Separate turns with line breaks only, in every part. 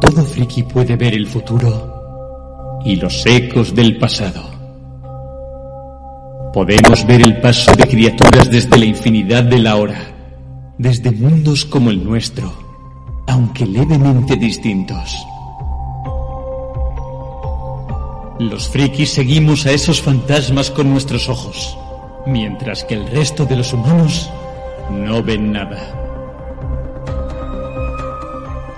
Todo friki puede ver el futuro y los ecos del pasado. Podemos ver el paso de criaturas desde la infinidad de la hora, desde mundos como el nuestro, aunque levemente distintos. Los frikis seguimos a esos fantasmas con nuestros ojos, mientras que el resto de los humanos no ven nada.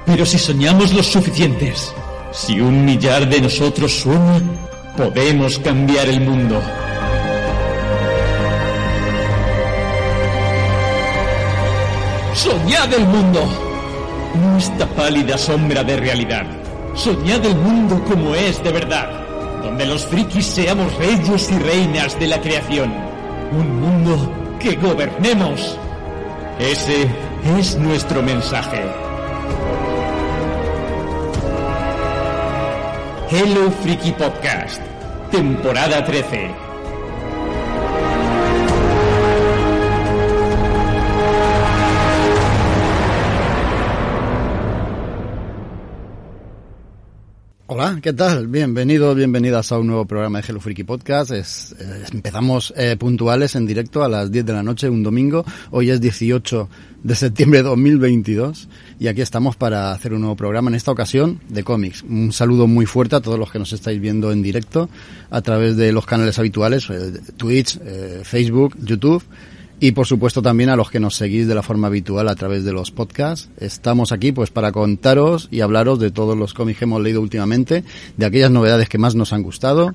Pero si soñamos lo suficientes, si un millar de nosotros sueña, podemos cambiar el mundo. Soñad el mundo. No esta pálida sombra de realidad. Soñad el mundo como es de verdad, donde los frikis seamos reyes y reinas de la creación. Un mundo que gobernemos. Ese es nuestro mensaje. Hello Freaky Podcast, temporada 13.
Hola, ¿qué tal? Bienvenidos, bienvenidas a un nuevo programa de Hello Freaky Podcast. Es, eh, empezamos eh, puntuales en directo a las 10 de la noche, un domingo. Hoy es 18 de septiembre de 2022 y aquí estamos para hacer un nuevo programa, en esta ocasión de cómics. Un saludo muy fuerte a todos los que nos estáis viendo en directo a través de los canales habituales, eh, Twitch, eh, Facebook, YouTube y por supuesto también a los que nos seguís de la forma habitual a través de los podcasts. Estamos aquí pues para contaros y hablaros de todos los cómics que hemos leído últimamente, de aquellas novedades que más nos han gustado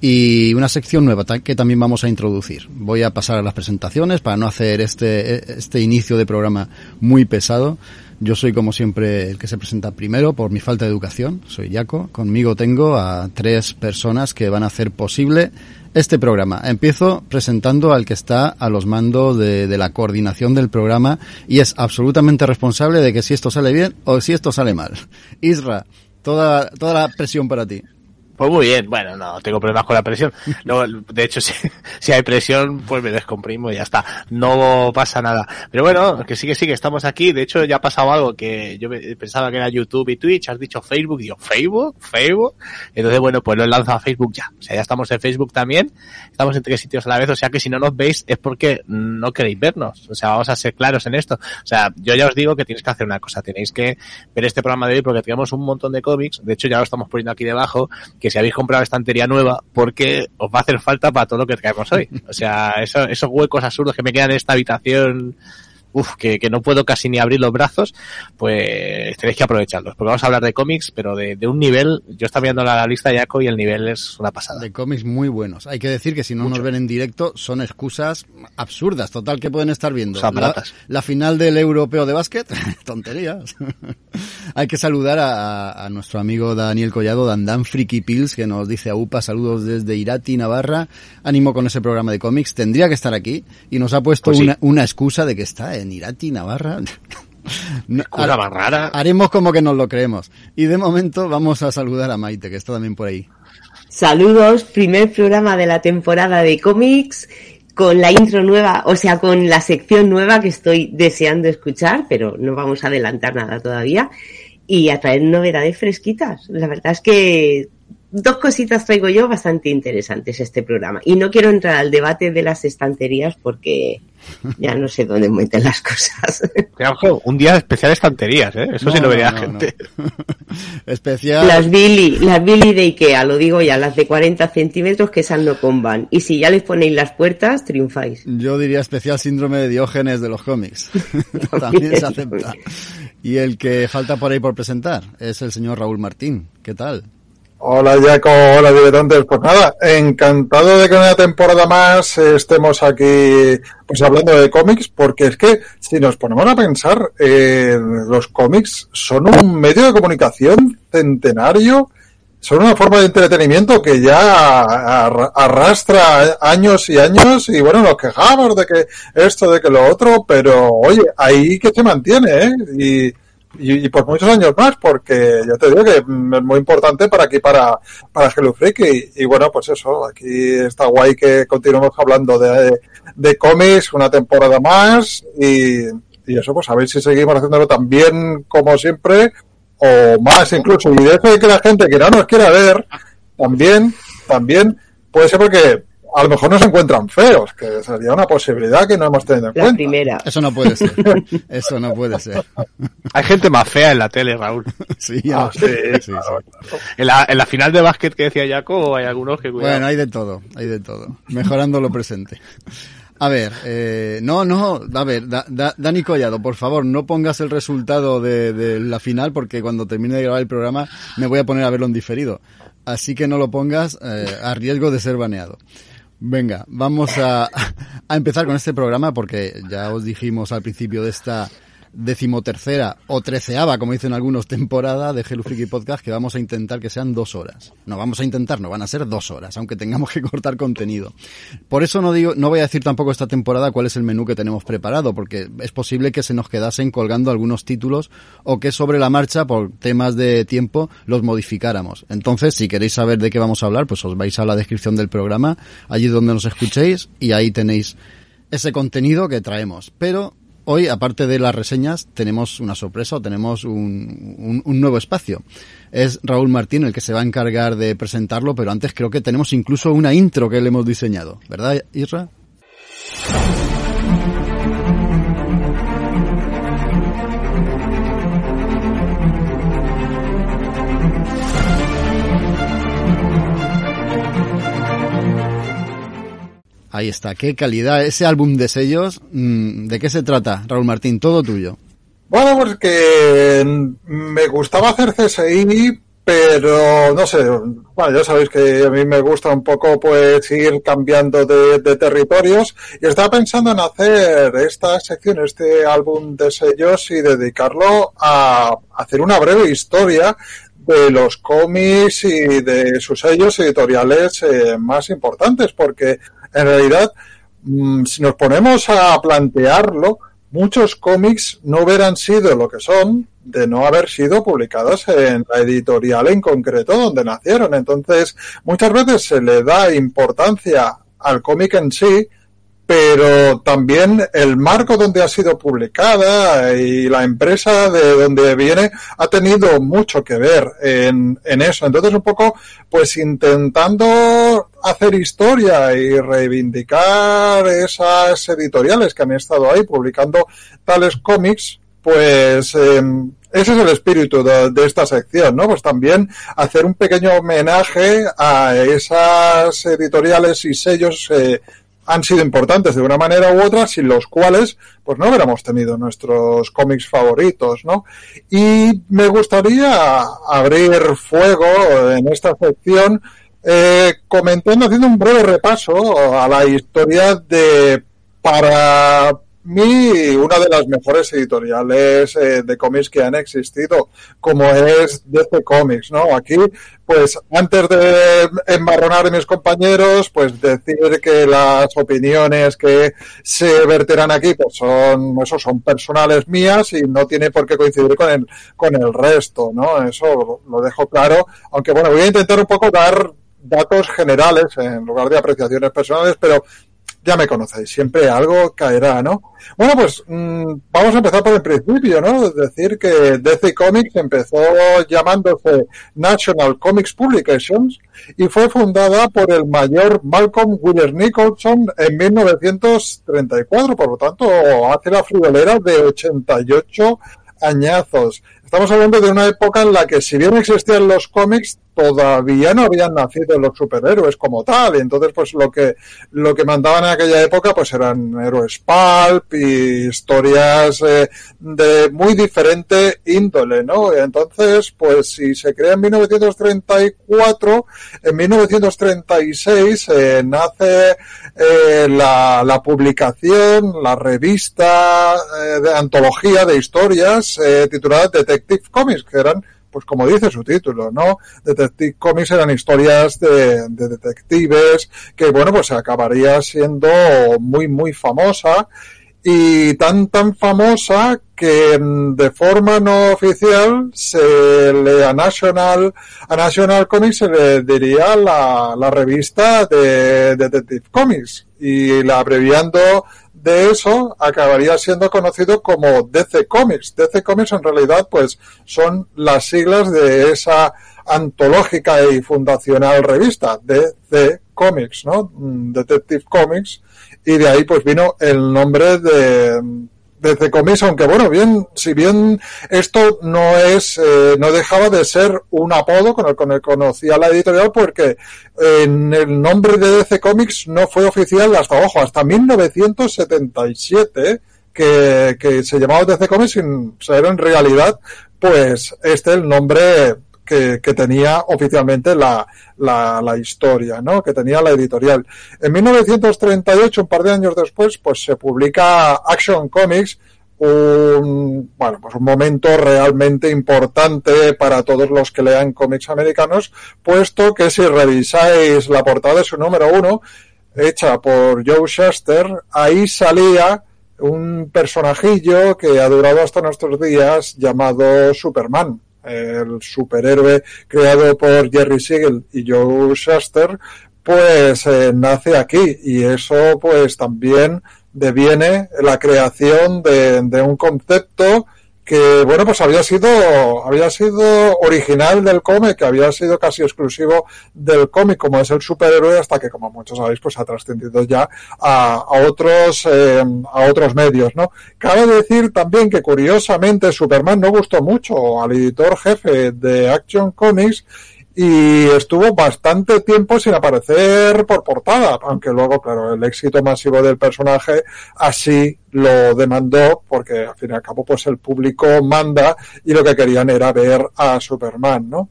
y una sección nueva que también vamos a introducir. Voy a pasar a las presentaciones para no hacer este, este inicio de programa muy pesado. Yo soy como siempre el que se presenta primero por mi falta de educación. Soy Jaco. Conmigo tengo a tres personas que van a hacer posible este programa. Empiezo presentando al que está a los mandos de, la coordinación del programa y es absolutamente responsable de que si esto sale bien o si esto sale mal. Isra, toda, toda la presión para ti.
Pues muy bien, bueno, no tengo problemas con la presión. No, de hecho, si, si, hay presión, pues me descomprimo y ya está. No pasa nada. Pero bueno, que sí que sí que estamos aquí. De hecho, ya ha pasado algo que yo pensaba que era YouTube y Twitch. Has dicho Facebook. Digo, ¿Facebook? ¿Facebook? Entonces, bueno, pues lo he lanzado a Facebook ya. O sea, ya estamos en Facebook también. Estamos en tres sitios a la vez. O sea que si no nos veis es porque no queréis vernos. O sea, vamos a ser claros en esto. O sea, yo ya os digo que tenéis que hacer una cosa. Tenéis que ver este programa de hoy porque tenemos un montón de cómics. De hecho, ya lo estamos poniendo aquí debajo. Que si habéis comprado estantería nueva porque os va a hacer falta para todo lo que traemos hoy. O sea, eso, esos huecos absurdos que me quedan en esta habitación uf, que, que, no puedo casi ni abrir los brazos, pues tenéis que aprovecharlos. Porque vamos a hablar de cómics, pero de, de un nivel, yo estaba viendo la, lista de Jaco y el nivel es una pasada.
De cómics muy buenos. Hay que decir que si no Mucho. nos ven en directo, son excusas absurdas, total, que pueden estar viendo.
O sea,
la, la, final del europeo de básquet, tonterías. Hay que saludar a, a, nuestro amigo Daniel Collado, Dandan Friki Pills, que nos dice a UPA, saludos desde Irati, Navarra. Ánimo con ese programa de cómics. Tendría que estar aquí y nos ha puesto
Pues sí.
una, una excusa de que está en Irati, Navarra.
No, Cosa más rara.
Haremos como que nos lo creemos. Y de momento vamos a saludar a Maite, que está también por ahí.
Saludos, primer programa de la temporada de cómics con la intro nueva, o sea, con la sección nueva que estoy deseando escuchar, pero no vamos a adelantar nada todavía. Y a traer novedades fresquitas. La verdad es que dos cositas traigo yo bastante interesantes este programa. Y no quiero entrar al debate de las estanterías porque ya no sé dónde meten las cosas.
Un día especial estanterías, ¿eh? Eso no, sí lo vería no, gente.
No. especial.
Las Billy, las Billy de Ikea, lo digo ya, las de 40 centímetros que esas no comban. Y si ya les ponéis las puertas, triunfáis.
Yo diría especial síndrome de Diógenes de los cómics. También se acepta. Y el que falta por ahí por presentar es el señor Raúl Martín. ¿Qué tal?
Hola Jaco, hola diletantes. Pues nada, encantado de que una temporada más estemos aquí pues hablando de cómics, porque es que si nos ponemos a pensar, eh, los cómics son un medio de comunicación centenario, son una forma de entretenimiento que ya arrastra años y años y bueno, nos quejamos de que esto, de que lo otro, pero oye, ahí que se mantiene, ¿eh? Y, y, y, por muchos años más, porque ya te digo que es muy importante para aquí, para, para Hello Freak, y, bueno, pues eso, aquí está guay que continuemos hablando de, de cómics una temporada más, y, y, eso, pues a ver si seguimos haciéndolo tan bien como siempre, o más incluso. Y de eso que la gente que no nos quiera ver, también, también puede ser porque a lo mejor no se encuentran feos, que sería una posibilidad que no hemos tenido en
La
cuenta.
primera.
Eso no puede ser. Eso no puede ser.
Hay gente más fea en la tele, Raúl.
Sí,
Ah,
ya-
sí,
sí,
claro.
sí.
En la, en la final de básquet que decía Jaco, hay algunos que cuidado.
Bueno, hay de todo, hay de todo. Mejorando lo presente. A ver, eh, no, no, a ver, Da- Da- Dani Collado, por favor, no pongas el resultado de, de la final porque cuando termine de grabar el programa me voy a poner a verlo en diferido. Así que no lo pongas eh, a riesgo de ser baneado. Venga, vamos a, empezar con este programa porque ya os dijimos al principio de esta decimotercera o treceava, como dicen algunos, temporada de Hello Freaky Podcast que vamos a intentar que sean dos horas. No vamos a intentar, no van a ser dos horas, aunque tengamos que cortar contenido. Por eso no digo, no voy a decir tampoco esta temporada cuál es el menú que tenemos preparado, porque es posible que se nos quedasen colgando algunos títulos o que sobre la marcha, por temas de tiempo, los modificáramos. Entonces, si queréis saber de qué vamos a hablar, pues os vais a la descripción del programa, allí donde nos escuchéis, y ahí tenéis ese contenido que traemos. Pero hoy, aparte de las reseñas, tenemos una sorpresa o tenemos un, un- nuevo espacio. Es Raúl Martín el que se va a encargar de presentarlo, pero antes creo que tenemos incluso una intro que le hemos diseñado. ¿Verdad, Isra? Ahí está, qué calidad. Ese álbum de sellos, mm, ¿de qué se trata, Raúl Martín? Todo tuyo.
Bueno, pues que me gustaba hacer CSI, pero no sé, bueno, ya sabéis que a mí me gusta un poco pues ir cambiando de, de territorios y estaba pensando en hacer esta sección, este álbum de sellos y dedicarlo a hacer una breve historia de los cómics y de sus sellos editoriales eh, más importantes, porque en realidad, mm, si nos ponemos a plantearlo, muchos cómics no hubieran sido lo que son de no haber sido publicados en la editorial en concreto donde nacieron. Entonces, muchas veces se le da importancia al cómic en sí, pero también el marco donde ha sido publicada y la empresa de donde viene ha tenido mucho que ver en eso. Entonces, un poco, pues intentando hacer historia y reivindicar esas editoriales que han estado ahí publicando tales cómics, pues eh, ese es el espíritu de, de, esta sección, ¿no? Pues también hacer un pequeño homenaje a esas editoriales y sellos eh, han sido importantes de una manera u otra, sin los cuales pues no hubiéramos tenido nuestros cómics favoritos, ¿no? Y me gustaría abrir fuego en esta sección eh, comentando, haciendo un breve repaso a la historia de, para mí, una de las mejores editoriales eh, de cómics que han existido, como es DC Comics, ¿no? Aquí, pues, antes de embarronar a mis compañeros, pues decir que las opiniones que se verterán aquí, pues son, eso son personales mías y no tiene por qué coincidir con el, con el resto, ¿no? Eso lo dejo claro, aunque bueno, voy a intentar un poco dar datos generales en lugar de apreciaciones personales, pero ya me conocéis, siempre algo caerá, ¿no? Bueno, pues mmm, vamos a empezar por el principio, ¿no? Es decir, que DC Comics empezó llamándose National Comics Publications y fue fundada por el mayor Malcolm Wheeler Nicholson en 1934, por lo tanto, hace la friolera de 88 añazos. Estamos hablando de una época en la que si bien existían los cómics, todavía no habían nacido los superhéroes como tal, y entonces pues lo que lo que mandaban en aquella época pues eran héroes pulp y historias eh, de muy diferente índole, ¿no? Entonces, pues si se crea en 1934, en 1936 eh, nace eh, la, la, publicación, la revista eh, de antología de historias eh, titulada Detective Comics, que eran pues como dice su título, ¿no? Detective Comics eran historias de, de, detectives que, bueno, pues acabaría siendo muy, muy famosa y tan, tan famosa que de forma no oficial se le a National, a National Comics se le diría la, la revista de Detective Comics y la abreviando de eso acabaría siendo conocido como DC Comics. DC Comics en realidad pues son las siglas de esa antológica y fundacional revista, DC Comics, ¿no? Mm, Detective Comics, y de ahí pues vino el nombre de, de Comics, aunque bueno, bien, si bien esto no es, eh, no dejaba de ser un apodo con el que conocía la editorial, porque en el nombre de DC Comics no fue oficial hasta, ojo, hasta 1977, que, que se llamaba DC Comics sin ser en realidad, pues este el nombre que, tenía oficialmente la, la, historia, ¿no? Que tenía la editorial. En 1938, un par de años después, pues se publica Action Comics, un, bueno, pues un momento realmente importante para todos los que lean cómics americanos, puesto que si revisáis la portada de su número uno, hecha por Joe Shuster, ahí salía un personajillo que ha durado hasta nuestros días llamado Superman el superhéroe creado por Jerry Siegel y Joe Shuster, pues eh, nace aquí. Y eso pues también deviene la creación de, de un concepto que bueno pues había sido había sido original del cómic que había sido casi exclusivo del cómic como es el superhéroe hasta que como muchos sabéis pues ha trascendido ya a, a otros eh, a otros medios no cabe decir también que curiosamente Superman no gustó mucho al editor jefe de Action Comics y estuvo bastante tiempo sin aparecer por portada, aunque luego, claro, el éxito masivo del personaje así lo demandó, porque al fin y al cabo, pues el público manda y lo que querían era ver a Superman, ¿no?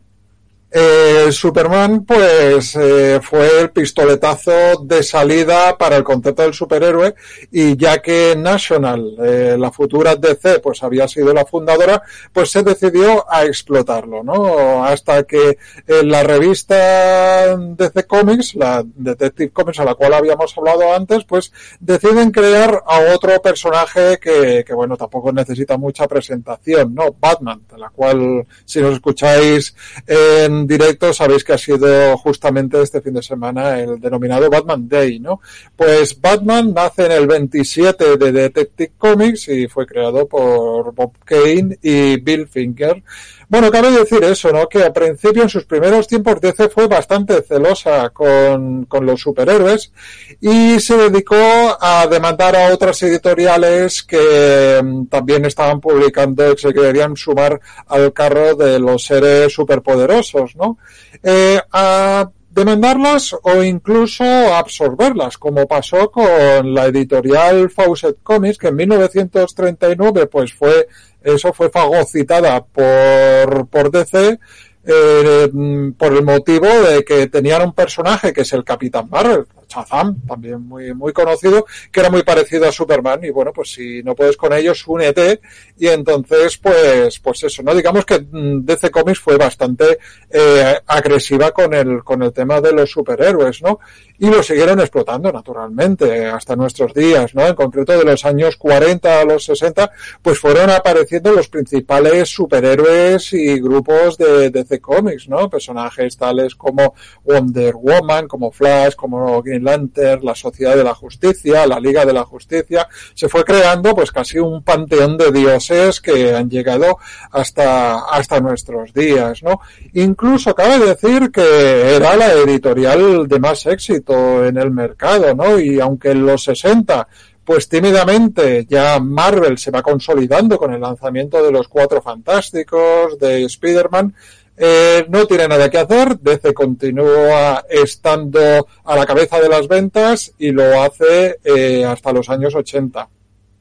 Eh, Superman, pues, eh, fue el pistoletazo de salida para el concepto del superhéroe y ya que National, eh, la futura DC, pues había sido la fundadora, pues se decidió a explotarlo, ¿no? Hasta que en la revista DC Comics, la Detective Comics a la cual habíamos hablado antes, pues deciden crear a otro personaje que, que bueno, tampoco necesita mucha presentación, ¿no? Batman, de la cual, si nos escucháis en directo sabéis que ha sido justamente este fin de semana el denominado Batman Day, ¿no? Pues Batman nace en el 27 de Detective Comics y fue creado por Bob Kane y Bill Finger. Bueno, cabe decir eso, ¿no? Que al principio, en sus primeros tiempos, DC fue bastante celosa con, con los superhéroes y se dedicó a demandar a otras editoriales que mm, también estaban publicando y se querían sumar al carro de los seres superpoderosos, ¿no? Eh, a demandarlas o incluso absorberlas, como pasó con la editorial Fawcett Comics, que en 1939 pues fue eso fue fagocitada por, por DC eh, por el motivo de que tenían un personaje que es el Capitán Marvel, Shazam, también muy, muy conocido, que era muy parecido a Superman, y bueno, pues si no puedes con ellos, únete, y entonces, pues, pues eso, ¿no? Digamos que mm, DC Comics fue bastante eh, agresiva con el, con el tema de los superhéroes, ¿no? Y lo siguieron explotando, naturalmente, hasta nuestros días, ¿no? En concreto de los años 40 a los 60, pues fueron apareciendo los principales superhéroes y grupos de DC Comics, ¿no? Personajes tales como Wonder Woman, como Flash, como La Sociedad de la Justicia, la Liga de la Justicia, se fue creando pues casi un panteón de dioses que han llegado hasta, hasta nuestros días, ¿no? Incluso cabe decir que era la editorial de más éxito en el mercado, ¿no? Y aunque en los 60 pues tímidamente ya Marvel se va consolidando con el lanzamiento de los Cuatro Fantásticos, de Spider-Man, eh, no tiene nada que hacer, DC continúa estando a la cabeza de las ventas y lo hace eh, hasta los años 80.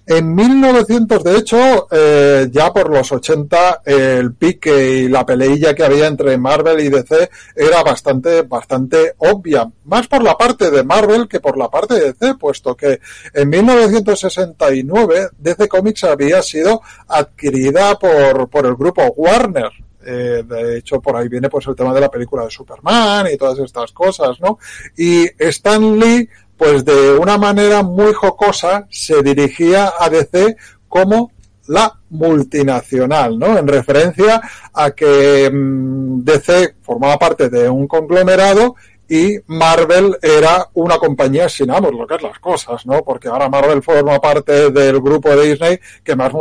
En 1900, de hecho, eh, ya por los 80, el pique y la peleilla que había entre Marvel y DC era bastante, bastante obvia. Más por la parte de Marvel que por la parte de DC, puesto que en 1969 DC Comics había sido adquirida por, por el grupo Warner. Eh, de hecho, por ahí viene pues el tema de la película de Superman y todas estas cosas, ¿no? Y Stan Lee, pues de una manera muy jocosa, se dirigía a DC como la multinacional, ¿no? En referencia a que mm, DC formaba parte de un conglomerado y Marvel era una compañía sin amos, lo que es las cosas, ¿no? Porque ahora Marvel forma parte del grupo de Disney, que más,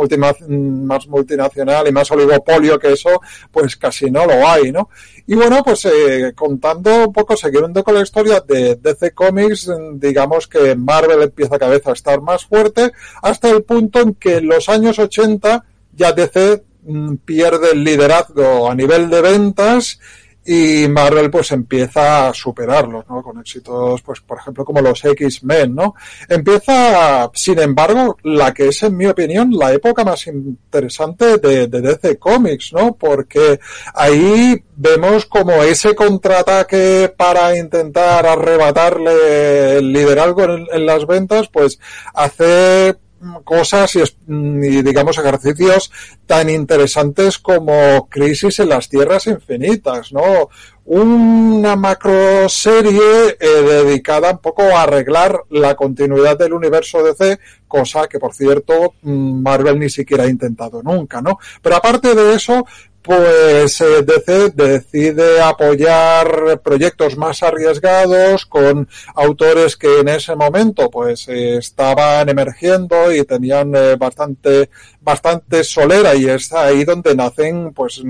más multinacional y más oligopolio que eso, pues casi no lo hay, ¿no? Y bueno, pues eh, contando un poco, siguiendo con la historia de DC Comics, digamos que Marvel empieza cada a estar más fuerte, hasta el punto en que en los años 80 ya DC mm, pierde el liderazgo a nivel de ventas y Marvel pues empieza a superarlos, ¿no? Con éxitos, pues por ejemplo como los X-Men, ¿no? Empieza, sin embargo, la que es en mi opinión la época más interesante de, de DC Comics, ¿no? Porque ahí vemos como ese contraataque para intentar arrebatarle el liderazgo en, en las ventas, pues hace cosas y, y, digamos ejercicios tan interesantes como Crisis en las Tierras Infinitas, ¿no? Una macro serie eh, dedicada un poco a arreglar la continuidad del universo DC, cosa que por cierto mm, Marvel ni siquiera ha intentado nunca, ¿no? Pero aparte de eso, pues eh, DC decide apoyar proyectos más arriesgados con autores que en ese momento pues eh, estaban emergiendo y tenían eh, bastante bastante solera y es ahí donde nacen pues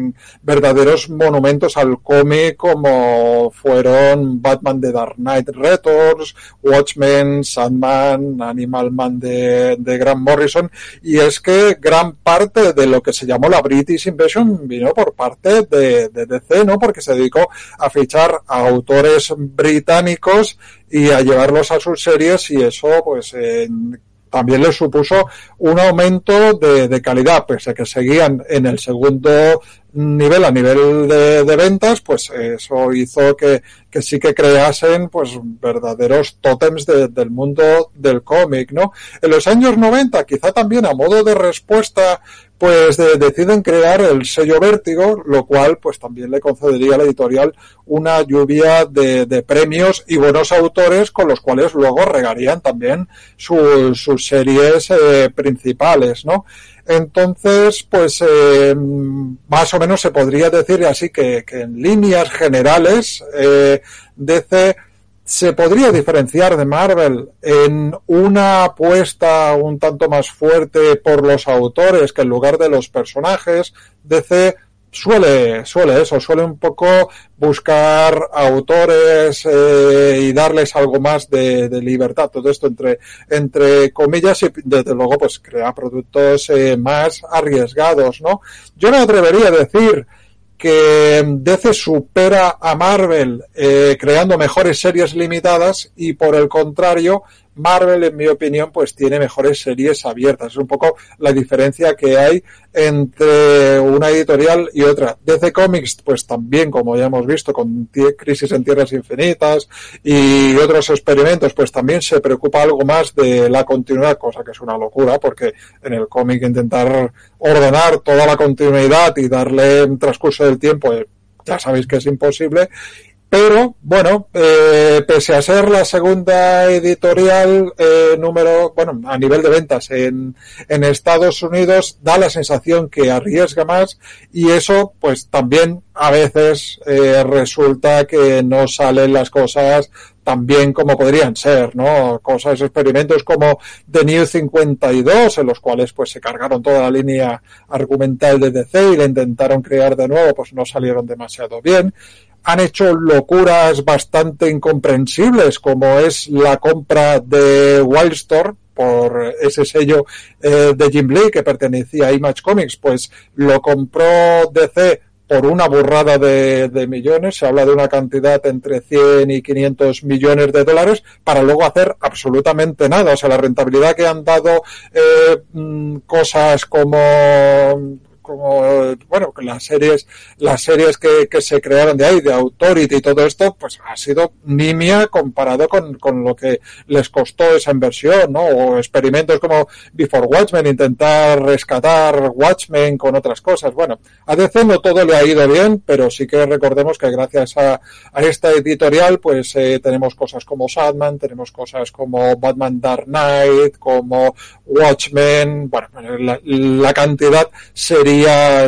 verdaderos monumentos al cómic como fueron Batman de Dark Knight Returns, Watchmen, Sandman, Animal Man de, de Grant Morrison y es que gran parte de lo que se llamó la British Invasion vino por parte de, de DC, ¿no? Porque se dedicó a fichar a autores británicos y a llevarlos a sus series y eso pues en también les supuso un aumento de, de, calidad, pese a que seguían en el segundo nivel a nivel de, ventas, pues eso hizo que, que, sí que creasen pues verdaderos tótems de, del mundo del cómic, ¿no? En los años 90, quizá también a modo de respuesta pues de, deciden crear el sello Vértigo, lo cual pues también le concedería a la editorial una lluvia de, de, premios y buenos autores con los cuales luego regarían también su, sus series eh, principales, ¿no? Entonces, pues eh, más o menos se podría decir así que, que en líneas generales eh, DC se podría diferenciar de Marvel en una apuesta un tanto más fuerte por los autores que en lugar de los personajes. DC suele, suele eso, suele un poco buscar autores eh, y darles algo más de, libertad. Todo esto entre, entre comillas y desde luego pues crea productos eh, más arriesgados, ¿no? Yo me atrevería a decir que DC supera a Marvel eh, creando mejores series limitadas y por el contrario Marvel, en mi opinión, pues tiene mejores series abiertas. Es un poco la diferencia que hay entre una editorial y otra. DC Comics, pues también, como ya hemos visto, con Crisis en Tierras Infinitas y otros experimentos, pues también se preocupa algo más de la continuidad, cosa que es una locura, porque en el cómic intentar ordenar toda la continuidad y darle un transcurso del tiempo, eh, ya sabéis que es imposible pero, bueno, eh, pese a ser la segunda editorial eh, número, bueno, a nivel de ventas en, en Estados Unidos, da la sensación que arriesga más y eso, pues también a veces eh, resulta que no salen las cosas tan bien como podrían ser, ¿no? Cosas, experimentos como The New 52, en los cuales pues se cargaron toda la línea argumental de DC y la intentaron crear de nuevo, pues no salieron demasiado bien han hecho locuras bastante incomprensibles, como es la compra de Wildstorm por ese sello eh, de Jim Lee que pertenecía a Image Comics, pues lo compró DC por una burrada de, millones, se habla de una cantidad entre 100 y 500 millones de dólares, para luego hacer absolutamente nada. O sea, la rentabilidad que han dado eh, mm, cosas como como bueno las series las series que, que, se crearon de ahí de Authority y todo esto pues ha sido nimia comparado con, con lo que les costó esa inversión no o experimentos como Before Watchmen intentar rescatar Watchmen con otras cosas. Bueno a DC no todo le ha ido bien pero sí que recordemos que gracias a, a esta editorial pues eh, tenemos cosas como Sadman tenemos cosas como Batman Dark Knight como Watchmen bueno la, la cantidad sería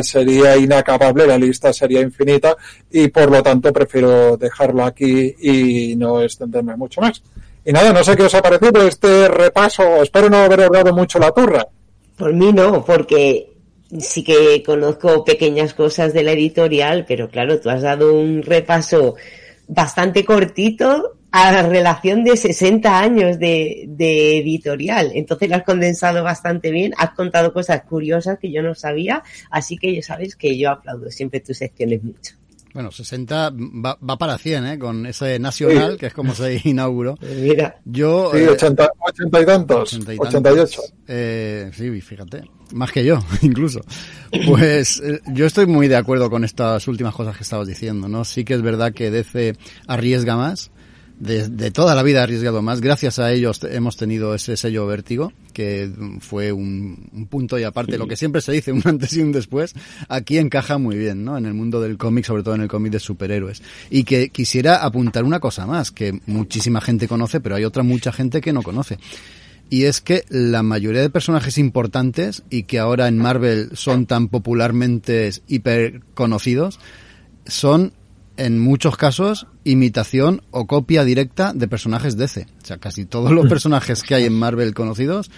sería, inacabable, la lista sería infinita y por lo tanto prefiero dejarlo aquí y no extenderme mucho más. Y nada, no sé qué os ha parecido este repaso, espero no haber hablado mucho la turra.
Por mí no, porque sí que conozco pequeñas cosas de la editorial, pero claro, tú has dado un repaso bastante cortito a la relación de 60 años de, de, editorial. Entonces lo has condensado bastante bien, has contado cosas curiosas que yo no sabía, así que ya sabes que yo aplaudo siempre tus secciones mucho.
Bueno, 60 va, va para 100, ¿eh? Con ese nacional, sí. que es como se inauguró.
Mira.
Yo...
Sí, 80, 80 y tantos, 80 y tantos, 88.
Eh, sí, fíjate. Más que yo, incluso. Pues eh, yo estoy muy de acuerdo con estas últimas cosas que estabas diciendo, ¿no? Sí que es verdad que DC arriesga más, de, de, toda la vida ha arriesgado más. Gracias a ellos hemos tenido ese sello vértigo, que fue un, un, punto y aparte, lo que siempre se dice, un antes y un después, aquí encaja muy bien, ¿no? En el mundo del cómic, sobre todo en el cómic de superhéroes. Y que quisiera apuntar una cosa más, que muchísima gente conoce, pero hay otra mucha gente que no conoce. Y es que la mayoría de personajes importantes y que ahora en Marvel son tan popularmente hiper conocidos, son en muchos casos imitación o copia directa de personajes DC. O sea, casi todos los personajes que hay en Marvel conocidos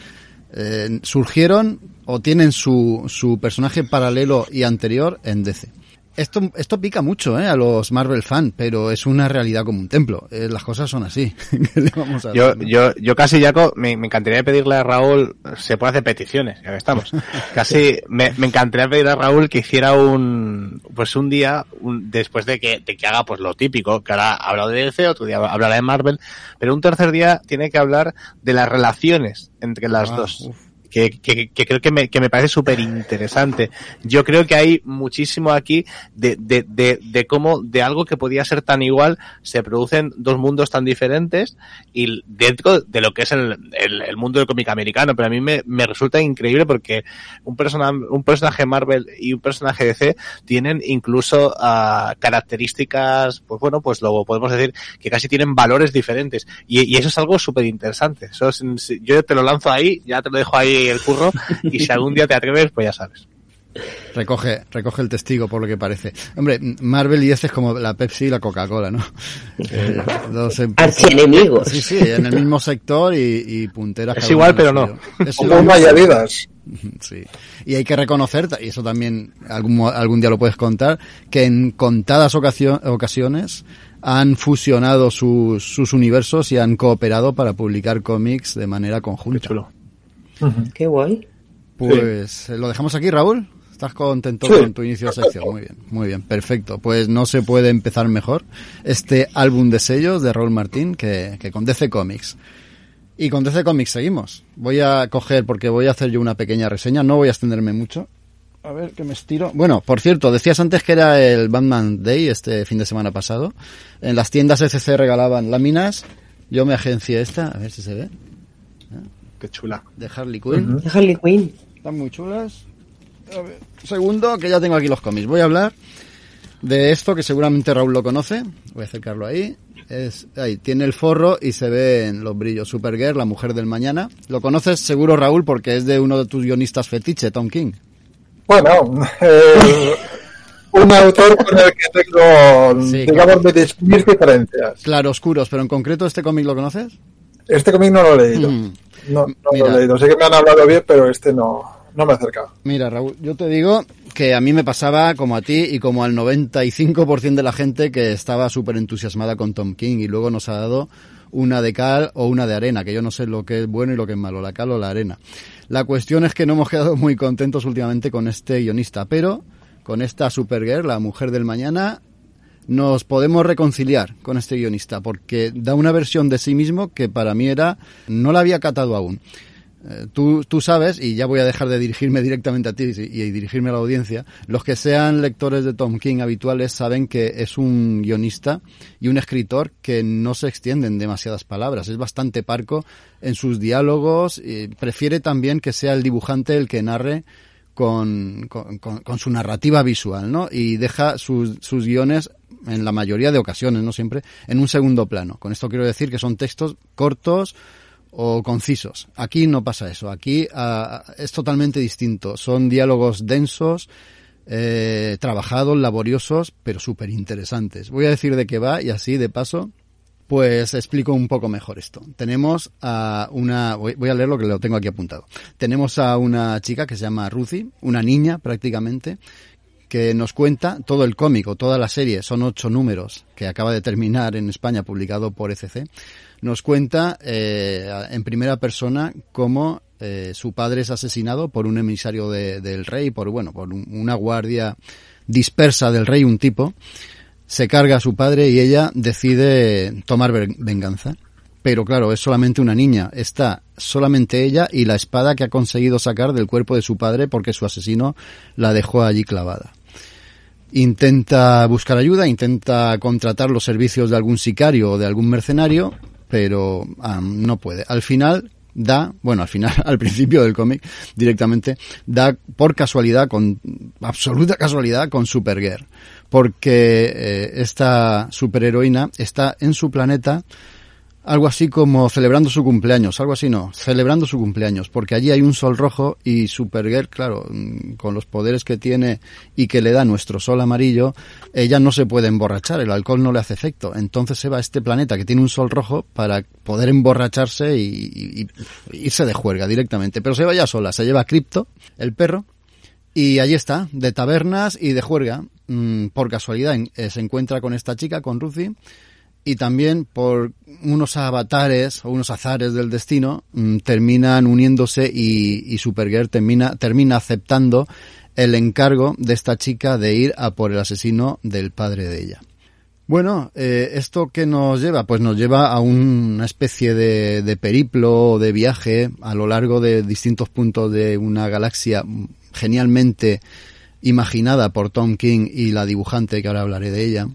eh, surgieron o tienen su, su personaje paralelo y anterior en DC. Esto, esto pica mucho ¿eh? a los Marvel fan, pero es una realidad como un templo. Eh, las cosas son así.
Vamos a yo, yo, yo casi, Jaco, me, me, encantaría pedirle a Raúl, se puede hacer peticiones, ya que estamos. Casi me, me encantaría pedir a Raúl que hiciera un, pues un día, un, después de que, de que haga pues lo típico, que ahora ha hablado de DC, otro día hablará de Marvel, pero un tercer día tiene que hablar de las relaciones entre las ah, dos. Uf que, creo que me, que me parece súper interesante. Yo creo que hay muchísimo aquí de, de, de, cómo de algo que podía ser tan igual se producen dos mundos tan diferentes y dentro de lo que es el, el, mundo del cómic americano. Pero a mí me, me resulta increíble porque un, persona, un personaje Marvel y un personaje DC tienen incluso uh, características, pues bueno, pues lo podemos decir que casi tienen valores diferentes. Y, eso es algo súper interesante. Eso es, yo te lo lanzo ahí, ya te lo dejo ahí el curro y si algún día te atreves, pues ya sabes.
Recoge, recoge el testigo por lo que parece. Hombre, Marvel y este es como la Pepsi y la Coca-Cola, ¿no?
Eh, dos Archienemigos.
Sí, sí, en el mismo sector y, y punteras.
Es igual, pero no.
Es como vidas.
Sí. Y hay que reconocer, y eso también algún, algún día lo puedes contar, que en contadas ocasiones han fusionado sus, sus universos y han cooperado para publicar cómics de manera conjunta.
Qué guay.
Pues sí. lo dejamos aquí, Raúl. ¿Estás contento sí. con tu inicio de sección? Muy bien, muy bien, perfecto. Pues no se puede empezar mejor este álbum de sellos de Raúl Martín que, que con DC Comics. Y con DC Comics seguimos. Voy a coger, porque voy a hacer yo una pequeña reseña, no voy a extenderme mucho. A ver, que me estiro. Bueno, por cierto, decías antes que era el Batman Day este fin de semana pasado. En las tiendas SC regalaban láminas. Yo me agencié esta, a ver si se ve.
Qué chula.
De Harley Quinn.
Uh -huh. De Harley Quinn.
Están muy chulas. A ver, segundo, que ya tengo aquí los cómics. Voy a hablar de esto que seguramente Raúl lo conoce. Voy a acercarlo ahí. Es, ahí, tiene el forro y se ven los brillos. Supergirl, la mujer del mañana. Lo conoces seguro, Raúl, porque es de uno de tus guionistas fetiche, Tom King.
Bueno, eh, un autor con el que tengo, sí, digamos, claro. mis diferencias.
Claro, oscuros, pero en concreto, ¿este cómic lo conoces?
Este cómic no lo he leído. Mm. No, no Mira, lo he leído. Sé que me han hablado bien, pero este no, no me he acercado.
Mira, Raúl, yo te digo que a mí me pasaba como a ti y como al 95% de la gente que estaba súper entusiasmada con Tom King y luego nos ha dado una de cal o una de arena, que yo no sé lo que es bueno y lo que es malo, la cal o la arena. La cuestión es que no hemos quedado muy contentos últimamente con este guionista, pero con esta Supergirl, la mujer del mañana, nos podemos reconciliar con este guionista, porque da una versión de sí mismo que para mí era, no la había catado aún. Eh, tú, tú sabes, y ya voy a dejar de dirigirme directamente a ti y, dirigirme a la audiencia, los que sean lectores de Tom King habituales saben que es un guionista y un escritor que no se extiende en demasiadas palabras, es bastante parco en sus diálogos, y prefiere también que sea el dibujante el que narre con, con, con, con su narrativa visual, ¿no? Y deja sus, sus guiones en la mayoría de ocasiones, no siempre, en un segundo plano. Con esto quiero decir que son textos cortos, o concisos. Aquí no pasa eso. Aquí ah, es totalmente distinto. Son diálogos densos, eh, trabajados, laboriosos, pero súper interesantes. Voy a decir de qué va y así, de paso, pues explico un poco mejor esto. Tenemos a una, voy a leer lo que lo tengo aquí apuntado. Tenemos a una chica que se llama Ruthie, una niña prácticamente, que nos cuenta todo el cómic toda la serie, son ocho números que acaba de terminar en España publicado por ECC, nos cuenta eh, en primera persona cómo eh, su padre es asesinado por un emisario del rey, por bueno, por una guardia dispersa del rey, un tipo, se carga a su padre y ella decide tomar venganza. Pero claro, es solamente una niña. Está solamente ella y la espada que ha conseguido sacar del cuerpo de su padre porque su asesino la dejó allí clavada. Intenta buscar ayuda, intenta contratar los servicios de algún sicario o de algún mercenario, pero ah, no puede. Al final da, bueno, al final, al principio del cómic, directamente, da por casualidad, con absoluta casualidad, con Supergirl porque eh, esta superheroína está en su planeta algo así como celebrando su cumpleaños, algo así no, celebrando su cumpleaños, porque allí hay un sol rojo y Supergirl, claro, mm, con los poderes que tiene y que le da nuestro sol amarillo, ella no se puede emborrachar, el alcohol no le hace efecto. Entonces se va a este planeta que tiene un sol rojo para poder emborracharse y, irse de juerga directamente. Pero se va ya sola, se lleva a Crypto, el perro, y allí está, de tabernas y de juerga. Mm, por casualidad eh, se encuentra con esta chica, con Ruthie, y también por unos avatares o unos azares del destino mm, terminan uniéndose y, Supergirl termina, termina aceptando el encargo de esta chica de ir a por el asesino del padre de ella. Bueno, eh, ¿esto qué nos lleva? Pues nos lleva a una especie de, de periplo, de viaje a lo largo de distintos puntos de una galaxia genialmente imaginada por Tom King y la dibujante, que ahora hablaré de ella,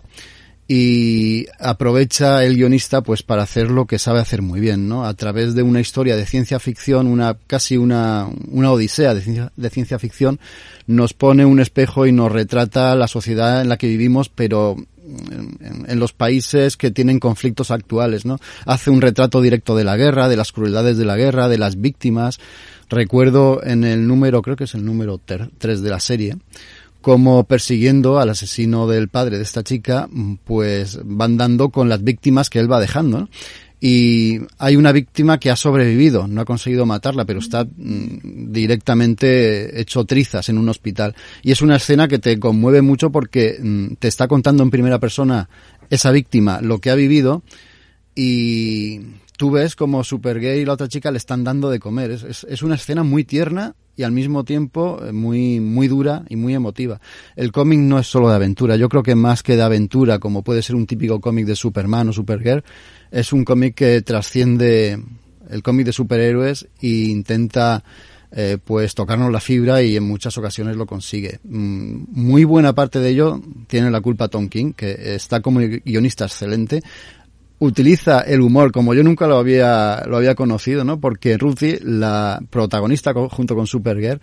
y aprovecha el guionista pues para hacer lo que sabe hacer muy bien, ¿no? A través de una historia de ciencia ficción, una casi una, una odisea de ciencia, de ciencia ficción, nos pone un espejo y nos retrata la sociedad en la que vivimos, pero en, en, los países que tienen conflictos actuales, ¿no? Hace un retrato directo de la guerra, de las crueldades de la guerra, de las víctimas, Recuerdo en el número, creo que es el número 3 de la serie, como persiguiendo al asesino del padre de esta chica, pues van dando con las víctimas que él va dejando. Y hay una víctima que ha sobrevivido, no ha conseguido matarla, pero está mm, directamente hecho trizas en un hospital. Y es una escena que te conmueve mucho porque mm, te está contando en primera persona esa víctima lo que ha vivido y tú ves como Supergay y la otra chica le están dando de comer. Es, una escena muy tierna y al mismo tiempo eh, muy, muy dura y muy emotiva. El cómic no es solo de aventura. Yo creo que más que de aventura, como puede ser un típico cómic de Superman o Supergirl, es un cómic que trasciende el cómic de superhéroes e intenta eh, pues tocarnos la fibra y en muchas ocasiones lo consigue. Mm, muy buena parte de ello tiene la culpa Tom King, que está como guionista excelente, utiliza el humor como yo nunca lo había, lo había conocido, ¿no? Porque Ruthie, la protagonista junto con Supergirl,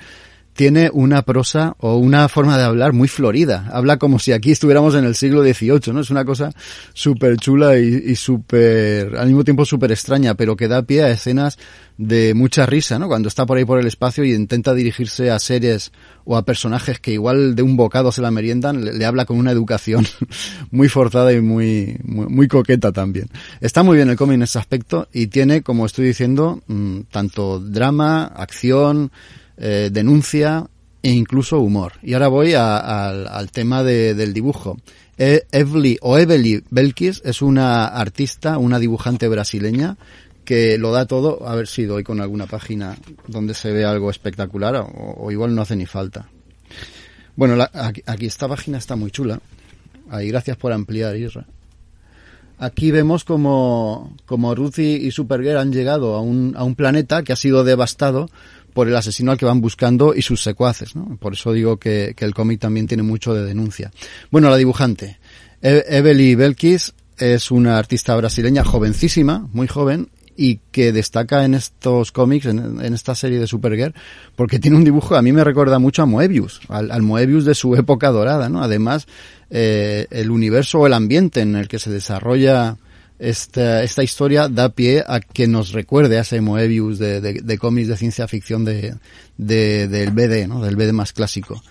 tiene una prosa o una forma de hablar muy florida. Habla como si aquí estuviéramos en el siglo XVIII, ¿no? Es una cosa súper chula y, y súper, al mismo tiempo súper extraña, pero que da pie a escenas de mucha risa, ¿no? Cuando está por ahí por el espacio y intenta dirigirse a seres o a personajes que igual de un bocado se la meriendan, le, habla con una educación muy forzada y muy, muy, muy, coqueta también. Está muy bien el cómic en ese aspecto y tiene, como estoy diciendo, mm, tanto drama, acción, eh, denuncia e incluso humor. Y ahora voy al tema del dibujo. E, Evely o Evely Belkis es una artista, una dibujante brasileña que lo da todo. A ver si doy con alguna página donde se ve algo espectacular o, igual no hace ni falta. Bueno, aquí, esta página está muy chula. Ahí, gracias por ampliar, Isra. Aquí vemos como, como Ruthie y Supergirl han llegado a un, a un planeta que ha sido devastado por el asesino al que van buscando y sus secuaces, ¿no? Por eso digo que, el cómic también tiene mucho de denuncia. Bueno, la dibujante. E Evely Belkis es una artista brasileña jovencísima, muy joven, y que destaca en estos cómics, en, esta serie de Supergirl, porque tiene un dibujo, a mí me recuerda mucho a Moebius, al, Moebius de su época dorada, ¿no? Además, eh, el universo o el ambiente en el que se desarrolla esta, esta historia da pie a que nos recuerde a ese Moebius de, de, de cómics de ciencia ficción de, de, del BD, ¿no? del BD más clásico.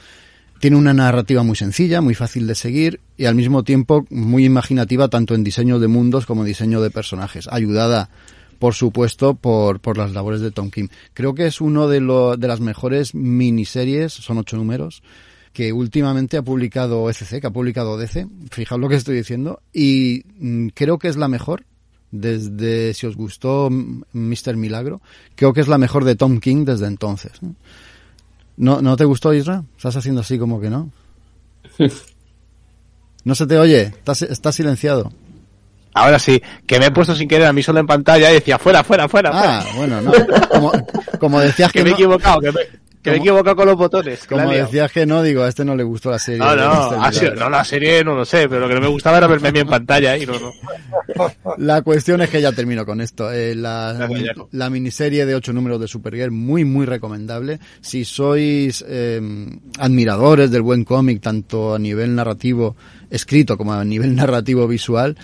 Tiene una narrativa muy sencilla, muy fácil de seguir y al mismo tiempo muy imaginativa tanto en diseño de mundos como diseño de personajes, ayudada por supuesto por, por las labores de Tom Kim. Creo que es uno de, lo, de las mejores miniseries, son ocho números, que últimamente ha publicado ECC, que ha publicado DC, fijaos lo que estoy diciendo, y mm, creo que es la mejor, desde, si os gustó Mr. Milagro, creo que es la mejor de Tom King desde entonces. ¿No, ¿no te gustó, Isra? Estás haciendo así como que no. No se te oye, estás, estás silenciado.
Ahora sí, que me he puesto sin querer a mí solo en pantalla y decía fuera, fuera, fuera.
Ah,
fuera.
bueno, no. Como, como decías que,
que me he equivocado, que me, que me he equivocado con los botones.
como decías que no, digo, a este no le gustó la serie.
No, no, no, la serie no lo sé, pero lo que no me gustaba era verme a mí en pantalla y no, no.
La cuestión es que ya termino con esto. Eh, la, la miniserie de ocho números de Supergirl, muy, muy recomendable. Si sois eh, admiradores del buen cómic, tanto a nivel narrativo escrito como a nivel narrativo visual,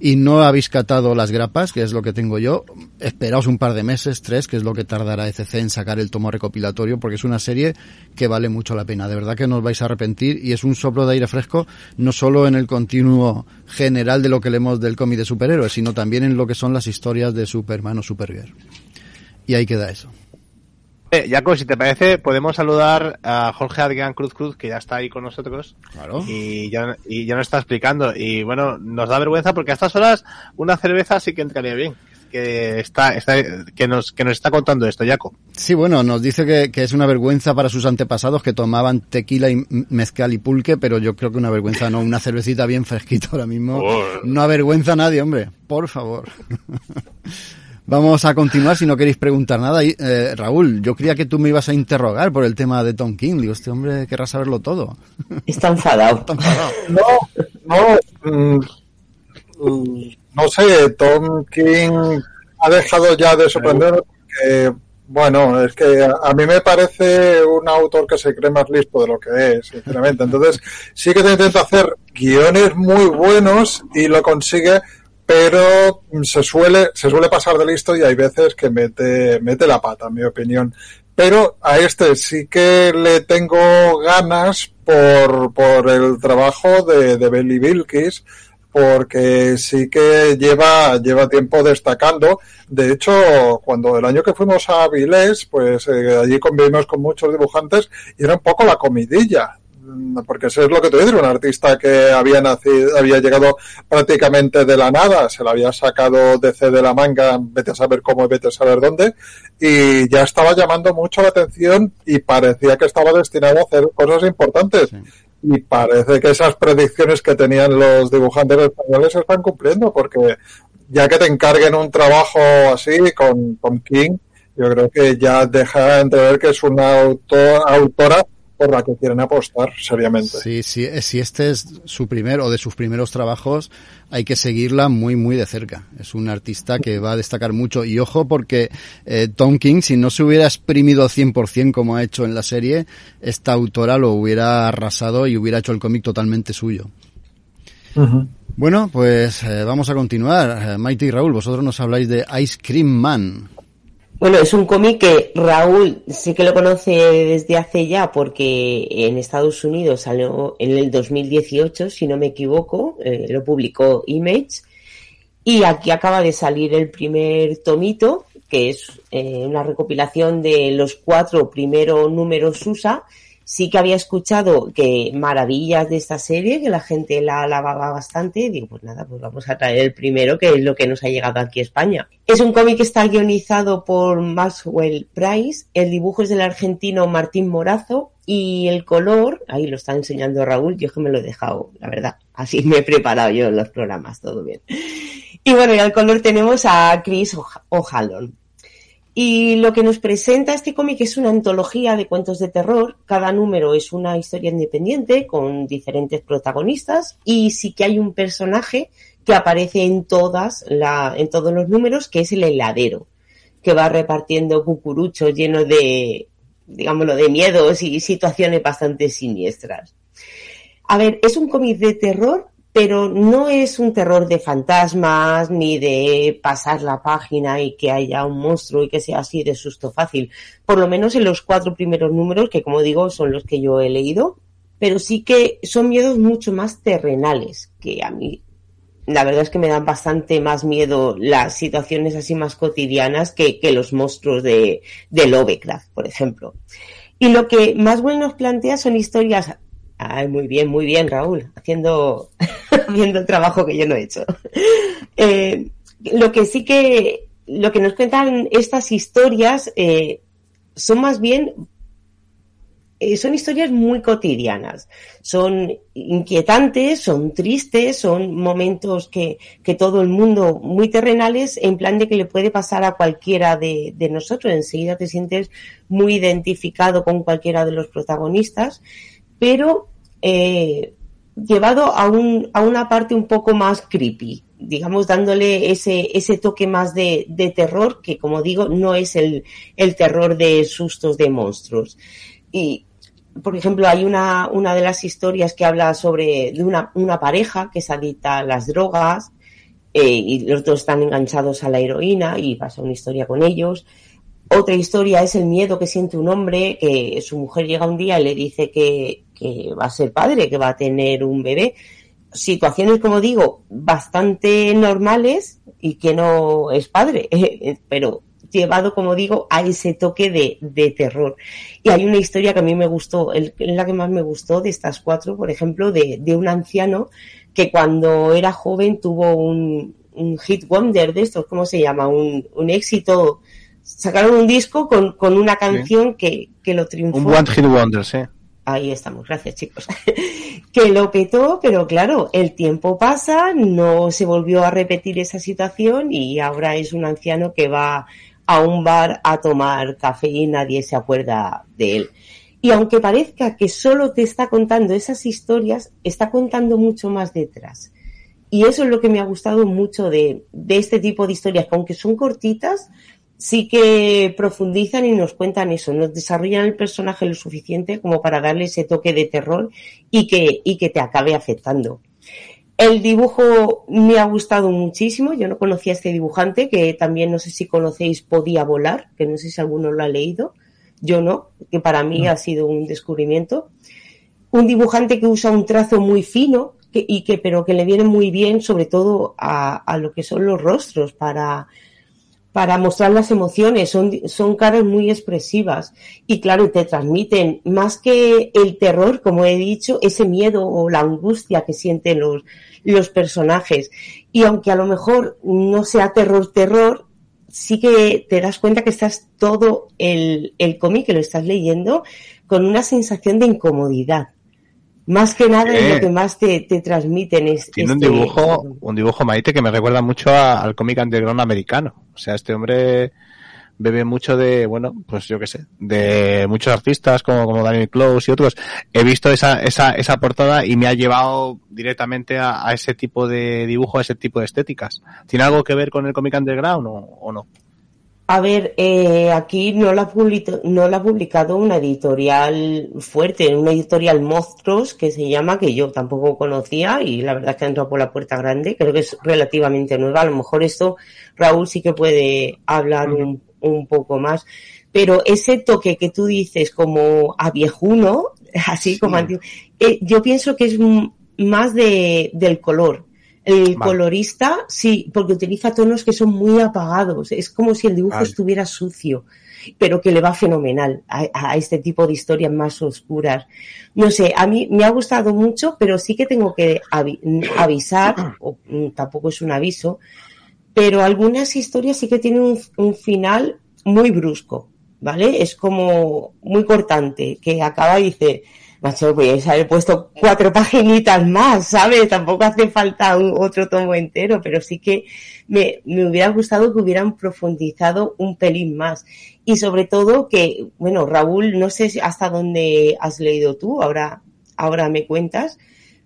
y no habéis catado las grapas, que es lo que tengo yo, esperaos un par de meses, tres, que es lo que tardará ECC en sacar el tomo recopilatorio, porque es una serie que vale mucho la pena. De verdad que no os vais a arrepentir y es un soplo de aire fresco, no solo en el continuo general de lo que leemos del cómic de superhéroes, sino también en lo que son las historias de Superman o Supergirl. Y ahí queda eso.
Eh, Jaco, si te parece, podemos saludar a Jorge Adrián Cruz Cruz, que ya está ahí con nosotros.
Claro.
Y ya, y ya nos está explicando. Y bueno, nos da vergüenza porque a estas horas una cerveza sí que entraría bien. Que está, está que nos, que nos está contando esto, Jaco.
Sí, bueno, nos dice que, que es una vergüenza para sus antepasados que tomaban tequila y mezcal y pulque, pero yo creo que una vergüenza no, una cervecita bien fresquita ahora mismo.
Oh.
No avergüenza a nadie, hombre, por favor. Vamos a continuar si no queréis preguntar nada. Eh, Raúl, yo creía que tú me ibas a interrogar por el tema de Tom King. Digo, este hombre querrá saberlo todo.
Está enfadado.
No, no, mm, mm, no sé, Tom King ha dejado ya de sorprender porque, bueno, es que a, a mí me parece un autor que se cree más listo de lo que es, sinceramente. Entonces, sí que te intenta hacer guiones muy buenos y lo consigue, pero se suele, se suele pasar de listo y hay veces que mete, mete la pata, en mi opinión. Pero a este sí que le tengo ganas por, por el trabajo de, de Belly Bilkis, porque sí que lleva, lleva tiempo destacando. De hecho, cuando el año que fuimos a Avilés, pues eh, allí convivimos con muchos dibujantes y era un poco la comidilla. Mm, Porque eso es lo que te digo, un artista que había nacido, había llegado prácticamente de la nada, se la había sacado DC de la manga, vete a saber cómo, vete a saber dónde, y ya estaba llamando mucho la atención y parecía que estaba destinado a hacer cosas importantes.
Sí.
Y parece que esas predicciones que tenían los dibujantes españoles se están cumpliendo, porque ya que te encarguen un trabajo así con, con King, yo creo que ya deja entrever que es una autor, autora por la que quieren apostar seriamente.
Sí, sí, eh, si este es su primer o de sus primeros trabajos, hay que seguirla muy, muy de cerca. Es un artista que va a destacar mucho. Y ojo, porque eh, Tom King, si no se hubiera exprimido al 100% como ha hecho en la serie, esta autora lo hubiera arrasado y hubiera hecho el cómic totalmente suyo. Bueno, pues eh, vamos a continuar. Eh, Maite y Raúl, vosotros nos habláis de Ice Cream Man.
Bueno, es un cómic que Raúl sí que lo conoce desde hace ya porque en Estados Unidos salió en el 2018, si no me equivoco, eh, lo publicó Image y aquí acaba de salir el primer tomito, que es eh, una recopilación de los cuatro primeros números USA. Sí que había escuchado que maravillas de esta serie, que la gente la alababa bastante. Digo, pues nada, pues vamos a traer el primero, que es lo que nos ha llegado aquí a España. Es un cómic que está guionizado por Maxwell Price. El dibujo es del argentino Martín Morazo. Y el color, ahí lo está enseñando Raúl, yo es que me lo he dejado, la verdad. Así me he preparado yo los programas, todo bien. Y bueno, y al color tenemos a Chris O'Halloran. Y lo que nos presenta este cómic es una antología de cuentos de terror. Cada número es una historia independiente con diferentes protagonistas y sí que hay un personaje que aparece en todas la, en todos los números, que es el heladero, que va repartiendo cucuruchos llenos de, digámoslo, de miedos y situaciones bastante siniestras. A ver, es un cómic de terror, pero no es un terror de fantasmas ni de pasar la página y que haya un monstruo y que sea así de susto fácil. Por lo menos en los cuatro primeros números, que como digo son los que yo he leído, pero sí que son miedos mucho más terrenales, que a mí la verdad es que me dan bastante más miedo las situaciones así más cotidianas que, los monstruos de, de Lovecraft, por ejemplo. Y lo que bueno nos plantea son historias Ay, muy bien, muy bien, Raúl, haciendo, haciendo el trabajo que yo no he hecho. Eh, lo que sí que, lo que nos cuentan estas historias eh, son más bien, eh, son historias muy cotidianas, son inquietantes, son tristes, son momentos que, que todo el mundo muy terrenales, en plan de que le puede pasar a cualquiera de, de nosotros. Enseguida te sientes muy identificado con cualquiera de los protagonistas pero eh, llevado a, un, a una parte un poco más creepy, digamos, dándole ese, ese toque más de, de terror, que como digo, no es el, el terror de sustos de monstruos. Y, por ejemplo, hay una, una de las historias que habla sobre de una, una pareja que se adicta a las drogas eh, y los dos están enganchados a la heroína y pasa una historia con ellos. Otra historia es el miedo que siente un hombre, que su mujer llega un día y le dice que, va a ser padre, que va a tener un bebé. Situaciones, como digo, bastante normales y que no es padre, pero llevado, como digo, a ese toque de, de, terror. Y hay una historia que a mí me gustó, la que más me gustó de estas cuatro, por ejemplo, de, un anciano que cuando era joven tuvo un, hit wonder de estos, ¿cómo se llama? Un éxito sacaron un disco con, con una canción que, que, lo triunfó.
Un One Hit Wonder, sí.
Ahí estamos, gracias chicos. que lo petó, pero claro, el tiempo pasa, no se volvió a repetir esa situación y ahora es un anciano que va a un bar a tomar café y nadie se acuerda de él. Y aunque parezca que solo te está contando esas historias, está contando mucho más detrás. Y eso es lo que me ha gustado mucho de, de este tipo de historias, que aunque son cortitas, sí que profundizan y nos cuentan eso, nos desarrollan el personaje lo suficiente como para darle ese toque de terror y que, y que te acabe afectando. El dibujo me ha gustado muchísimo. Yo no conocía a este dibujante, que también no sé si conocéis Podía Volar, que no sé si alguno lo ha leído. Yo no, que para mí no. ha sido un descubrimiento. Un dibujante que usa un trazo muy fino que, y que, pero que le viene muy bien, sobre todo a, a lo que son los rostros, para, para mostrar las emociones, son, son caras muy expresivas y claro, te transmiten más que el terror, como he dicho, ese miedo o la angustia que sienten los, los personajes. Y aunque a lo mejor no sea terror, terror, sí que te das cuenta que estás todo el, el cómic que lo estás leyendo con una sensación de incomodidad. Más que nada eh, es lo que más te, te transmiten. Es,
tiene este, un dibujo, un dibujo Maite que me recuerda mucho a, al cómic underground americano. O sea, este hombre bebe mucho de, bueno, pues yo qué sé, de muchos artistas como, como Daniel Close y otros. He visto esa, esa, esa portada y me ha llevado directamente a, a ese tipo de dibujo, a ese tipo de estéticas. ¿Tiene algo que ver con el cómic underground o, o no?
A ver, eh, aquí no la, ha no la ha publicado una editorial fuerte, una editorial Monstruos que se llama, que yo tampoco conocía y la verdad es que ha entrado por la puerta grande, creo que es relativamente nueva, a lo mejor esto Raúl sí que puede hablar un, un poco más, pero ese toque que tú dices como a viejuno, así sí. como antiguo, eh, yo pienso que es más de, del color el vale. colorista, sí, porque utiliza tonos que son muy apagados. Es como si el dibujo vale. estuviera sucio, pero que le va fenomenal a, a, este tipo de historias más oscuras. No sé, a mí me ha gustado mucho, pero sí que tengo que avi avisar, o mm, tampoco es un aviso, pero algunas historias sí que tienen un, un final muy brusco, ¿vale? Es como muy cortante, que acaba y dice, macho, pues haber puesto cuatro paginitas más, ¿sabes? Tampoco hace falta un, otro tomo entero, pero sí que me, me, hubiera gustado que hubieran profundizado un pelín más. Y sobre todo que, bueno, Raúl, no sé hasta dónde has leído tú, ahora, ahora me cuentas,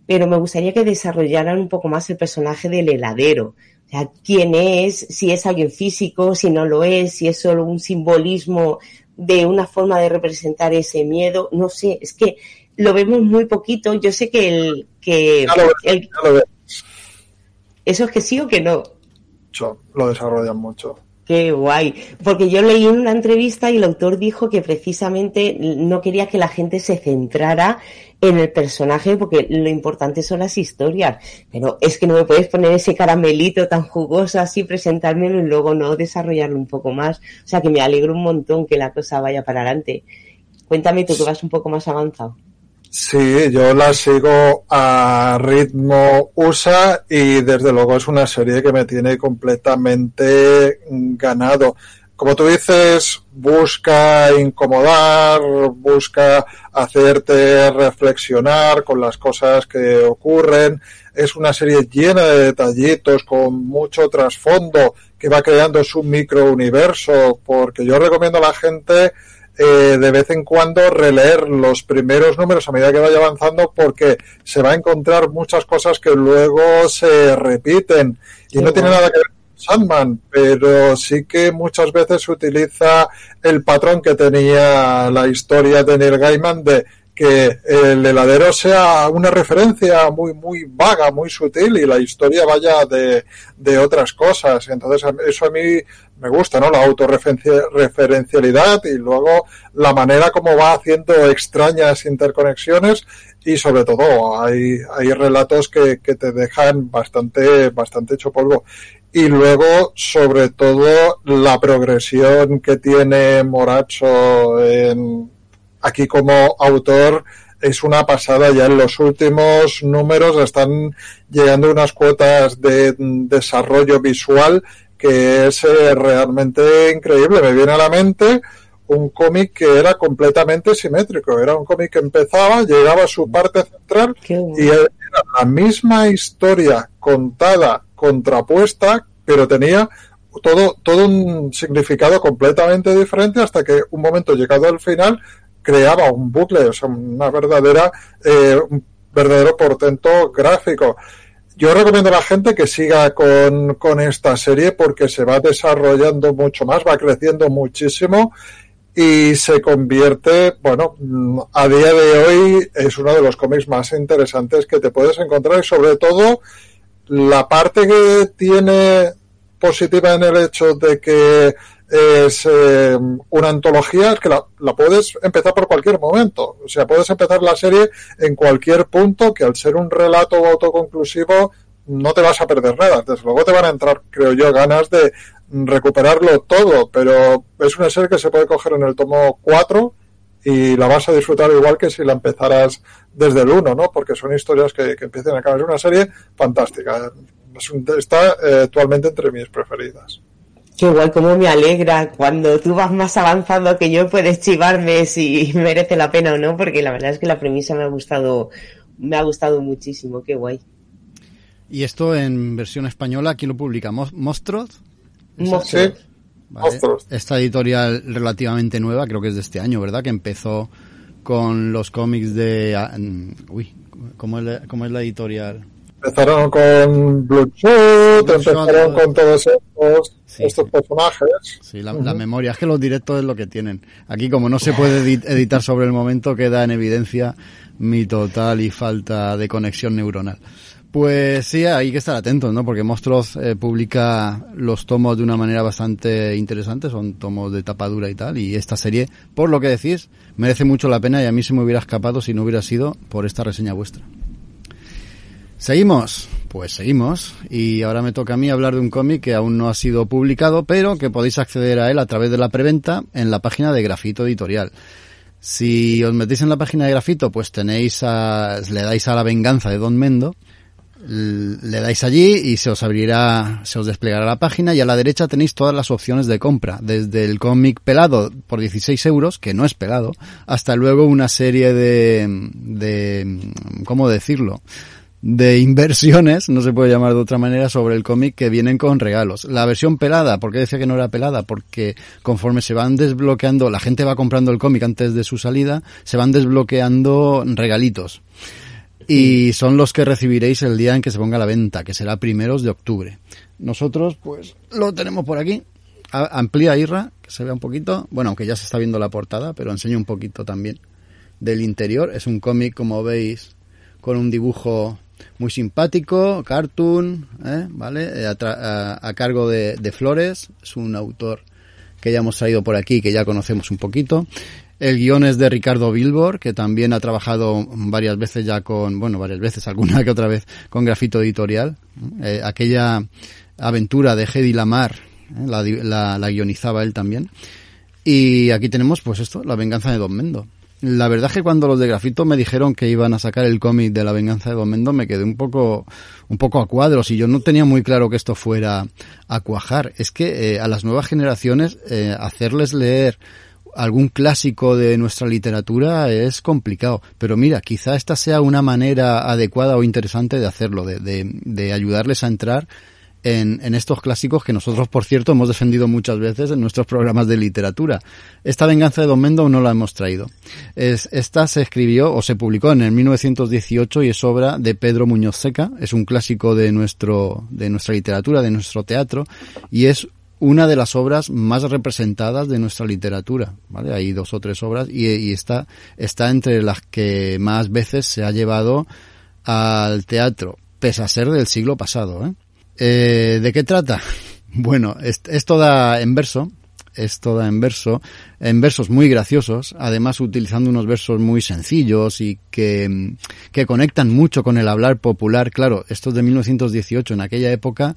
pero me gustaría que desarrollaran un poco más el personaje del heladero. O sea, quién es, si es alguien físico, si no lo es, si es solo un simbolismo de una forma de representar ese miedo, no sé, es que lo vemos muy poquito. Yo sé que el que
ya lo,
el,
ya lo
¿Eso es que sí o que no?
Mucho, lo desarrollan mucho.
Qué guay. Porque yo leí en una entrevista y el autor dijo que precisamente no quería que la gente se centrara en el personaje porque lo importante son las historias. Pero es que no me puedes poner ese caramelito tan jugoso así, presentármelo y luego no desarrollarlo un poco más. O sea que me alegro un montón que la cosa vaya para adelante. Cuéntame tú que vas un poco más avanzado.
Sí, yo la sigo a ritmo USA y desde luego es una serie que me tiene completamente ganado. Como tú dices, busca incomodar, busca hacerte reflexionar con las cosas que ocurren. Es una serie llena de detallitos, con mucho trasfondo, que va creando su microuniverso, porque yo recomiendo a la gente eh, de vez en cuando releer los primeros números a medida que vaya avanzando porque se va a encontrar muchas cosas que luego se repiten. Y no tiene nada que ver con Sandman, pero sí que muchas veces se utiliza el patrón que tenía la historia de Neil Gaiman de que el heladero sea una referencia muy, muy vaga, muy sutil y la historia vaya de, de otras cosas. Entonces, eso a mí me gusta, ¿no? La autorreferencialidad y luego la manera como va haciendo extrañas interconexiones y sobre todo hay, hay relatos que, que te dejan bastante, bastante hecho polvo. Y luego, sobre todo, la progresión que tiene Moracho en, aquí como autor es una pasada ya en los últimos números están llegando unas cuotas de desarrollo visual que es eh, realmente increíble. Me viene a la mente un cómic que era completamente simétrico. Era un cómic que empezaba, llegaba a su parte central y era la misma historia contada, contrapuesta, pero tenía todo, todo un significado completamente diferente hasta que un momento llegado al final creaba un bucle, o sea, una verdadera, eh, un verdadero portento gráfico. Yo recomiendo a la gente que siga con, con esta serie porque se va desarrollando mucho más, va creciendo muchísimo y se convierte, bueno, a día de hoy es uno de los cómics más interesantes que te puedes encontrar y sobre todo la parte que tiene positiva en el hecho de que es eh, una antología que la, la, puedes empezar por cualquier momento. O sea, puedes empezar la serie en cualquier punto que al ser un relato autoconclusivo no te vas a perder nada. Desde luego te van a entrar, creo yo, ganas de recuperarlo todo, pero es una serie que se puede coger en el tomo 4 y la vas a disfrutar igual que si la empezaras desde el 1, ¿no? Porque son historias que, que empiezan a acabar. Es una serie fantástica. Está eh, actualmente entre mis preferidas.
Qué guay, cómo me alegra cuando tú vas más avanzando que yo puedes chivarme si merece la pena o no, porque la verdad es que la premisa me ha gustado, me ha gustado muchísimo, qué guay.
¿Y esto en versión española quién lo publica?
Sí.
Vale. Esta editorial relativamente nueva, creo que es de este año, ¿verdad? Que empezó con los cómics de... Uy, ¿cómo es la, cómo es la editorial?
Empezaron con Bloodshot, empezaron con todos estos, sí, estos
sí.
personajes.
Sí, la, uh -huh. la, memoria. Es que los directos es lo que tienen. Aquí, como no se puede edit editar sobre el momento, queda en evidencia mi total y falta de conexión neuronal. Pues sí, hay que estar atentos, ¿no? Porque Monstruos eh, publica los tomos de una manera bastante interesante, son tomos de tapadura y tal, y esta serie, por lo que decís, merece mucho la pena y a mí se me hubiera escapado si no hubiera sido por esta reseña vuestra. ¿Seguimos? Pues seguimos. Y ahora me toca a mí hablar de un cómic que aún no ha sido publicado, pero que podéis acceder a él a través de la preventa en la página de Grafito Editorial. Si os metéis en la página de Grafito, pues tenéis a, le dais a la venganza de Don Mendo, le dais allí y se os abrirá, se os desplegará la página y a la derecha tenéis todas las opciones de compra, desde el cómic pelado por 16 euros, que no es pelado, hasta luego una serie de, de, ¿cómo decirlo? De inversiones, no se puede llamar de otra manera, sobre el cómic que vienen con regalos. La versión pelada, ¿por qué decía que no era pelada? Porque conforme se van desbloqueando, la gente va comprando el cómic antes de su salida, se van desbloqueando regalitos. Y son los que recibiréis el día en que se ponga a la venta, que será primeros de octubre. Nosotros, pues, lo tenemos por aquí. Amplía Irra, que se vea un poquito. Bueno, aunque ya se está viendo la portada, pero enseño un poquito también del interior. Es un cómic, como veis, con un dibujo muy simpático, cartoon, ¿eh? ¿vale? A, a, cargo de, Flores, es un autor que ya hemos traído por aquí, que ya conocemos un poquito. El guion es de Ricardo Bilbor, que también ha trabajado varias veces ya con, bueno, varias veces, alguna que otra vez, con grafito editorial. Eh, aquella aventura de Hedy Lamar, eh, la, la, guionizaba él también. Y aquí tenemos, pues esto, La venganza de Don Mendo. La verdad es que cuando los de grafito me dijeron que iban a sacar el cómic de La venganza de Don Mendo, me quedé un poco, un poco a cuadros y yo no tenía muy claro que esto fuera a cuajar. Es que eh, a las nuevas generaciones, eh, hacerles leer algún clásico de nuestra literatura es complicado. Pero mira, quizá esta sea una manera adecuada o interesante de hacerlo, de, de, de ayudarles a entrar en, estos clásicos que nosotros, por cierto, hemos defendido muchas veces en nuestros programas de literatura. Esta venganza de Don Mendo no la hemos traído. Es, esta se escribió o se publicó en el 1918 y es obra de Pedro Muñoz Seca. Es un clásico de nuestro, de nuestra literatura, de nuestro teatro y es una de las obras más representadas de nuestra literatura, ¿vale? Hay dos o tres obras y, y está, está entre las que más veces se ha llevado al teatro, pese a ser del siglo pasado, ¿eh? Eh, ¿De qué trata? Bueno, es, es, toda en verso, es toda en verso, en versos muy graciosos, además utilizando unos versos muy sencillos y que, que conectan mucho con el hablar popular. Claro, esto es de 1918, en aquella época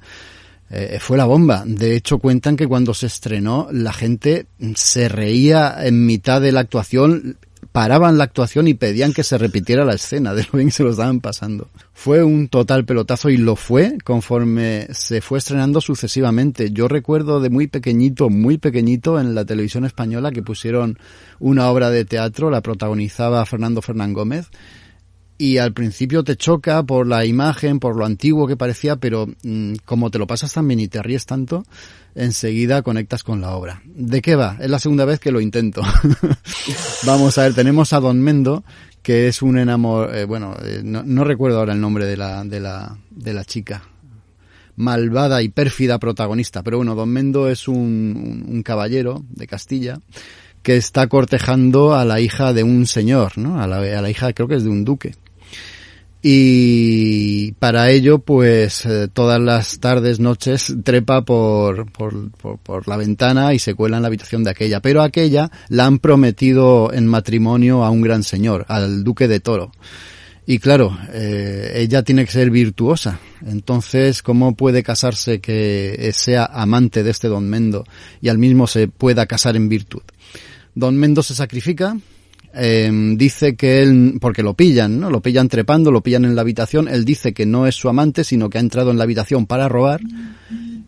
eh, fue la bomba. De hecho, cuentan que cuando se estrenó la gente se reía en mitad de la actuación, paraban la actuación y pedían que se repitiera la escena de lo bien que se lo estaban pasando. Fue un total pelotazo y lo fue conforme se fue estrenando sucesivamente. Yo recuerdo de muy pequeñito, muy pequeñito en la televisión española que pusieron una obra de teatro, la protagonizaba Fernando Fernán Gómez y al principio te choca por la imagen, por lo antiguo que parecía, pero mmm, como te lo pasas tan bien y te ríes tanto, enseguida conectas con la obra. ¿De qué va? Es la segunda vez que lo intento. Vamos a ver, tenemos a Don Mendo, que es un enamor, eh, bueno, eh, no, recuerdo ahora el nombre de la, de la, de la chica. Malvada y pérfida protagonista, pero bueno, Don Mendo es un, un, un caballero de Castilla que está cortejando a la hija de un señor, ¿no? A la, a la hija creo que es de un duque y para ello pues eh, todas las tardes, noches trepa por, por, por, la ventana y se cuela en la habitación de aquella, pero aquella la han prometido en matrimonio a un gran señor, al duque de Toro. Y claro, eh, ella tiene que ser virtuosa. Entonces, ¿cómo puede casarse que sea amante de este don Mendo y al mismo se pueda casar en virtud? Don Mendo se sacrifica, eh, dice que él, porque lo pillan, ¿no? Lo pillan trepando, lo pillan en la habitación, él dice que no es su amante, sino que ha entrado en la habitación para robar,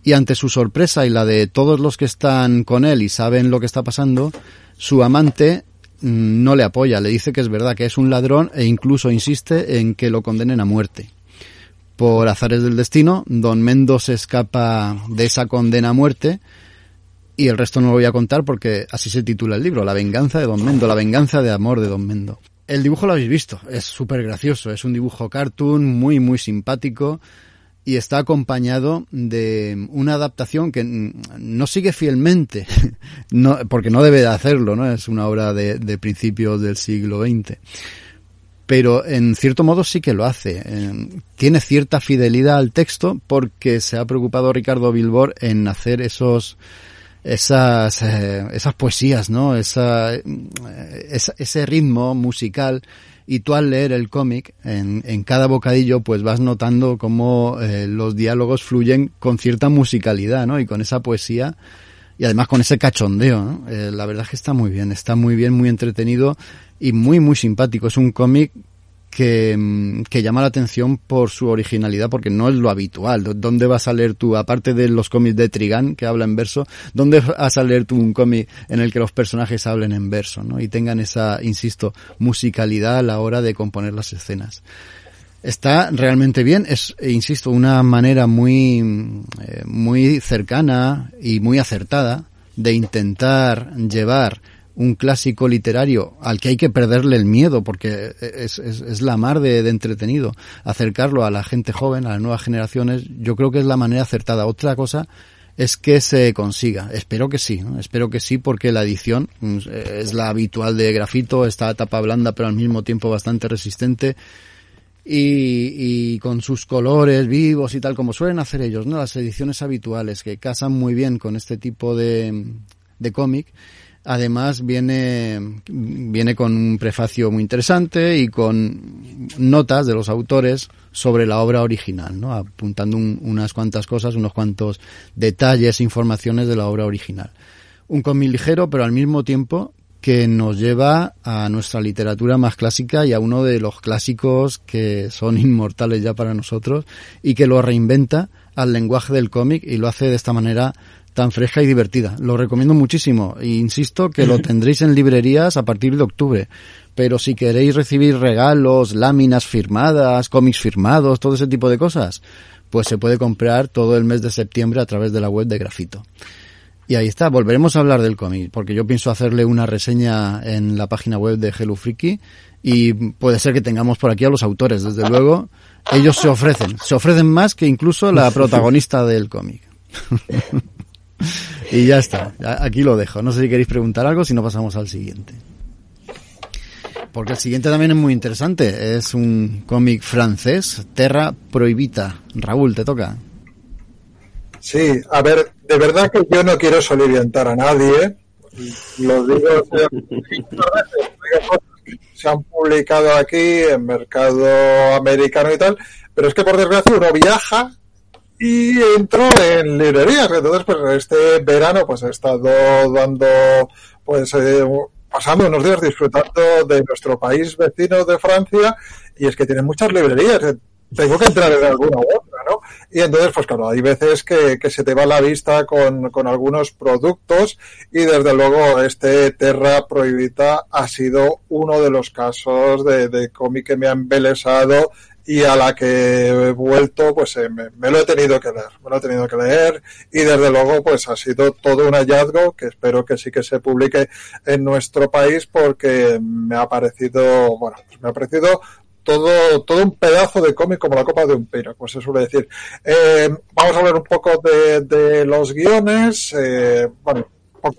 y ante su sorpresa y la de todos los que están con él y saben lo que está pasando, su amante mmm, no le apoya, le dice que es verdad, que es un ladrón e incluso insiste en que lo condenen a muerte. Por azares del destino, don Mendo se escapa de esa condena a muerte, y el resto no lo voy a contar porque así se titula el libro, La venganza de Don Mendo, la venganza de amor de Don Mendo. El dibujo lo habéis visto, es súper gracioso, es un dibujo cartoon muy muy simpático y está acompañado de una adaptación que no sigue fielmente, porque no debe de hacerlo, ¿no? Es una obra de, de principios del siglo XX. Pero en cierto modo sí que lo hace. Tiene cierta fidelidad al texto porque se ha preocupado Ricardo Bilbor en hacer esos, esas, eh, esas poesías, ¿no? Esa, esa, ese ritmo musical y tú al leer el cómic en, en, cada bocadillo pues vas notando cómo eh, los diálogos fluyen con cierta musicalidad, ¿no? Y con esa poesía y además con ese cachondeo, ¿no? Eh, la verdad es que está muy bien, está muy bien, muy entretenido y muy, muy simpático. Es un cómic que, mm, que, llama la atención por su originalidad, porque no es lo habitual. ¿Dónde vas a leer tú, aparte de los cómics de Trigan, que habla en verso, dónde vas a leer tú un cómic en el que los personajes hablen en verso, ¿no? Y tengan esa, insisto, musicalidad a la hora de componer las escenas. Está realmente bien, es, insisto, una manera muy, eh, muy cercana y muy acertada de intentar llevar un clásico literario al que hay que perderle el miedo porque es, es, es la mar de, de, entretenido. Acercarlo a la gente joven, a las nuevas generaciones, yo creo que es la manera acertada. Otra cosa es que se consiga. Espero que sí, ¿no? espero que sí porque la edición mm, es la habitual de grafito, está a tapa blanda pero al mismo tiempo bastante resistente y, con sus colores vivos y tal, como suelen hacer ellos, ¿no? Las ediciones habituales que casan muy bien con este tipo de, de cómic. Además viene, viene con un prefacio muy interesante y con notas de los autores sobre la obra original, ¿no? apuntando unas cuantas cosas, unos cuantos detalles, informaciones de la obra original. Un cómic ligero, pero al mismo tiempo que nos lleva a nuestra literatura más clásica y a uno de los clásicos que son inmortales ya para nosotros y que lo reinventa al lenguaje del cómic y lo hace de esta manera tan fresca y divertida. Lo recomiendo muchísimo e insisto que lo tendréis en librerías a partir de octubre. Pero si queréis recibir regalos, láminas firmadas, cómics firmados, todo ese tipo de cosas, pues se puede comprar todo el mes de septiembre a través de la web de Grafito. Y ahí está, volveremos a hablar del cómic, porque yo pienso hacerle una reseña en la página web de Hello Freaky y puede ser que tengamos por aquí a los autores, desde luego. Ellos se ofrecen, se ofrecen más que incluso la protagonista del cómic. y ya está, aquí lo dejo. No sé si queréis preguntar algo, si no pasamos al siguiente. Porque el siguiente también es muy interesante. Es un cómic francés, Terra Prohibita. Raúl, te toca.
Sí, a ver, de verdad que yo no quiero soliviantar a nadie. Lo digo, se han publicado aquí en mercado americano y tal, pero es que por desgracia uno viaja y entró en librerías. Entonces, pues este verano pues he estado dando, pues eh, pasando unos días disfrutando de nuestro país vecino de Francia y es que tiene muchas librerías tengo que entrar en alguna otra, ¿no? Y entonces, pues claro, hay veces que, que se te va la vista con, con, algunos productos y desde luego este Terra Prohibita ha sido uno de los casos de, de cómic que me ha embelesado y a la que he vuelto, pues eh, me, lo he tenido que leer, me lo he tenido que leer y desde luego pues ha sido todo un hallazgo que espero que sí que se publique en nuestro país porque me ha parecido, bueno, pues me ha parecido todo, todo un pedazo de cómic como la copa de un pino, como se suele decir. Eh, vamos a hablar un poco de, de los guiones, eh, bueno,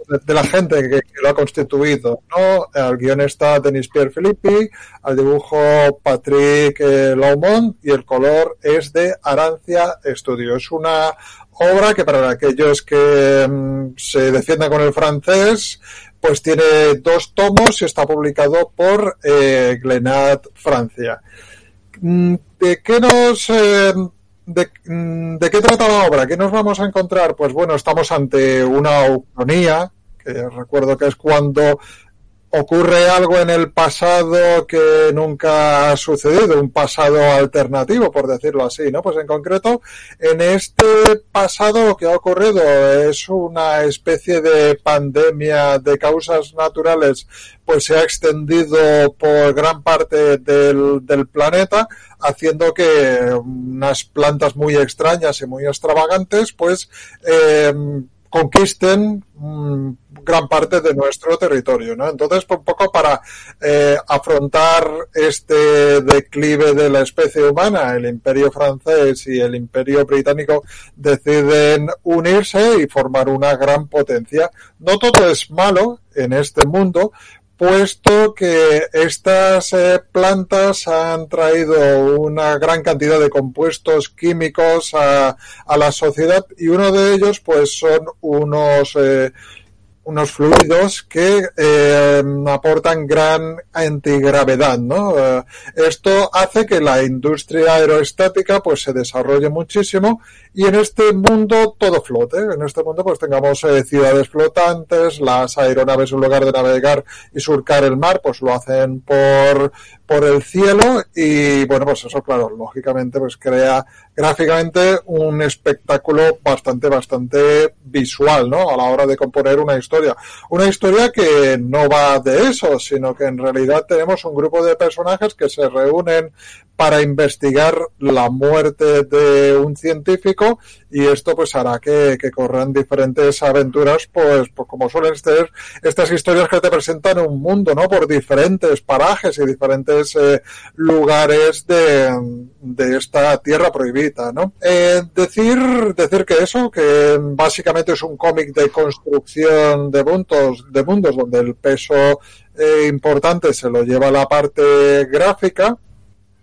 de, la gente que, que, lo ha constituido, ¿no? Al guion está Denis Pierre Filippi, al dibujo Patrick eh, Laumont y el color es de Arancia Studio. Es una obra que para aquellos que mm, se defiendan con el francés, pues tiene dos tomos y está publicado por eh, Glenat Francia. Mm, ¿De qué nos eh, de, mm, de, qué trata la obra? ¿Qué nos vamos a encontrar? Pues bueno, estamos ante una ucronía, que recuerdo que es cuando ocurre algo en el pasado que nunca ha sucedido, un pasado alternativo, por decirlo así, ¿no? Pues en concreto, en este pasado que ha ocurrido es una especie de pandemia de causas naturales, pues se ha extendido por gran parte del, planeta, haciendo que unas plantas muy extrañas y muy extravagantes, pues, eh, conquisten mmm, gran parte de nuestro territorio, ¿no? Entonces, un poco para eh, afrontar este declive de la especie humana, el imperio francés y el imperio británico deciden unirse y formar una gran potencia. No todo es malo en este mundo, puesto que estas eh, plantas han traído una gran cantidad de compuestos químicos a, a la sociedad y uno de ellos pues son unos eh, unos fluidos que eh, aportan gran antigravedad, ¿no? Eh, esto hace que la industria aerostática pues se desarrolle muchísimo y en este mundo todo flote. En este mundo pues tengamos eh, ciudades flotantes, las aeronaves en lugar de navegar y surcar el mar pues lo hacen por por el cielo. Y bueno pues eso claro lógicamente pues crea gráficamente un espectáculo bastante bastante visual no a la hora de componer una historia. Una historia que no va de eso sino que en realidad tenemos un grupo de personajes que se reúnen para investigar la muerte de un científico y esto pues hará que, corran diferentes aventuras pues, pues, como suelen ser estas historias que te presentan un mundo no por diferentes parajes y diferentes eh, lugares de, de, esta tierra prohibida no eh, decir decir que eso que básicamente es un cómic de construcción de mundos de mundos donde el peso eh, importante se lo lleva la parte gráfica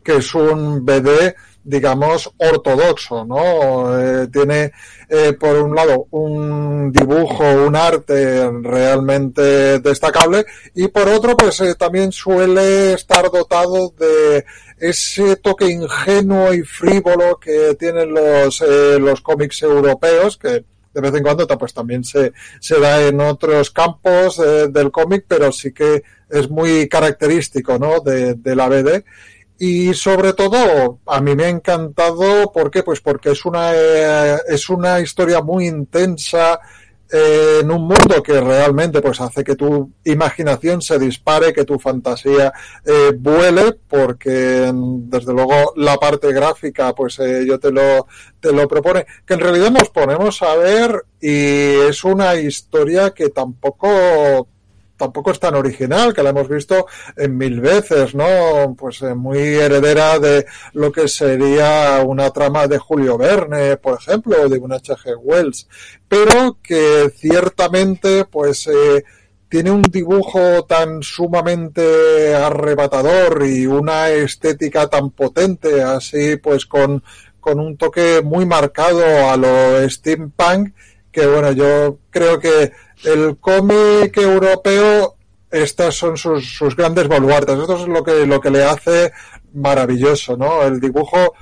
que es un BD digamos, ortodoxo, ¿no? Eh, tiene, eh, por un lado, un dibujo, un arte realmente destacable y por otro, pues eh, también suele estar dotado de ese toque ingenuo y frívolo que tienen los, los cómics europeos, que de vez en cuando pues también se, se da en otros campos del cómic, pero sí que es muy característico, ¿no? De, de la BD y sobre todo a mí me ha encantado ¿por qué? pues porque es una eh, es una historia muy intensa eh, en un mundo que realmente pues hace que tu imaginación se dispare que tu fantasía eh, vuele porque desde luego la parte gráfica pues yo te lo te lo propone que en realidad nos ponemos a ver y es una historia que tampoco tampoco es tan original, que la hemos visto en mil veces, ¿no? Pues eh, muy heredera de lo que sería una trama de Julio Verne, por ejemplo, o de un H.G. Wells, pero que ciertamente, pues, eh, tiene un dibujo tan sumamente arrebatador y una estética tan potente, así pues con, con un toque muy marcado a lo steampunk, que bueno, yo creo que el cómic europeo, estas son sus, sus grandes baluartes. Esto es lo que, lo que le hace maravilloso, ¿no? El dibujo,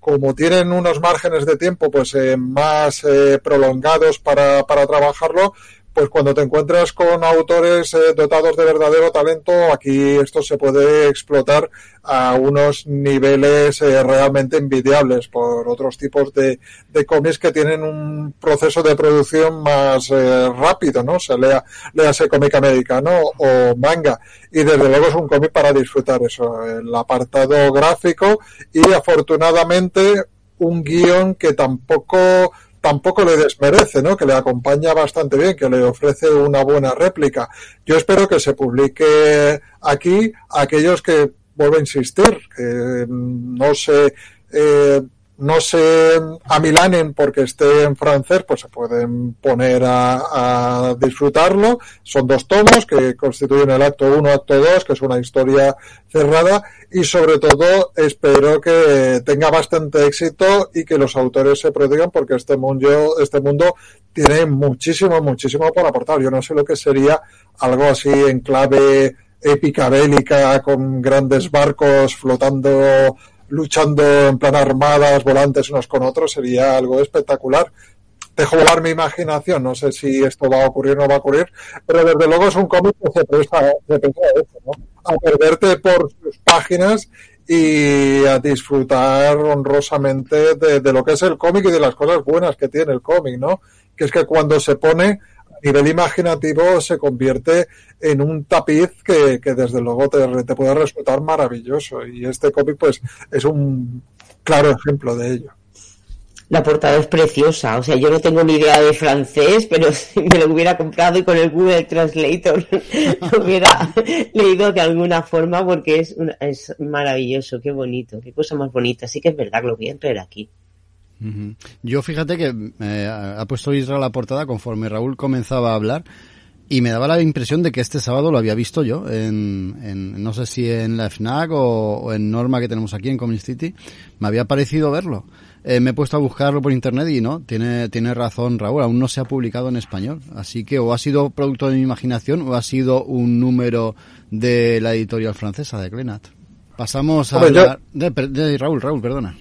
como tienen unos márgenes de tiempo pues eh, más eh, prolongados para, para trabajarlo, pues cuando te encuentras con autores eh, dotados de verdadero talento, aquí esto se puede explotar a unos niveles eh, realmente envidiables por otros tipos de, de cómics que tienen un proceso de producción más eh, rápido, ¿no? Se lea, léase cómic americano o manga. Y desde luego es un cómic para disfrutar eso, el apartado gráfico y afortunadamente un guion que tampoco tampoco le desmerece, ¿no? Que le acompaña bastante bien, que le ofrece una buena réplica. Yo espero que se publique aquí aquellos que vuelvo a insistir, que no se eh, no se amilanen porque esté en francés, pues se pueden poner a, a, disfrutarlo. Son dos tomos que constituyen el acto 1, acto 2, que es una historia cerrada y sobre todo espero que tenga bastante éxito y que los autores se prodigan porque este mundo, este mundo tiene muchísimo, muchísimo por aportar. Yo no sé lo que sería algo así en clave épica bélica con grandes barcos flotando luchando en plan armadas, volantes unos con otros, sería algo espectacular. Dejo volar mi imaginación, no sé si esto va a ocurrir o no va a ocurrir, pero desde luego es un cómic que se presta, a ¿no? A perderte por sus páginas y a disfrutar honrosamente de lo que es el cómic y de las cosas buenas que tiene el cómic, ¿no? Que es que cuando se pone nivel imaginativo se convierte en un tapiz que, que desde luego te, te, puede resultar maravilloso. Y este cómic, pues, es un claro ejemplo de ello.
La portada es preciosa, o sea, yo no tengo ni idea de francés, pero si me lo hubiera comprado y con el Google Translator lo hubiera leído de alguna forma porque es, una, es maravilloso, qué bonito, qué cosa más bonita. Sí que es verdad lo voy a traer aquí.
Yo fíjate que eh, ha puesto Israel la portada conforme Raúl comenzaba a hablar y me daba la impresión de que este sábado lo había visto yo en, en no sé si en la FNAC o, o, en Norma que tenemos aquí en Comic City. Me había parecido verlo. Eh, me he puesto a buscarlo por internet y no, tiene, tiene razón Raúl, aún no se ha publicado en español. Así que o ha sido producto de mi imaginación o ha sido un número de la editorial francesa de Glenat. Pasamos a hablar de, de Raúl, Raúl, perdona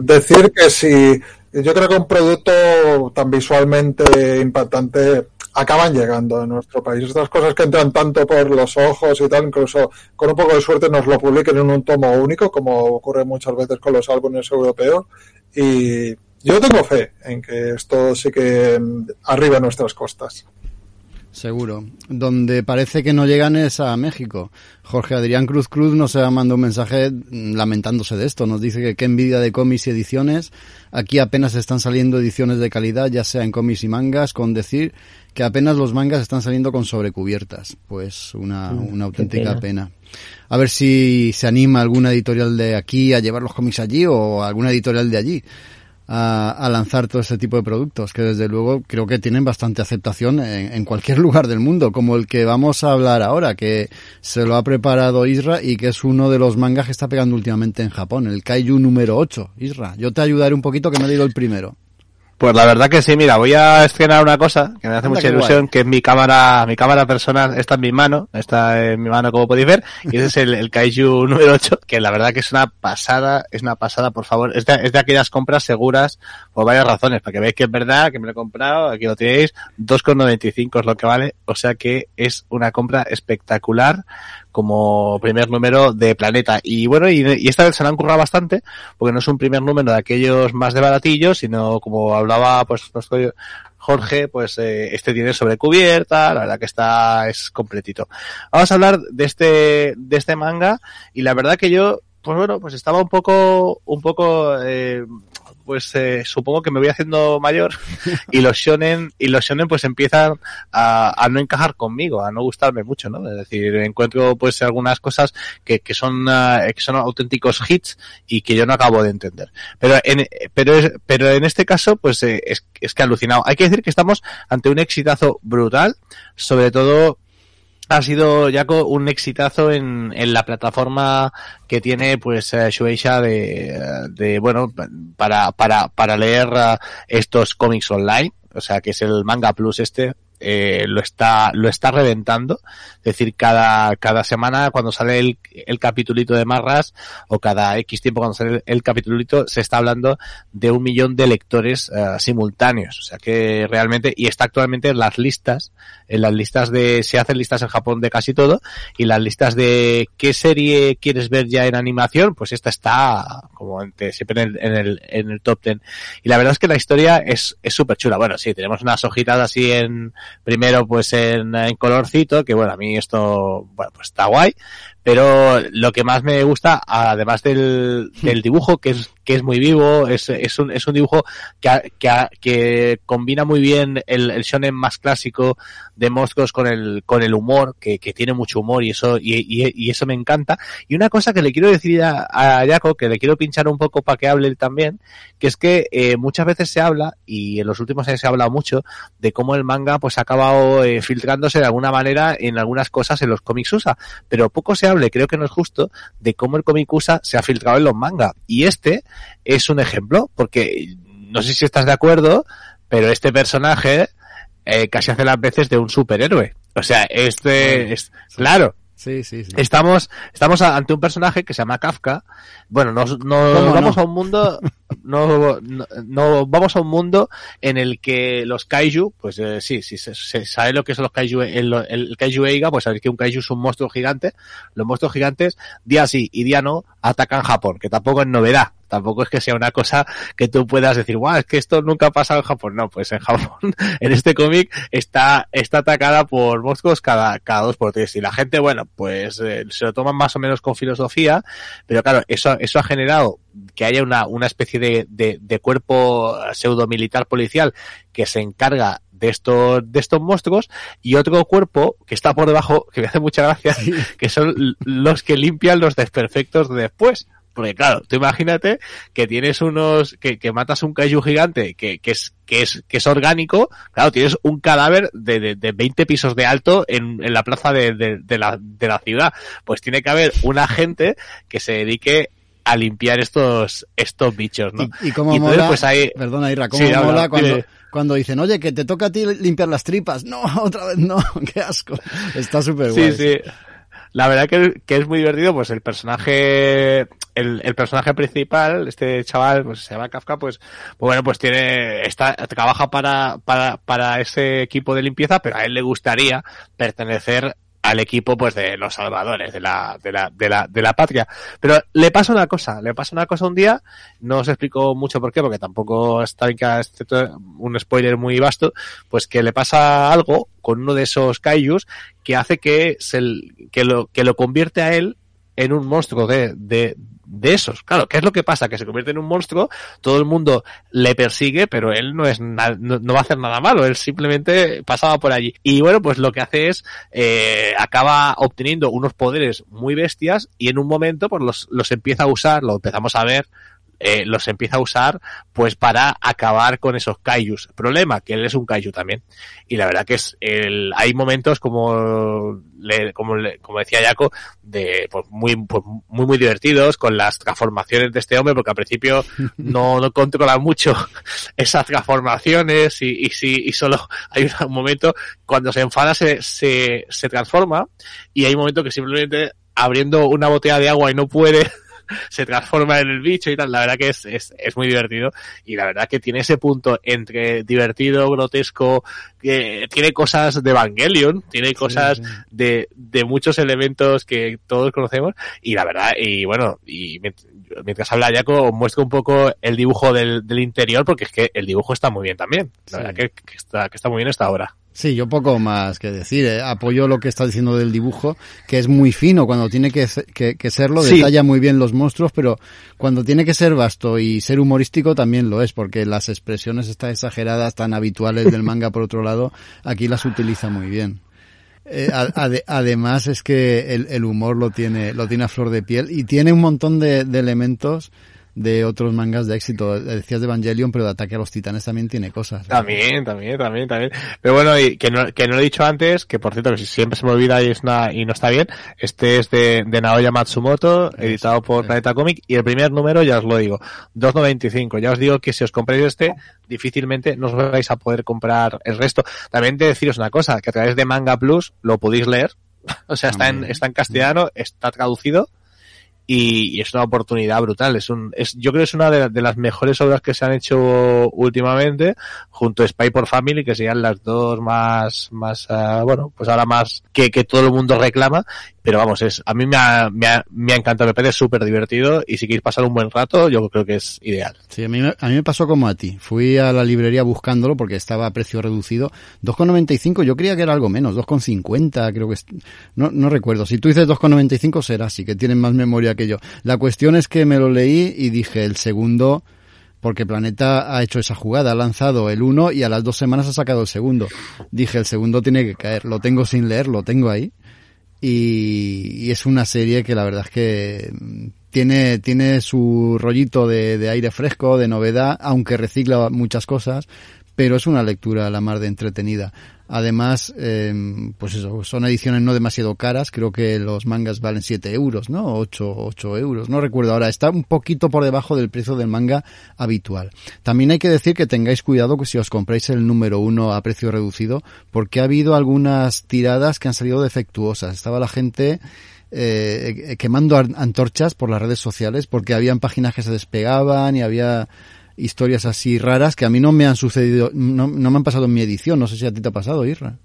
decir que si yo creo que un producto tan visualmente impactante acaban llegando a nuestro país. Estas cosas que entran tanto por los ojos y tal, incluso con un poco de suerte nos lo publiquen en un tomo único, como ocurre muchas veces con los álbumes europeos. Y yo tengo fe en que esto sí que arriba nuestras costas.
Seguro. Donde parece que no llegan es a México. Jorge Adrián Cruz Cruz nos ha mandado un mensaje lamentándose de esto. Nos dice que qué envidia de cómics y ediciones. Aquí apenas están saliendo ediciones de calidad, ya sea en cómics y mangas, con decir que apenas los mangas están saliendo con sobrecubiertas. Pues una, mm, una auténtica pena. pena. A ver si se anima alguna editorial de aquí a llevar los cómics allí o alguna editorial de allí. A, lanzar todo este tipo de productos, que desde luego creo que tienen bastante aceptación en, cualquier lugar del mundo, como el que vamos a hablar ahora, que se lo ha preparado Isra y que es uno de los mangas que está pegando últimamente en Japón, el Kaiju número 8. Isra, yo te ayudaré un poquito que me he el primero.
Pues la verdad que sí, mira, voy a estrenar una cosa que me hace mucha ilusión, que es mi cámara, mi cámara personal, está en mi mano, está en mi mano como podéis ver, y ese es el, el Kaiju número 8, que la verdad que es una pasada, es una pasada, por favor, es de, es de aquellas compras seguras por varias razones, para que veáis que es verdad, que me lo he comprado, aquí lo tenéis, 2,95 es lo que vale, o sea que es una compra espectacular, como primer número de Planeta. Y bueno, y, esta vez se la han currado bastante, porque no es un primer número de aquellos más de baratillos, sino como hablaba pues nuestro Jorge, pues eh, este tiene sobrecubierta, la verdad que está, es completito. Vamos a hablar de este, de este manga, y la verdad que yo, pues bueno, pues estaba un poco, un poco, eh, pues eh, supongo que me voy haciendo mayor y los shonen y los shonen pues empiezan a, no encajar conmigo, a no gustarme mucho, ¿no? Es decir, encuentro pues algunas cosas que, que son uh, que son auténticos hits y que yo no acabo de entender. Pero en pero es, pero en este caso pues eh, es, es que alucinado. Hay que decir que estamos ante un exitazo brutal, sobre todo ha sido ya un exitazo en, en la plataforma que tiene pues eh, Shueisha de, de bueno para para para leer uh, estos cómics online. O sea que es el manga plus este eh, lo está lo está reventando. Es decir cada cada semana cuando sale el, el capitulito de Marras o cada X tiempo cuando sale el, el capitulito se está hablando de un millón de lectores uh, simultáneos. O sea que realmente y está actualmente en las listas en las listas de se hacen listas en Japón de casi todo y las listas de qué serie quieres ver ya en animación pues esta está como siempre en el, en el, en el top ten. Y la verdad es que la historia es es súper chula bueno sí tenemos unas hojitas así en primero pues en, en colorcito, que bueno, a mí esto, bueno, pues está guay, pero lo que más me gusta, además del, del dibujo, que es, que es muy vivo, es, es, un, es un dibujo que, que, que combina muy bien el, el shonen más clásico de monstruos con el, con el humor, que, que tiene mucho humor y eso, y, y, eso me encanta. Y una cosa que le quiero decir a, a Jaco, que le quiero pinchar un poco para que hable también, que es que eh, muchas veces se habla, y en los últimos años se ha hablado mucho, de cómo el manga pues ha acabado eh, filtrándose de alguna manera en algunas cosas en los cómics USA, pero poco se habla, creo que no es justo, de cómo el cómic USA se ha filtrado en los manga. Y este es un ejemplo, porque no sé si estás de acuerdo, pero este personaje eh, casi hace las veces de un superhéroe. O sea, este es claro.
Sí, sí, sí.
Estamos, estamos ante un personaje que se llama Kafka. Bueno, nos, nos vamos no? a un mundo, no, no, no, vamos a un mundo en el que los kaiju, pues eh, sí, sí, se, se, sabe lo que son los kaiju, el, el, kaiju Eiga, pues sabéis que un kaiju es un monstruo gigante. Los monstruos gigantes, día sí y día no, atacan Japón, que tampoco es novedad. Tampoco es que sea una cosa que tú puedas decir, guau, es que esto nunca ha pasado en Japón. No, pues en Japón, en este cómic, está, está atacada por monstruos cada, cada dos por tres. Y la gente, bueno, pues eh, se lo toman más o menos con filosofía, pero claro, eso, eso ha generado que haya una, una especie de, de, de cuerpo pseudo militar policial que se encarga de estos, de estos monstruos y otro cuerpo que está por debajo, que me hace mucha gracia, sí. que son los que limpian los desperfectos de después. Porque claro, tú imagínate que tienes unos, que, que matas un kaiju gigante que, que es, que es, que es orgánico, claro, tienes un cadáver de, de, de 20 pisos de alto en, en la plaza de, de, la, de la ciudad. Pues tiene que haber un agente que se dedique a limpiar estos, estos bichos, ¿no?
Y, y cómo y entonces, mola, pues hay... perdona Ira, cómo sí, mola habla, cuando, dime. cuando dicen, oye, que te toca a ti limpiar las tripas. No, otra vez no, qué asco. Está súper guay.
Sí, sí la verdad que, que, es muy divertido, pues el personaje, el, personaje principal, este chaval, pues se llama Kafka, pues, bueno, pues tiene, está, trabaja para, para, para ese equipo de limpieza, pero a él le gustaría pertenecer al equipo pues de los salvadores de la, de la, de la, de la patria. Pero le pasa una cosa, le pasa una cosa un día, no os explico mucho por qué, porque tampoco está un spoiler muy vasto, pues que le pasa algo con uno de esos kaijus que hace que se, que lo, que lo convierte a él en un monstruo de, de, de esos. Claro, ¿qué es lo que pasa? Que se convierte en un monstruo, todo el mundo le persigue, pero él no es no, no, va a hacer nada malo, él simplemente pasaba por allí. Y bueno, pues lo que hace es, eh, acaba obteniendo unos poderes muy bestias y en un momento pues los, los empieza a usar, lo empezamos a ver, eh, los empieza a usar pues para acabar con esos kaijus. Problema, que él es un kaiju también. Y la verdad que es el, hay momentos como, le, como, le, como decía Jaco, de pues muy, pues muy muy divertidos con las transformaciones de este hombre, porque al principio no, no controla mucho esas transformaciones y, y, si, y solo hay un momento cuando se enfada se, se, se transforma y hay un momento que simplemente abriendo una botella de agua y no puede se transforma en el bicho y tal. La verdad que es, es, es muy divertido y la verdad que tiene ese punto entre divertido, grotesco, que tiene cosas de Evangelion, tiene cosas sí, sí. de, de muchos elementos que todos conocemos y la verdad, y bueno, y mientras habla Jaco, muestra un poco el dibujo del, del, interior porque es que el dibujo está muy bien también. La sí. verdad que, que, está, que está muy bien esta obra.
Sí, yo poco más que decir. Eh. Apoyo lo que está diciendo del dibujo, que es muy fino cuando tiene que, que, que serlo, sí. detalla muy bien los monstruos, pero cuando tiene que ser vasto y ser humorístico también lo es, porque las expresiones están exageradas, tan habituales del manga por otro lado, aquí las utiliza muy bien. Eh, ad, además es que el, el, humor lo tiene, lo tiene a flor de piel y tiene un montón de, de elementos de otros mangas de éxito. Decías de Evangelion, pero de Ataque a los Titanes también tiene cosas.
También, también, también, también. Pero bueno, y que no, que no lo he dicho antes, que por cierto, que siempre se me olvida y, es una, y no está bien, este es de, de Naoya Matsumoto, editado por. Planeta Comic, y el primer número, ya os lo digo, 2.95. Ya os digo que si os compráis este, difícilmente no os vais a poder comprar el resto. También de deciros una cosa, que a través de Manga Plus lo podéis leer, o sea, está en, está en castellano, está traducido, y, es una oportunidad brutal. Es un, es, yo creo que es una de, de, las mejores obras que se han hecho últimamente, junto a Spy por Family, que serían las dos más, más, uh, bueno, pues ahora más que, que todo el mundo reclama. Pero vamos, es, a mí me ha, me ha, me ha encantado, me parece súper divertido y si queréis pasar un buen rato, yo creo que es ideal.
Sí, a mí, a mí me pasó como a ti. Fui a la librería buscándolo porque estaba a precio reducido. 2,95, yo creía que era algo menos, 2,50, creo que es, no, no recuerdo. Si tú dices 2,95 será así, que tienen más memoria que yo. La cuestión es que me lo leí y dije, el segundo, porque Planeta ha hecho esa jugada, ha lanzado el uno y a las dos semanas ha sacado el segundo. Dije, el segundo tiene que caer, lo tengo sin leer, lo tengo ahí. Y, es una serie que la verdad es que tiene, tiene su rollito de, de aire fresco, de novedad, aunque recicla muchas cosas, pero es una lectura a la mar de entretenida. Además, eh, pues eso, son ediciones no demasiado caras, creo que los mangas valen 7 euros, ¿no? 8, 8 euros, no recuerdo ahora, está un poquito por debajo del precio del manga habitual. También hay que decir que tengáis cuidado que si os compráis el número uno a precio reducido, porque ha habido algunas tiradas que han salido defectuosas. Estaba la gente eh, quemando antorchas por las redes sociales porque habían páginas que se despegaban y había historias así raras que a mí no me han sucedido, no, no me han pasado en mi edición. No sé si a ti te ha pasado, Irra.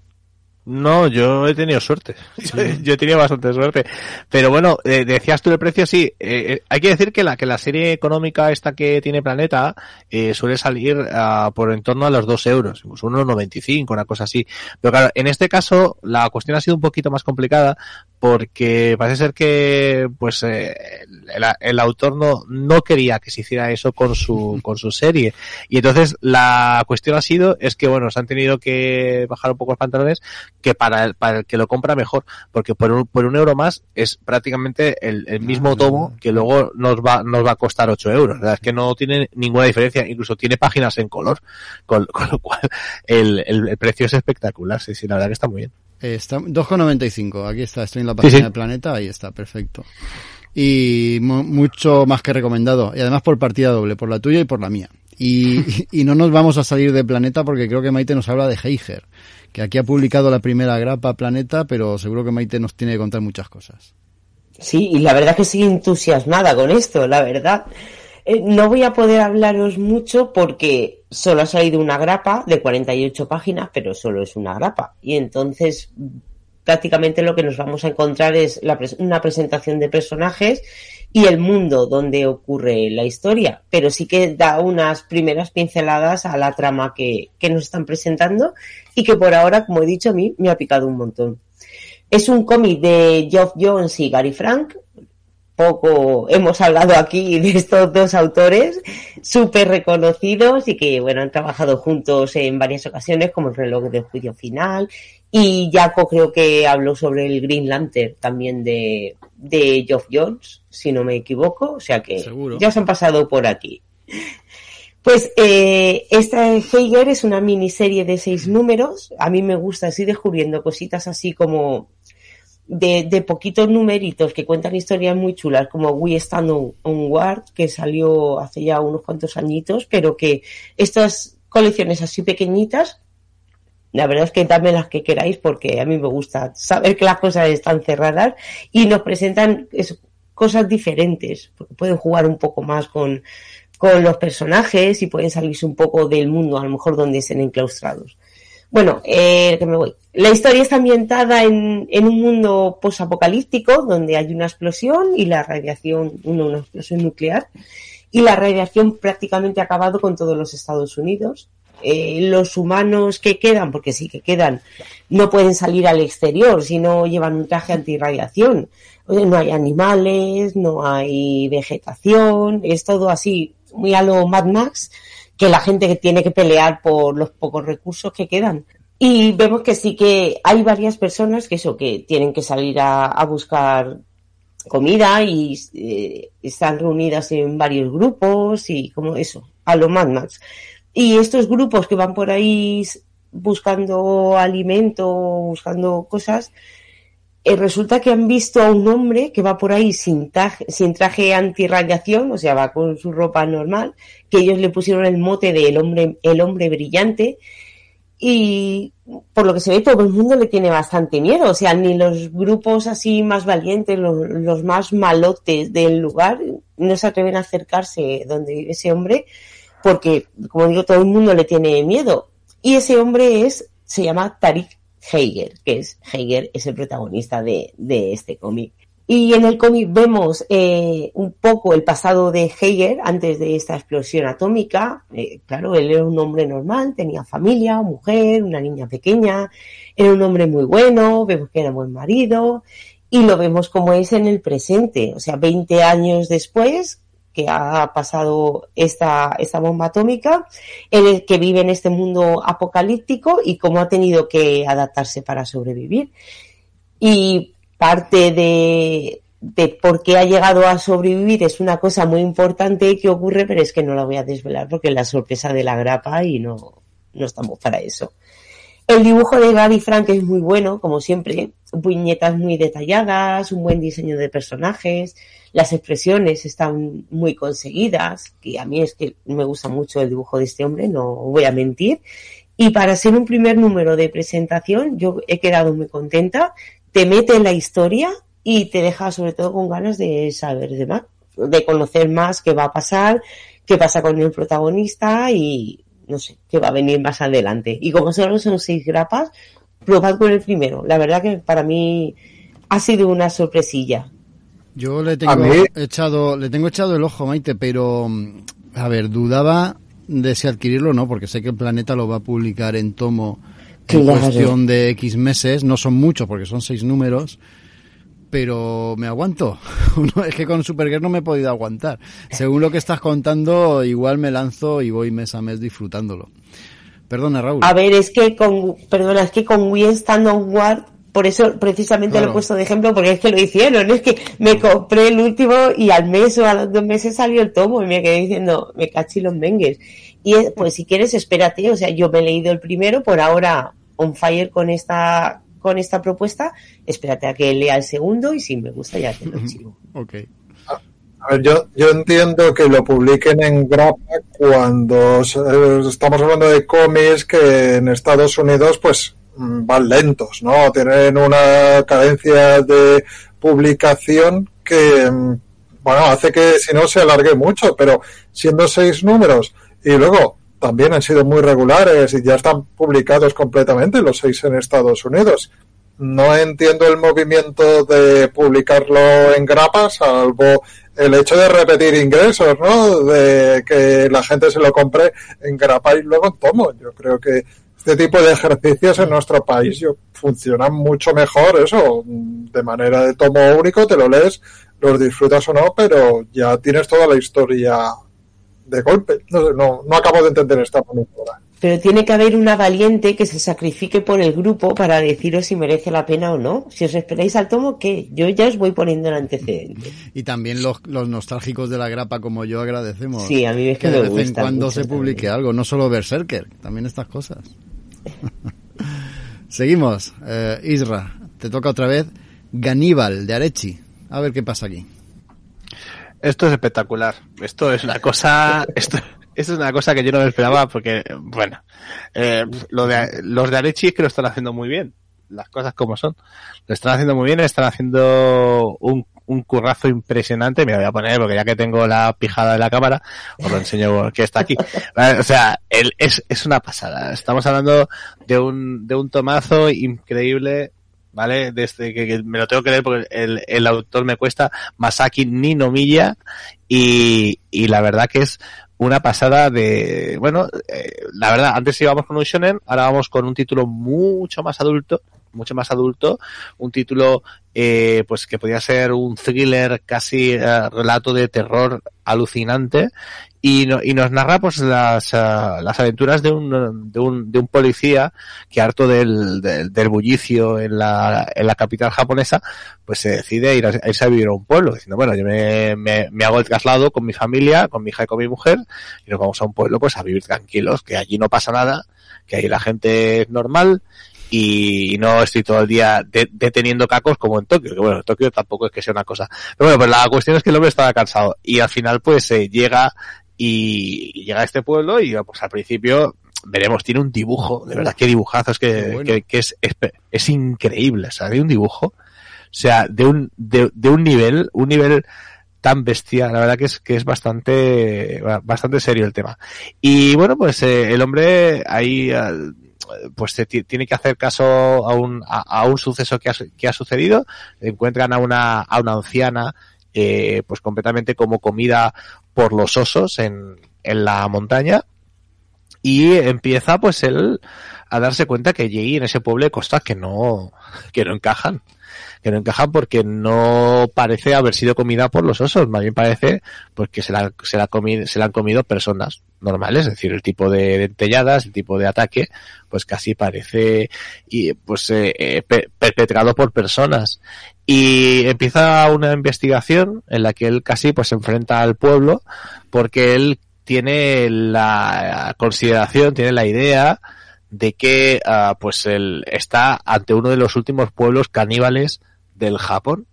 No, yo he tenido suerte. Sí. yo he tenido bastante suerte. Pero bueno, eh, decías tú el precio, sí. Eh, hay que decir que la, que la serie económica esta que tiene Planeta eh, suele salir uh, por en torno a los 2 euros, incluso 1,95, una cosa así. Pero claro, en este caso la cuestión ha sido un poquito más complicada porque parece ser que pues eh, el, el, autor no, no quería que se hiciera eso con su, con su serie. Y entonces la cuestión ha sido es que bueno, se han tenido que bajar un poco los pantalones que para el, para el que lo compra mejor, porque por un, por un euro más es prácticamente el, el mismo ah, tomo que luego nos va, nos va a costar 8 euros. Verdad es que no tiene ninguna diferencia, incluso tiene páginas en color, con, con lo cual el, el precio es espectacular, sí, sí, la verdad que está muy bien.
Está 2,95. Aquí está, estoy en la página sí, sí. de Planeta, ahí está, perfecto. Y mucho más que recomendado. Y además por partida doble, por la tuya y por la mía. Y, y no nos vamos a salir de Planeta porque creo que Maite nos habla de Heiger, que aquí ha publicado la primera grapa Planeta, pero seguro que Maite nos tiene que contar muchas cosas.
Sí, y la verdad es que sigue entusiasmada con esto, la verdad. Eh, no voy a poder hablaros mucho porque solo ha salido una grapa de 48 páginas, pero solo es una grapa. Y entonces prácticamente lo que nos vamos a encontrar es una presentación de personajes y el mundo donde ocurre la historia, pero sí que da unas primeras pinceladas a la trama que, que nos están presentando y que por ahora, como he dicho, a mí me ha picado un montón. Es un cómic de Geoff Jones y Gary Frank, poco hemos hablado aquí de estos dos autores súper reconocidos y que bueno han trabajado juntos en varias ocasiones como el reloj del juicio final Y Jaco creo que habló sobre el Green Lantern también de, de Geoff Jones, si no me equivoco. O sea que ya os han pasado por aquí. Pues eh, esta Heiger es una miniserie de seis números. A mí me gusta así descubriendo cositas así como de, de poquitos numeritos que cuentan historias muy chulas, como We Stand on, Ward, que salió hace ya unos cuantos añitos, pero que estas colecciones así pequeñitas la verdad es que dame las que queráis porque a mí me gusta saber que las cosas están cerradas y nos presentan cosas diferentes, porque pueden jugar un poco más con, con los personajes y pueden salirse un poco del mundo, a lo mejor donde estén enclaustrados. Bueno, eh, que me voy. La historia está ambientada en, en un mundo posapocalíptico donde hay una explosión y la radiación, una, una explosión nuclear, y la radiación prácticamente ha acabado con todos los Estados Unidos eh, los humanos que quedan, porque sí que quedan, no pueden salir al exterior si no llevan un traje antirradiación. No hay animales, no hay vegetación, es todo así, muy a lo Mad Max, que la gente que tiene que pelear por los pocos recursos que quedan. Y vemos que sí que hay varias personas que eso, que tienen que salir a, buscar comida y eh, están reunidas en varios grupos y como eso, a lo Mad Max. Y estos grupos que van por ahí buscando alimento, buscando cosas, eh, resulta que han visto a un hombre que va por ahí sin traje, sin traje antirradiación, o sea, va con su ropa normal, que ellos le pusieron el mote de el hombre, el hombre brillante, y por lo que se ve todo el mundo le tiene bastante miedo, o sea, ni los grupos así más valientes, los, los más malotes del lugar, no se atreven a acercarse donde ese hombre, porque, como digo, todo el mundo le tiene miedo. Y ese hombre es, se llama Tariq Heiger, que es, Heiger es el protagonista de, de este cómic. Y en el cómic vemos eh, un poco el pasado de Heiger antes de esta explosión atómica. Eh, claro, él era un hombre normal, tenía familia, mujer, una niña pequeña, era un hombre muy bueno, vemos que era buen marido y lo vemos como es en el presente, o sea, 20 años después, que ha pasado esta, esta bomba atómica, el que vive en este mundo apocalíptico y cómo ha tenido que adaptarse para sobrevivir. Y parte de, de por qué ha llegado a sobrevivir es una cosa muy importante que ocurre, pero es que no la voy a desvelar porque es la sorpresa de la grapa y no, no estamos para eso. El dibujo de Gary Frank es muy bueno, como siempre, viñetas muy detalladas, un buen diseño de personajes, las expresiones están muy conseguidas, que a mí es que me gusta mucho el dibujo de este hombre, no voy a mentir. Y para ser un primer número de presentación, yo he quedado muy contenta. Te mete en la historia y te deja sobre todo con ganas de saber de más, de conocer más qué va a pasar, qué pasa con el protagonista y no sé, qué va a venir más adelante. Y como solo son seis grapas, probad con el primero. La verdad que para mí ha sido una sorpresilla.
Yo le tengo echado, le tengo echado el ojo, Maite, pero mm, a ver, dudaba de si adquirirlo o no, porque sé que el Planeta lo va a publicar en tomo en cuestión de X meses, no son muchos porque son seis números, pero me aguanto. es que con Supergirl no me he podido aguantar. Según lo que estás contando, igual me lanzo y voy mes a mes disfrutándolo. Perdona, Raúl.
A ver, es que con, perdona, es que con We Stand on Guard por eso precisamente lo he puesto de ejemplo, porque es que lo hicieron, es que me compré el último y al mes o a los dos meses salió el tomo y me quedé diciendo, me cachi los mengues. Y pues si quieres, espérate, o sea, yo me he leído el primero, por ahora on fire con esta con esta propuesta, espérate a que lea el segundo y si me gusta ya te lo chivo.
ok.
A ver, yo, yo entiendo que lo publiquen en grapa cuando estamos hablando de cómics que en Estados Unidos pues van lentos, ¿no? Tienen una cadencia de publicación que, mm, bueno, hace que si no se alargue mucho, pero siendo seis números y luego también han sido muy regulares y ya están publicados completamente los seis en Estados Unidos. No entiendo el movimiento de publicarlo en grapas, salvo el hecho de repetir ingresos, ¿no? De que la gente se lo compre en grapa y luego tomo. Yo creo que este tipo de ejercicios en nuestro país yo, funcionan mucho mejor, eso, de manera de tomo único, te lo lees, los disfrutas o no, pero ya tienes toda la historia de golpe. No, no, no acabo de entender esta manipulación.
pero tiene que haber una valiente que se sacrifique por el grupo para deciros si merece la pena o no. Si os esperáis al tomo, ¿qué? Yo ya os voy poniendo el antecedente.
Y también los, los nostálgicos de la grapa como yo agradecemos.
Sí, a mí es que,
de
me
vez en cuando se publique
también.
algo, no solo Berserker, también estas cosas. Seguimos. Eh, Isra, te toca otra vez Ganíbal de Arechi. A ver qué pasa aquí.
Esto es espectacular. Esto es una cosa, esto, esto es una cosa que yo no me esperaba porque, bueno, eh, lo de, los de Arechi es que lo están haciendo muy bien. Las cosas como son. Lo están haciendo muy bien, están haciendo un, un currazo impresionante. Me lo voy a poner porque ya que tengo la pijada de la cámara, os lo enseño que está aquí. O sea, el, es, es una pasada. Estamos hablando de un, de un tomazo increíble ¿vale? Desde que, que me lo tengo que leer porque el, el autor me cuesta Masaki Ninomiya y, y la verdad que es una pasada de, bueno, eh, la verdad, antes íbamos con un shonen, ahora vamos con un título mucho más adulto, mucho más adulto, un título eh, pues que podría ser un thriller casi eh, relato de terror alucinante. Y, no, y nos narra pues las, uh, las aventuras de un, de un, de un policía que harto del, del, del bullicio en la, en la capital japonesa pues se decide ir a, a irse a vivir a un pueblo diciendo bueno yo me, me, me, hago el traslado con mi familia con mi hija y con mi mujer y nos vamos a un pueblo pues a vivir tranquilos que allí no pasa nada que ahí la gente es normal y no estoy todo el día de, deteniendo cacos como en Tokio, que bueno, Tokio tampoco es que sea una cosa. Pero bueno, pues la cuestión es que el hombre estaba cansado y al final pues eh, llega y llega a este pueblo y pues al principio veremos, tiene un dibujo, de verdad que dibujazo, es que, bueno. que, que es, es, es, increíble, o sea, de un dibujo, o sea, de un, de, de un nivel, un nivel tan bestia, la verdad que es, que es bastante, bastante serio el tema. Y bueno, pues eh, el hombre ahí, pues se tiene que hacer caso a un, a, un suceso que ha, que ha, sucedido, encuentran a una, a una anciana, eh, pues completamente como comida por los osos en, en la montaña, y empieza pues él a darse cuenta que allí en ese pueblo hay cosas que no, que no encajan que no encajan porque no parece haber sido comida por los osos, más bien parece pues que se la, se la, comido, se la han comido personas normales, es decir, el tipo de dentelladas, el tipo de ataque, pues casi parece y pues eh, per perpetrado por personas. Y empieza una investigación en la que él casi pues se enfrenta al pueblo porque él tiene la consideración, tiene la idea de que uh, pues él está ante uno de los últimos pueblos caníbales del Japón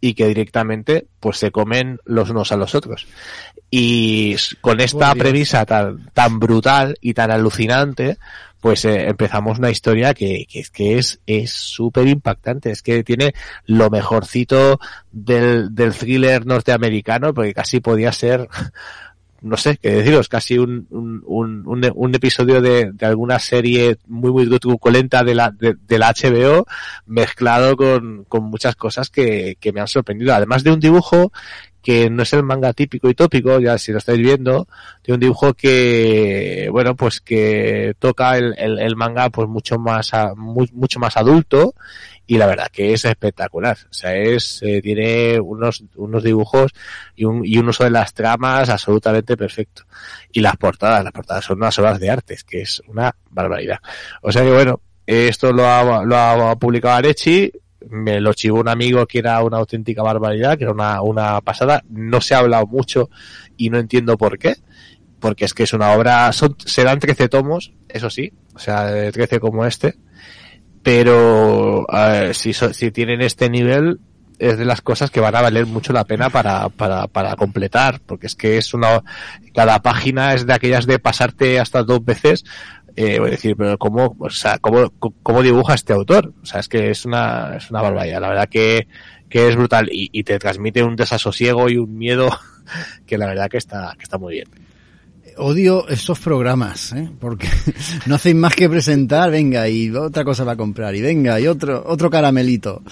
y que directamente pues se comen los unos a los otros. Y con esta oh, premisa tan, tan brutal y tan alucinante, pues eh, empezamos una historia que, que, que es es súper impactante, es que tiene lo mejorcito del, del thriller norteamericano, porque casi podía ser no sé qué deciros, casi un, un, un, un episodio de, de, alguna serie muy, muy truculenta de la, de, de, la HBO mezclado con, con muchas cosas que, que me han sorprendido. Además de un dibujo que no es el manga típico y tópico, ya si lo estáis viendo, de un dibujo que, bueno, pues que toca el, el, el manga pues mucho más, a, mucho más adulto y la verdad que es espectacular. O sea, es, eh, tiene unos, unos dibujos y un, y un uso de las tramas absolutamente perfecto. Y las portadas, las portadas son unas obras de arte, que es una barbaridad. O sea que bueno, esto lo ha, lo ha publicado Arechi, me lo chivó un amigo que era una auténtica barbaridad, que era una, una pasada. No se ha hablado mucho y no entiendo por qué. Porque es que es una obra, son, serán 13 tomos, eso sí, o sea, de 13 como este, pero si, si tienen este nivel es de las cosas que van a valer mucho la pena para, para, para completar, porque es que es una, cada página es de aquellas de pasarte hasta dos veces, eh, voy a decir, pero cómo, o sea, cómo, cómo dibuja este autor, o sea, es que es una, es una barbaridad, la verdad que, que es brutal y, y te transmite un desasosiego y un miedo que la verdad que está, que está muy bien
odio esos programas, ¿eh? porque no hacéis más que presentar, venga, y otra cosa va a comprar, y venga, y otro, otro caramelito.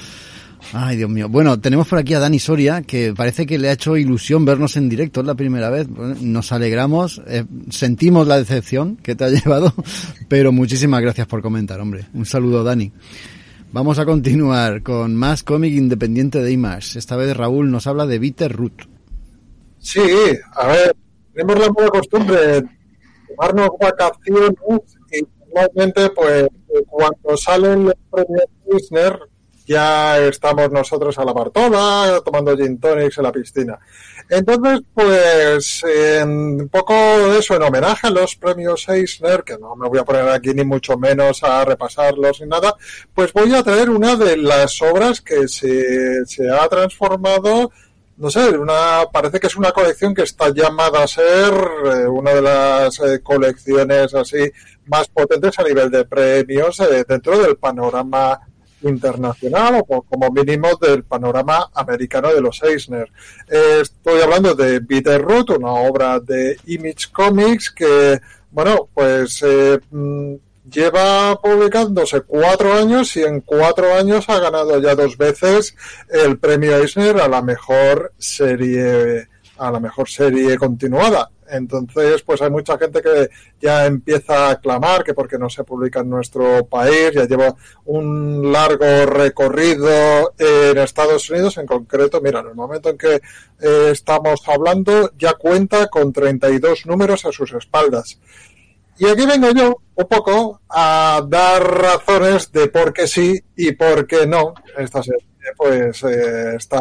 Ay, Dios mío. Bueno, tenemos por aquí a Dani Soria, que parece que le ha hecho ilusión vernos en directo, es la primera vez. Nos alegramos, eh, sentimos la decepción que te ha llevado, pero muchísimas gracias por comentar, hombre. Un saludo, Dani. Vamos a continuar con más cómic independiente de Image. Esta vez Raúl nos habla de Bitter Root.
Sí, a ver, tenemos la buena costumbre tomarnos vacaciones y normalmente pues cuando salen los premios Eisner ya estamos nosotros a la bartola tomando gin tonics en la piscina. Entonces, pues, un poco eso, en homenaje a los premios Eisner, que no me voy a poner aquí ni mucho menos a repasarlos ni nada, pues voy a traer una de las obras que se ha transformado no sé, una, parece que es una colección que está llamada a ser eh, una de las eh, colecciones así más potentes a nivel de premios eh, dentro del panorama internacional o como mínimo del panorama americano de los Eisner. estoy hablando de Bitterroot, una obra de Image Comics que, bueno, pues mm, lleva publicándose cuatro años y en cuatro años ha ganado ya dos veces el premio Eisner a la mejor serie a la mejor serie continuada. Entonces, pues hay mucha gente que ya empieza a clamar que porque no se publica en nuestro país, ya lleva un largo recorrido en Estados Unidos, en concreto, mira, en el momento en que eh, estamos hablando, ya cuenta con 32 números a sus espaldas. Y aquí vengo yo un poco a dar razones de por qué sí y por qué no esta serie pues eh, está,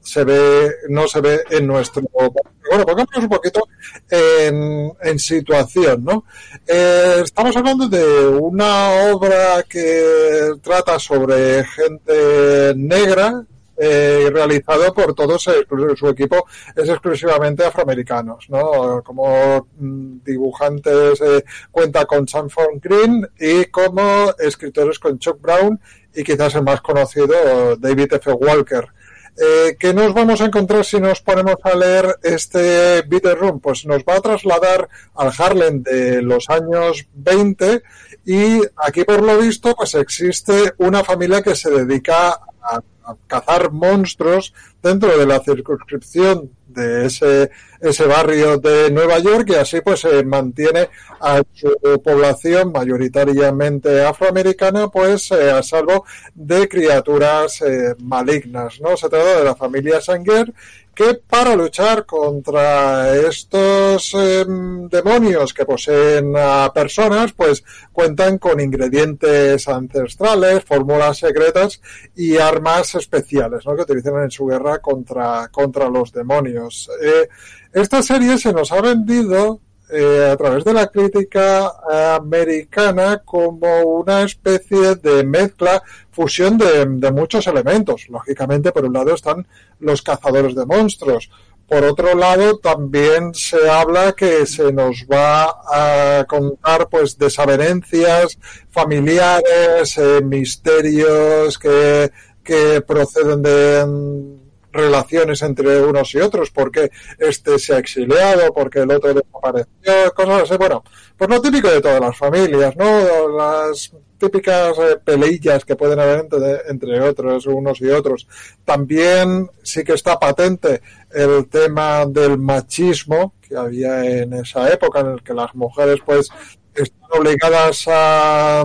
se ve, no se ve en nuestro bueno, pongamos un poquito en, en situación, ¿no? Eh, estamos hablando de una obra que trata sobre gente negra eh, realizado por todos su equipo es exclusivamente afroamericanos, ¿no? Como mm, dibujantes eh, cuenta con Sam Green y como escritores con Chuck Brown y quizás el más conocido David F. Walker. Eh, ¿Qué nos vamos a encontrar si nos ponemos a leer este Bitter Room? Pues nos va a trasladar al Harlem de los años 20 y aquí por lo visto pues existe una familia que se dedica a cazar monstruos dentro de la circunscripción de ese, ese barrio de Nueva York y así pues se mantiene a su población mayoritariamente afroamericana pues eh, a salvo de criaturas eh, malignas, ¿no? Se trata de la familia Sanger que para luchar contra estos em, demonios que poseen a personas, pues cuentan con ingredientes ancestrales, fórmulas secretas y armas especiales, ¿no? Que utilizan en su guerra contra, contra los demonios. Eh, esta serie se nos ha vendido eh, a través de la crítica americana como una especie de mezcla, fusión de, muchos elementos. Lógicamente, por un lado están los cazadores de monstruos. Por otro lado, también se habla que se nos va a contar pues desavenencias familiares, eh, misterios que, que proceden de relaciones entre unos y otros, porque este se ha exiliado, porque el otro desapareció, cosas así. Bueno, pues lo típico de todas las familias, ¿no? Las típicas eh, peleillas que pueden haber entre, entre otros, unos y otros. También sí que está patente el tema del machismo que había en esa época en el que las mujeres pues están obligadas a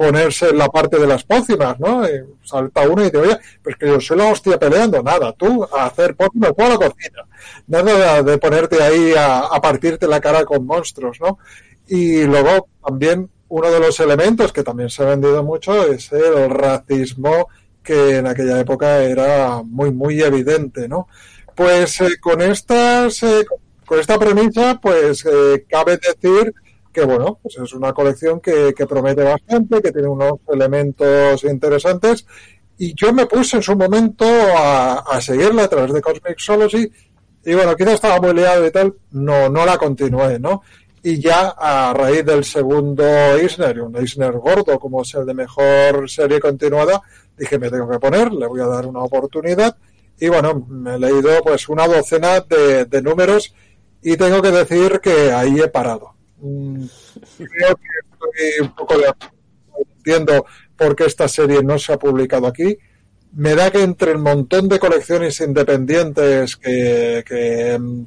ponerse en la parte de las pócimas, ¿no? Salta uno y dice, oye, pues que yo soy la hostia peleando, nada, tú a hacer pócimas, tú a la cocina, nada de, ponerte ahí a, partirte la cara con monstruos, ¿no? Y luego también uno de los elementos que también se ha vendido mucho es el racismo que en aquella época era muy, muy evidente, ¿no? Pues eh, con estas, eh, con esta premisa, pues eh, cabe decir que bueno, pues es una colección que, promete bastante, que tiene unos elementos interesantes. Y yo me puse en su momento a, seguirla a través de Cosmixology y bueno, quizás estaba muy liado y tal, no, no la continué, ¿no? Y ya a raíz del segundo Eisner, un Eisner gordo como es el de mejor serie continuada, dije me tengo que poner, le voy a dar una oportunidad y bueno, me he leído pues una docena de números y tengo que decir que ahí he parado Mm, creo que estoy un poco de entiendo por qué esta serie no se ha publicado aquí. Me da que entre el montón de colecciones independientes que, mm,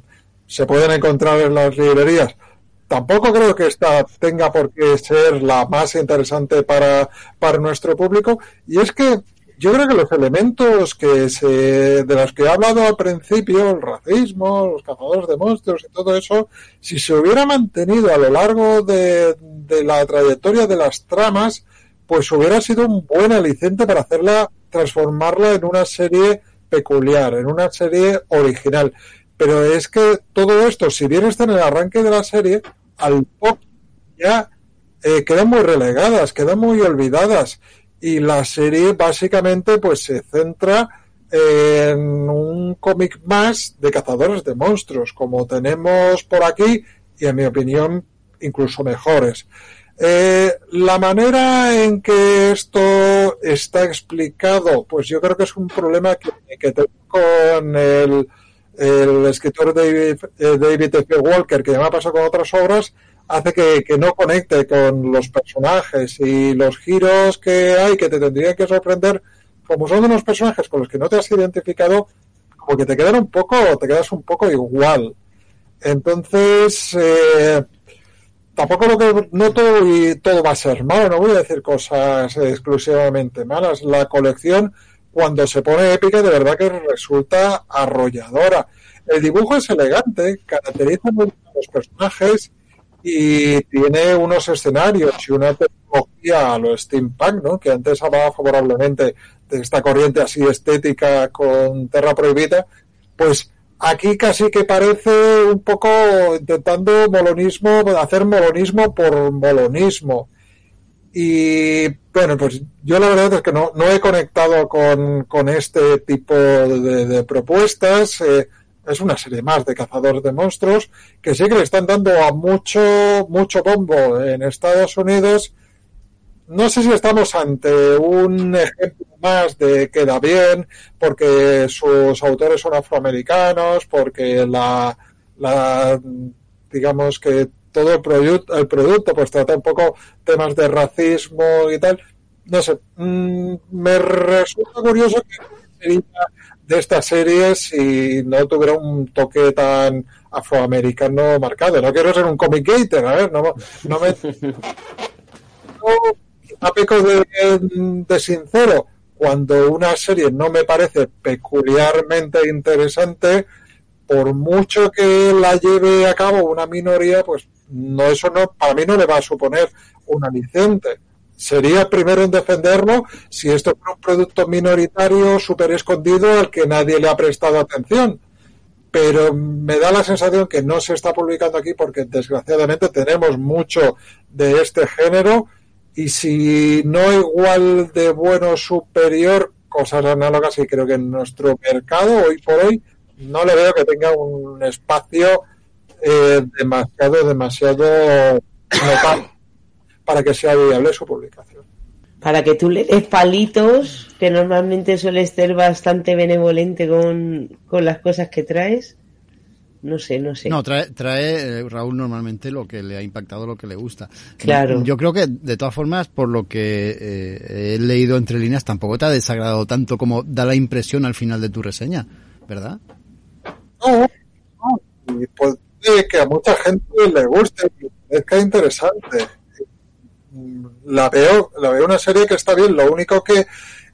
se pueden encontrar en las librerías, tampoco creo que esta tenga por qué ser la más interesante para, para nuestro público. Y es que yo creo que los elementos que se, de los que he hablado al principio, el racismo, los cazadores de monstruos y todo eso, si se hubiera mantenido a lo largo de, la trayectoria de las tramas, pues hubiera sido un buen aliciente para hacerla, transformarla en una serie peculiar, en una serie original. Pero es que todo esto, si bien está en el arranque de la serie, al poco ya eh, quedan muy relegadas, quedan muy olvidadas y la serie básicamente pues se centra en un cómic más de cazadores de monstruos, como tenemos por aquí y en mi opinión incluso mejores. Eh, la manera en que esto está explicado, pues yo creo que es un problema que, que tengo con el, el escritor David, eh, David F. Walker, que ya me ha pasado con otras obras, hace que, que, no conecte con los personajes y los giros que hay que te tendrían que sorprender, como son unos personajes con los que no te has identificado, como que te quedan un poco, te quedas un poco igual. Entonces, eh, tampoco lo que, no todo y todo va a ser malo, no voy a decir cosas exclusivamente malas. La colección, cuando se pone épica, de verdad que resulta arrolladora. El dibujo es elegante, caracteriza muy los personajes, y tiene unos escenarios y una tecnología a lo steampunk, ¿no? que antes hablaba favorablemente de esta corriente así estética con Terra Prohibida, pues aquí casi que parece un poco intentando molonismo, hacer molonismo por molonismo. Y bueno, pues yo la verdad es que no, no he conectado con, con este tipo de, de propuestas. Eh, es una serie más de cazadores de monstruos que sí que le están dando a mucho, mucho bombo en Estados Unidos. No sé si estamos ante un ejemplo más de queda bien, porque sus autores son afroamericanos, porque la, la digamos que todo el, producto el producto pues trata un poco temas de racismo y tal. No sé, mm, me resulta curioso que de estas series si no tuviera un toque tan afroamericano marcado. No quiero ser un comic gator, a ver, no, no me... No, peco de, de sincero, cuando una serie no me parece peculiarmente interesante, por mucho que la lleve a cabo una minoría, pues no eso no para mí no le va a suponer un aliciente sería primero en defenderlo si esto es un producto minoritario súper escondido al que nadie le ha prestado atención. Pero me da la sensación que no se está publicando aquí porque desgraciadamente tenemos mucho de este género y si no igual de bueno superior, cosas análogas y creo que en nuestro mercado hoy por hoy no le veo que tenga un espacio eh, demasiado, demasiado para que sea viable su publicación.
Para que tú le des palitos, que normalmente sueles ser bastante benevolente con, las cosas que traes. No sé, no sé.
No, trae, trae eh, Raúl normalmente lo que le ha impactado, lo que le gusta.
Claro.
Yo creo que, de todas formas, por lo que eh, he leído entre líneas, tampoco te ha desagradado tanto como da la impresión al final de tu reseña, ¿verdad?
No, no. Y puede que a mucha gente le guste y parezca interesante la veo, la veo una serie que está bien. Lo único que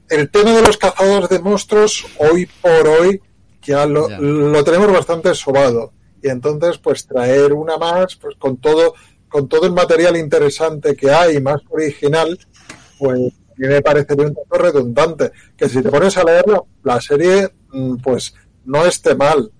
el tema de los cazadores de monstruos, hoy por hoy, ya lo, lo tenemos bastante sobado. Y entonces, pues traer una más, pues con todo, con todo el material interesante que hay, más original, pues a mí me parecería un poco redundante. Que si te pones a leerlo, la serie, mm, pues no esté mal.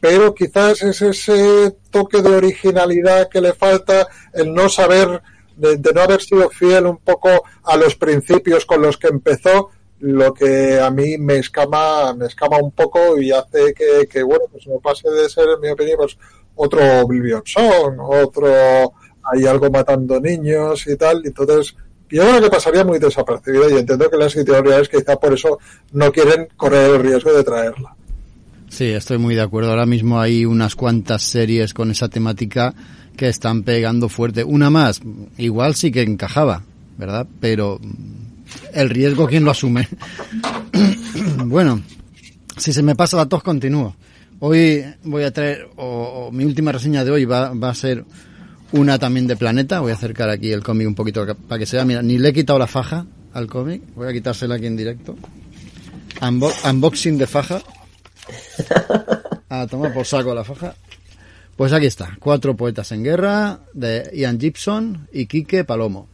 Pero quizás es ese toque de originalidad que le falta, el no saber de, no haber sido fiel un poco a los principios con los que empezó, lo que a mí me escama, me escama un poco y hace que, que bueno, pues no pase de ser, en mi opinión, pues otro Oblivion Song, otro hay algo matando niños y tal, entonces yo creo que pasaría muy desapercibida y entiendo que las editoriales quizá por eso no quieren correr el riesgo de traerla.
Sí, estoy muy de acuerdo. Ahora mismo hay unas cuantas series con esa temática que están pegando fuerte. Una más, igual sí que encajaba, ¿verdad? Pero el riesgo, ¿quién lo asume? bueno, si se me pasa la tos, continúo. Hoy voy a traer, o, mi última reseña de hoy va, a ser una también de Planeta. Voy a acercar aquí el cómic un poquito para que se. Mira, ni le he quitado la faja al cómic. Voy a quitársela aquí en directo. unboxing de faja. A tomar por saco la faja. Pues aquí está, cuatro poetas en guerra de Ian Gibson y Quique Palomo.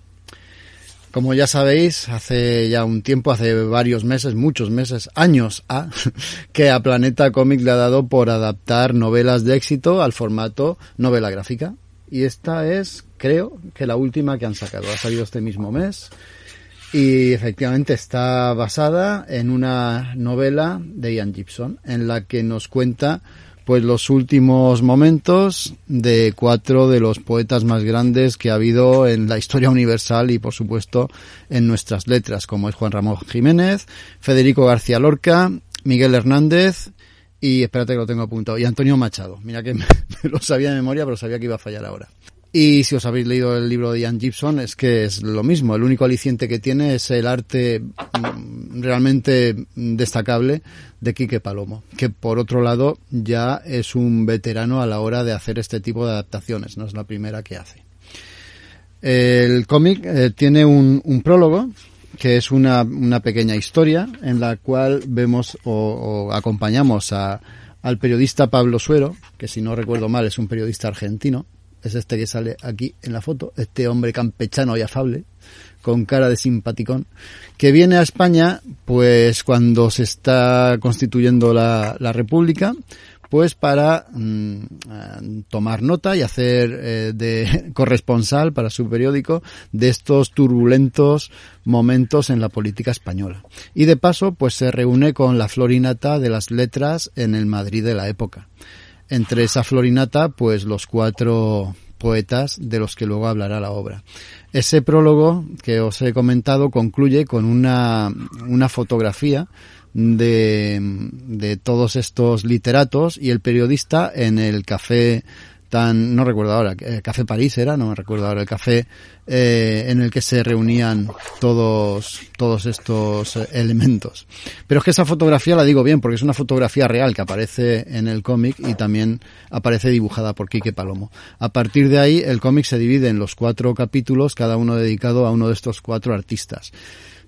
Como ya sabéis, hace ya un tiempo, hace varios meses, muchos meses, años a, que a Planeta Comic le ha dado por adaptar novelas de éxito al formato novela gráfica. Y esta es, creo, que la última que han sacado. Ha salido este mismo mes. Y efectivamente está basada en una novela de Ian Gibson, en la que nos cuenta pues los últimos momentos de cuatro de los poetas más grandes que ha habido en la historia universal y por supuesto en nuestras letras, como es Juan Ramón Jiménez, Federico García Lorca, Miguel Hernández y espérate que lo tengo apuntado, y Antonio Machado. Mira que me, lo sabía de memoria, pero sabía que iba a fallar ahora. Y si os habéis leído el libro de Ian Gibson, es que es lo mismo. El único aliciente que tiene es el arte mm, realmente destacable de Quique Palomo, que por otro lado ya es un veterano a la hora de hacer este tipo de adaptaciones, no es la primera que hace. El cómic eh, tiene un, prólogo que es una, una, pequeña historia en la cual vemos o, o acompañamos a, al periodista Pablo Suero, que si no recuerdo mal es un periodista argentino, es este que sale aquí en la foto, este hombre campechano y afable, con cara de simpaticón, que viene a España, pues cuando se está constituyendo la, la República, pues para mm, eh, tomar nota y hacer eh, de corresponsal para su periódico de estos turbulentos momentos en la política española. Y de paso, pues se reúne con la florinata de las letras en el Madrid de la época entre esa florinata, pues los cuatro poetas de los que luego hablará la obra. Ese prólogo que os he comentado concluye con una, una fotografía de, de todos estos literatos y el periodista en el café tan, no recuerdo ahora, eh, Café París era, no me recuerdo ahora, el café eh, en el que se reunían todos, todos estos eh, elementos. Pero es que esa fotografía la digo bien porque es una fotografía real que aparece en el cómic y también aparece dibujada por Quique Palomo. A partir de ahí el cómic se divide en los cuatro capítulos, cada uno dedicado a uno de estos cuatro artistas.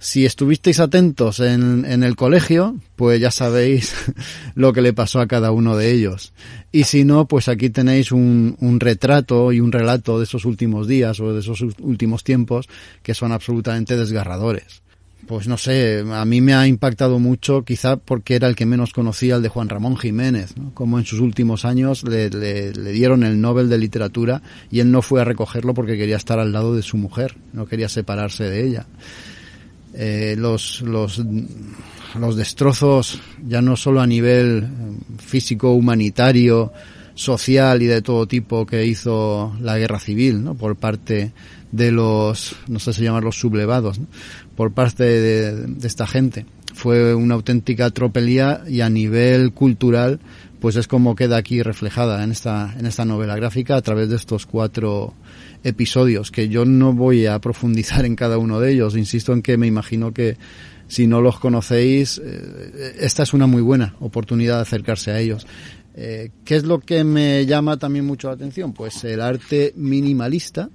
Si estuvisteis atentos en, en, el colegio, pues ya sabéis lo que le pasó a cada uno de ellos. Y si no, pues aquí tenéis un, un, retrato y un relato de esos últimos días o de esos últimos tiempos que son absolutamente desgarradores. Pues no sé, a mí me ha impactado mucho, quizá porque era el que menos conocía el de Juan Ramón Jiménez, ¿no? como en sus últimos años le, dieron el Nobel de Literatura y él no fue a recogerlo porque quería estar al lado de su mujer, no quería separarse de ella eh, los, los, los destrozos ya no solo a nivel eh, físico, humanitario, social y de todo tipo que hizo la guerra civil, ¿no? Por parte de los, no sé si llamarlos sublevados, por parte de, de, esta gente. Fue una auténtica tropelía y a nivel cultural, pues es como queda aquí reflejada en esta, en esta novela gráfica a través de estos cuatro episodios, que yo no voy a profundizar en cada uno de ellos. Insisto en que me imagino que si no los conocéis, eh, esta es una muy buena oportunidad de acercarse a ellos. Eh, ¿Qué es lo que me llama también mucho la atención? Pues el arte minimalista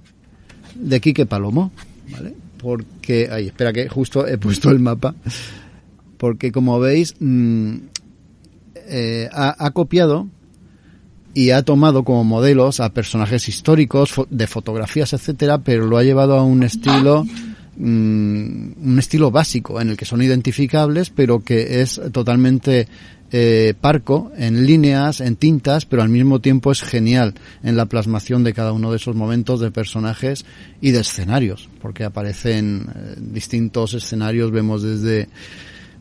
de Quique Palomo, ¿vale? Porque, ay, espera que justo he puesto el mapa, porque como veis, mmm, eh, ha, ha copiado y ha tomado como modelos a personajes históricos, de fotografías, etcétera, pero lo ha llevado a un estilo mm, un estilo básico en el que son identificables, pero que es totalmente eh, parco en líneas, en tintas, pero al mismo tiempo es genial en la plasmación de cada uno de esos momentos de personajes y de escenarios, porque aparecen eh, distintos escenarios, vemos desde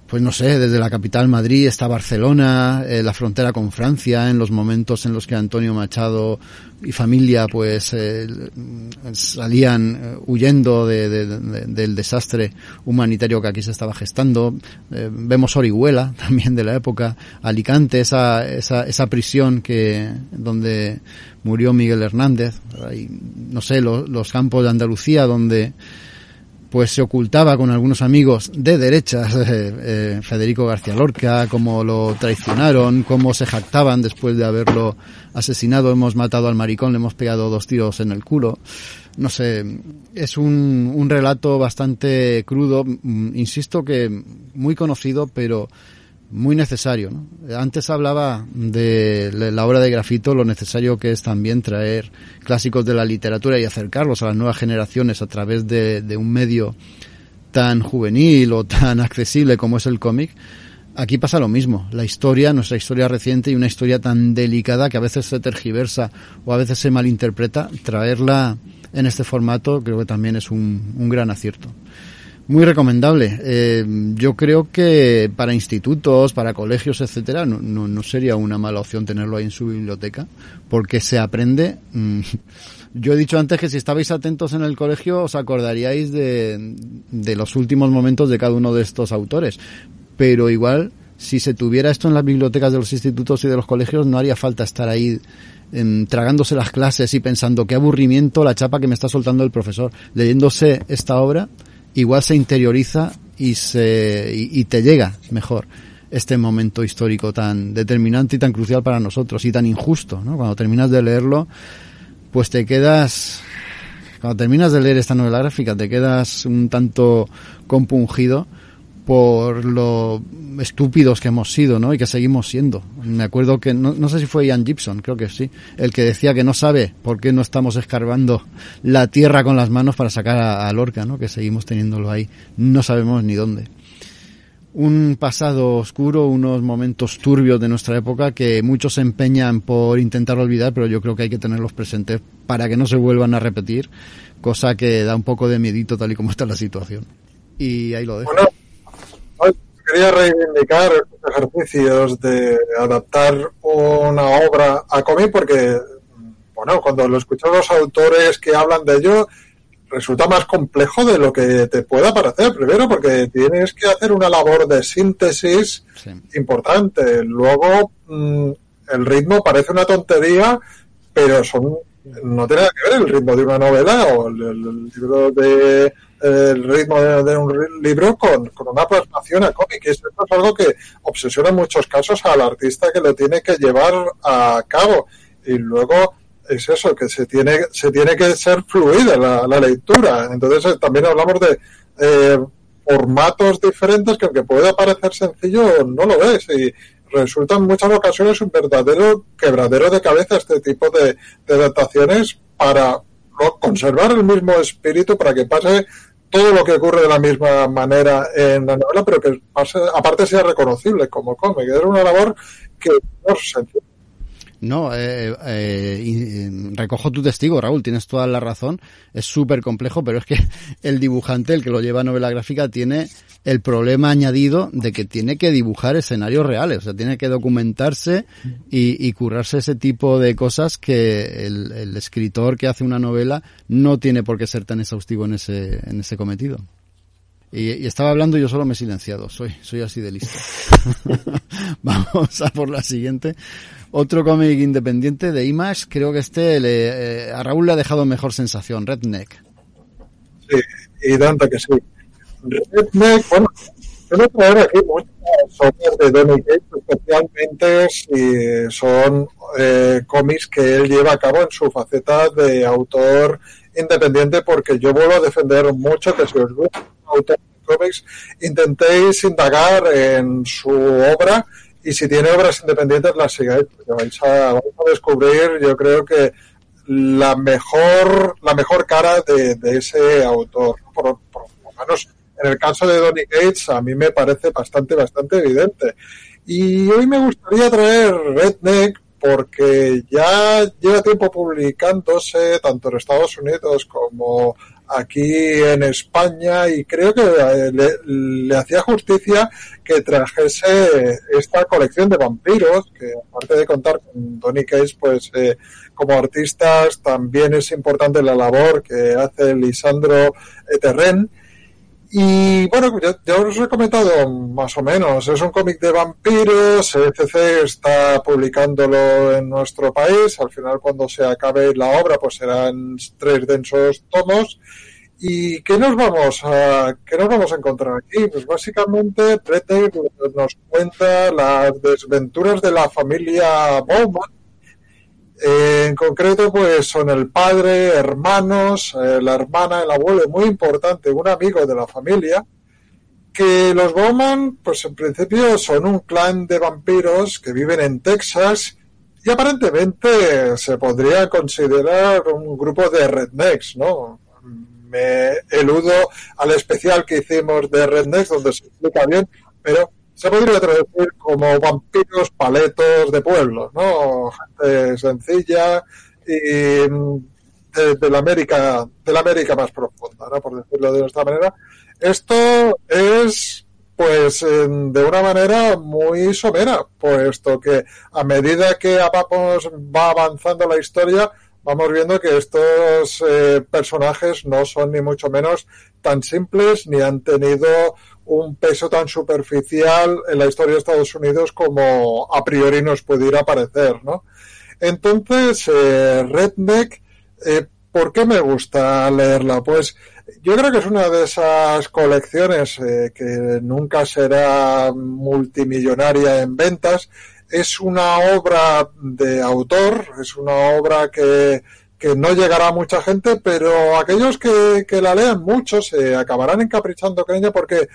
pues no sé, desde la capital Madrid está Barcelona, eh, la frontera con Francia, en los momentos en los que Antonio Machado y familia pues eh, salían eh, huyendo de, de, de, del desastre humanitario que aquí se estaba gestando. Eh, vemos Orihuela también de la época, Alicante, esa, esa, esa prisión que donde murió Miguel Hernández, no sé, lo, los campos de Andalucía donde pues se ocultaba con algunos amigos de derechas, eh, eh, Federico García Lorca, cómo lo traicionaron, cómo se jactaban después de haberlo asesinado, hemos matado al maricón, le hemos pegado dos tiros en el culo. No sé, es un, un relato bastante crudo, mm, insisto que muy conocido, pero muy necesario. ¿no? Antes hablaba de la obra de Grafito, lo necesario que es también traer clásicos de la literatura y acercarlos a las nuevas generaciones a través de, un medio tan juvenil o tan accesible como es el cómic. Aquí pasa lo mismo. La historia, nuestra historia reciente y una historia tan delicada que a veces se tergiversa o a veces se malinterpreta, traerla en este formato creo que también es un gran acierto. Muy recomendable. Eh, yo creo que para institutos, para colegios, etcétera, no, no, no, sería una mala opción tenerlo ahí en su biblioteca, porque se aprende. Mmm, yo he dicho antes que si estabais atentos en el colegio os acordaríais de, de los últimos momentos de cada uno de estos autores, pero igual si se tuviera esto en las bibliotecas de los institutos y de los colegios no haría falta estar ahí eh, tragándose las clases y pensando qué aburrimiento la chapa que me está soltando el profesor. Leyéndose esta obra igual se interioriza y se y, te llega mejor este momento histórico tan determinante y tan crucial para nosotros y tan injusto, ¿no? Cuando terminas de leerlo, pues te quedas cuando terminas de leer esta novela gráfica te quedas un tanto compungido por lo estúpidos que hemos sido, ¿no? Y que seguimos siendo. Me acuerdo que, no, no, sé si fue Ian Gibson, creo que sí, el que decía que no sabe por qué no estamos escarbando la tierra con las manos para sacar a, a Lorca, ¿no? Que seguimos teniéndolo ahí. No sabemos ni dónde. Un pasado oscuro, unos momentos turbios de nuestra época que muchos se empeñan por intentar olvidar, pero yo creo que hay que tenerlos presentes para que no se vuelvan a repetir, cosa que da un poco de miedito tal y como está la situación. Y ahí lo dejo.
Quería reivindicar ejercicios de adaptar una obra a cómic porque, bueno, cuando lo escucho los autores que hablan de ello, resulta más complejo de lo que te pueda parecer. Primero, porque tienes que hacer una labor de síntesis sí. importante. Luego, mmm, el ritmo parece una tontería, pero son no tiene nada que ver el ritmo de una novela o el, libro de el ritmo de, de, un libro con, con una plasmación a cómic. Y esto es algo que obsesiona en muchos casos al artista que lo tiene que llevar a cabo. Y luego es eso, que se tiene, se tiene que ser fluida la, la lectura. Entonces eh, también hablamos de eh, formatos diferentes que aunque pueda parecer sencillo, no lo es. Y resulta en muchas ocasiones un verdadero quebradero de cabeza este tipo de, de adaptaciones para conservar el mismo espíritu para que pase todo lo que ocurre de la misma manera en la novela, pero que pase, aparte sea reconocible como cómic. Es una labor que no sencilla.
No, eh, eh, recojo tu testigo, Raúl, tienes toda la razón. Es súper complejo, pero es que el dibujante, el que lo lleva a novela gráfica, tiene el problema añadido de que tiene que dibujar escenarios reales, o sea, tiene que documentarse y, y currarse ese tipo de cosas que el, el, escritor que hace una novela no tiene por qué ser tan exhaustivo en ese, en ese cometido. Y, y, estaba hablando y yo solo me he silenciado, soy, soy así de listo. Vamos a por la siguiente. Otro cómic independiente de Image, creo que este le, eh, a Raúl le ha dejado mejor sensación, Redneck.
Sí, y tanto que sí. Redneck, bueno, quiero traer aquí muchas obras de Donny Cates, especialmente si son eh, cómics que él lleva a cabo en su faceta de autor independiente, porque yo vuelvo a defender mucho que si os gusta autor de cómics, intentéis indagar en su obra y si tiene obras independientes las sigáis, porque vais a, vais a descubrir, yo creo que la mejor, la mejor cara de, ese autor, por, por lo menos en el caso de Donny Gates, a mí me parece bastante, bastante evidente. Y hoy me gustaría traer Redneck porque ya lleva tiempo publicándose tanto en Estados Unidos como aquí en España y creo que le, le, hacía justicia que trajese esta colección de vampiros que aparte de contar con Donny Case pues eh, como artistas también es importante la labor que hace Lisandro Terren y bueno, ya, os he comentado más o menos, es un cómic de vampiros, ECC está publicándolo en nuestro país, al final cuando se acabe la obra pues serán tres densos tomos ¿Y qué nos vamos a, qué nos vamos a encontrar aquí? Pues básicamente Redneck nos cuenta las desventuras de la familia Bowman. En concreto, pues son el padre, hermanos, eh, la hermana, el abuelo, muy importante, un amigo de la familia, que los Bowman, pues en principio son un clan de vampiros que viven en Texas y aparentemente se podría considerar un grupo de rednecks, ¿no? me eludo al especial que hicimos de Redneck, donde se explica bien, pero se podría traducir como vampiros paletos de pueblos, ¿no? Gente sencilla y mm, de, la América, de la América más profunda, ¿no? Por decirlo de esta manera. Esto es pues de una manera muy somera, puesto que a medida que vamos, va avanzando la historia, vamos viendo que estos eh, personajes no son ni mucho menos tan simples ni han tenido un peso tan superficial en la historia de Estados Unidos como a priori nos pudiera parecer, ¿no? Entonces, eh, Redneck, eh, ¿por qué me gusta leerla? Pues yo creo que es una de esas colecciones que nunca será multimillonaria en ventas, es una obra de autor, es una obra que, que no llegará a mucha gente, pero aquellos que, que la lean mucho se acabarán encaprichando con ella porque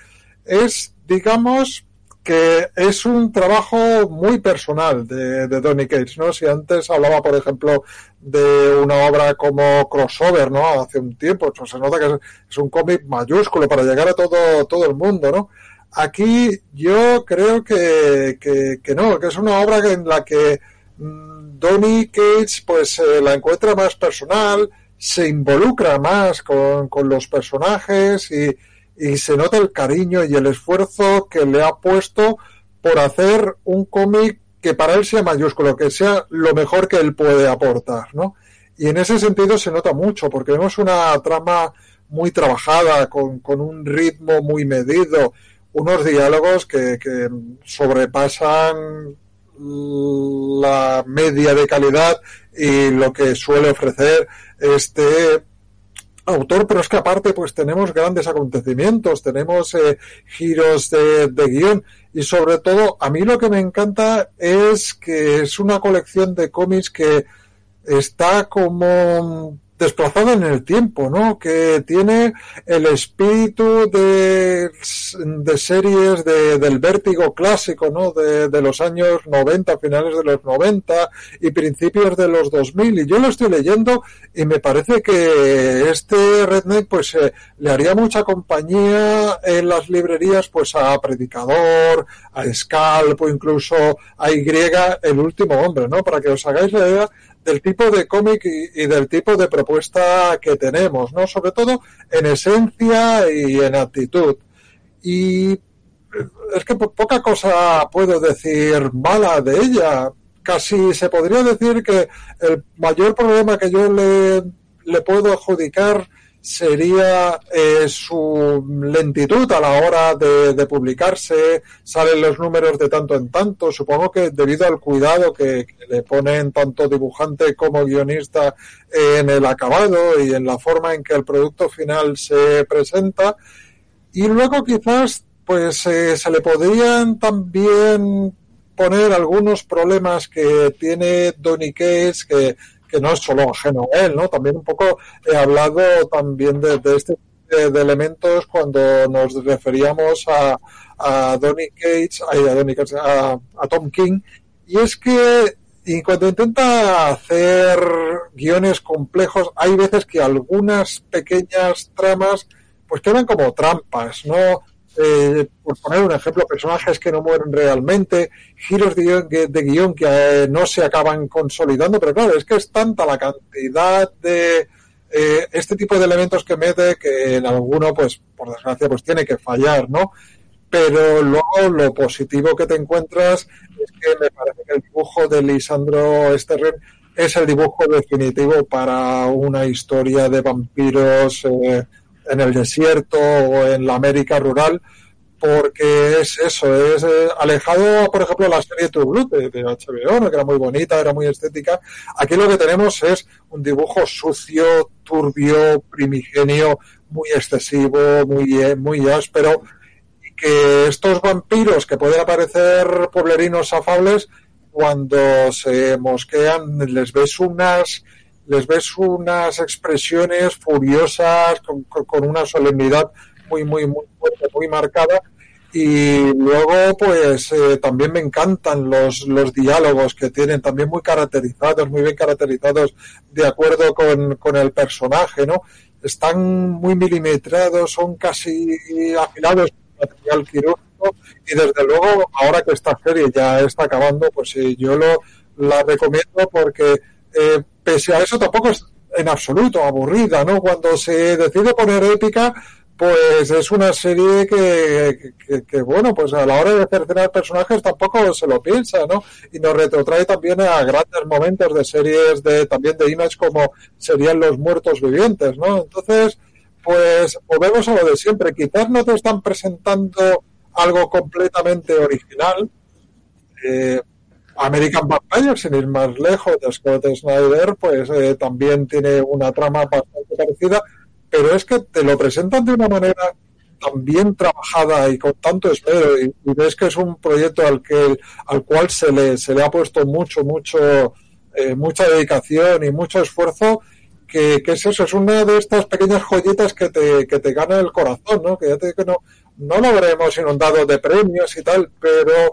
es, digamos, que es un trabajo muy personal de, de Donny Cates, ¿no? Si antes hablaba, por ejemplo, de una obra como Crossover, ¿no? Hace un tiempo, pues se nota que es, es un cómic mayúsculo para llegar a todo, todo el mundo, ¿no? Aquí yo creo que, que, no, que es una obra en la que mm, Donny Cates pues eh, la encuentra más personal, se involucra más con, con los personajes y, y, se nota el cariño y el esfuerzo que le ha puesto por hacer un cómic que para él sea mayúsculo, que sea lo mejor que él puede aportar, ¿no? Y en ese sentido se nota mucho, porque vemos una trama muy trabajada, con, con un ritmo muy medido, unos diálogos que, que sobrepasan la media de calidad y lo que suele ofrecer este autor, pero es que aparte pues tenemos grandes acontecimientos, tenemos eh, giros de, de, guion y sobre todo a mí lo que me encanta es que es una colección de cómics que está como desplazada en el tiempo, ¿no? Que tiene el espíritu de, series de, del vértigo clásico, ¿no? De, de, los años 90, finales de los 90 y principios de los 2000. Y yo lo estoy leyendo y me parece que este Redneck, pues, eh, le haría mucha compañía en las librerías, pues, a Predicador, a Scalp incluso a Y, el último hombre, ¿no? Para que os hagáis la idea del tipo de cómic y, del tipo de propuesta que tenemos, ¿no? Sobre todo en esencia y en actitud. Y es que poca cosa puedo decir mala de ella. Casi se podría decir que el mayor problema que yo le, le puedo adjudicar sería eh, su lentitud a la hora de, publicarse, salen los números de tanto en tanto, supongo que debido al cuidado que, que, le ponen tanto dibujante como guionista en el acabado y en la forma en que el producto final se presenta, y luego quizás pues eh, se le podrían también poner algunos problemas que tiene Donny Cates que que no es solo ajeno a él, ¿no? También un poco he hablado también de, este de, de, elementos cuando nos referíamos a, a Donny Cates, a, Donny Cates a, a, Tom King, y es que y cuando intenta hacer guiones complejos, hay veces que algunas pequeñas tramas pues quedan como trampas, ¿no? Eh, por poner un ejemplo, personajes que no mueren realmente, giros de guion que, eh, no se acaban consolidando, pero claro, es que es tanta la cantidad de eh, este tipo de elementos que mete que en alguno, pues, por desgracia, pues tiene que fallar, ¿no? Pero luego lo positivo que te encuentras es que me parece que el dibujo de Lisandro Esterren es el dibujo definitivo para una historia de vampiros eh, en el desierto o en la América rural, porque es eso, es eh, alejado, por ejemplo, la serie True Blood de, de HBO, que era muy bonita, era muy estética. Aquí lo que tenemos es un dibujo sucio, turbio, primigenio, muy excesivo, muy, eh, muy áspero, y que estos vampiros que pueden aparecer pueblerinos afables, cuando se mosquean, les ves unas les ves unas expresiones furiosas con, una solemnidad muy muy muy fuerte, muy marcada. Y luego pues eh, también me encantan los, los diálogos que tienen también muy caracterizados muy bien caracterizados de acuerdo con, con el personaje no están muy milimetrados son casi afilados con material quirúrgico y desde luego ahora que esta serie ya está acabando pues eh, yo lo la recomiendo porque eh, pese a eso tampoco es en absoluto aburrida no cuando se decide poner épica pues es una serie que, bueno, pues a la hora de cercenar personajes tampoco se lo piensa, ¿no? Y nos retrotrae también a grandes momentos de series de también de Image como serían Los Muertos Vivientes, ¿no? Entonces, pues volvemos a lo de siempre. Quizás no te están presentando algo completamente original. Eh, American Vampire, sin ir más lejos, de Scott Snyder, pues eh, también tiene una trama bastante parecida, pero es que te lo presentan de una manera tan bien trabajada y con tanto esmero y, ves que es un proyecto al que al cual se le se le ha puesto mucho mucho eh, mucha dedicación y mucho esfuerzo que, que, es eso es una de estas pequeñas joyitas que te que te gana el corazón no que ya te digo que no no lo habremos inundado de premios y tal pero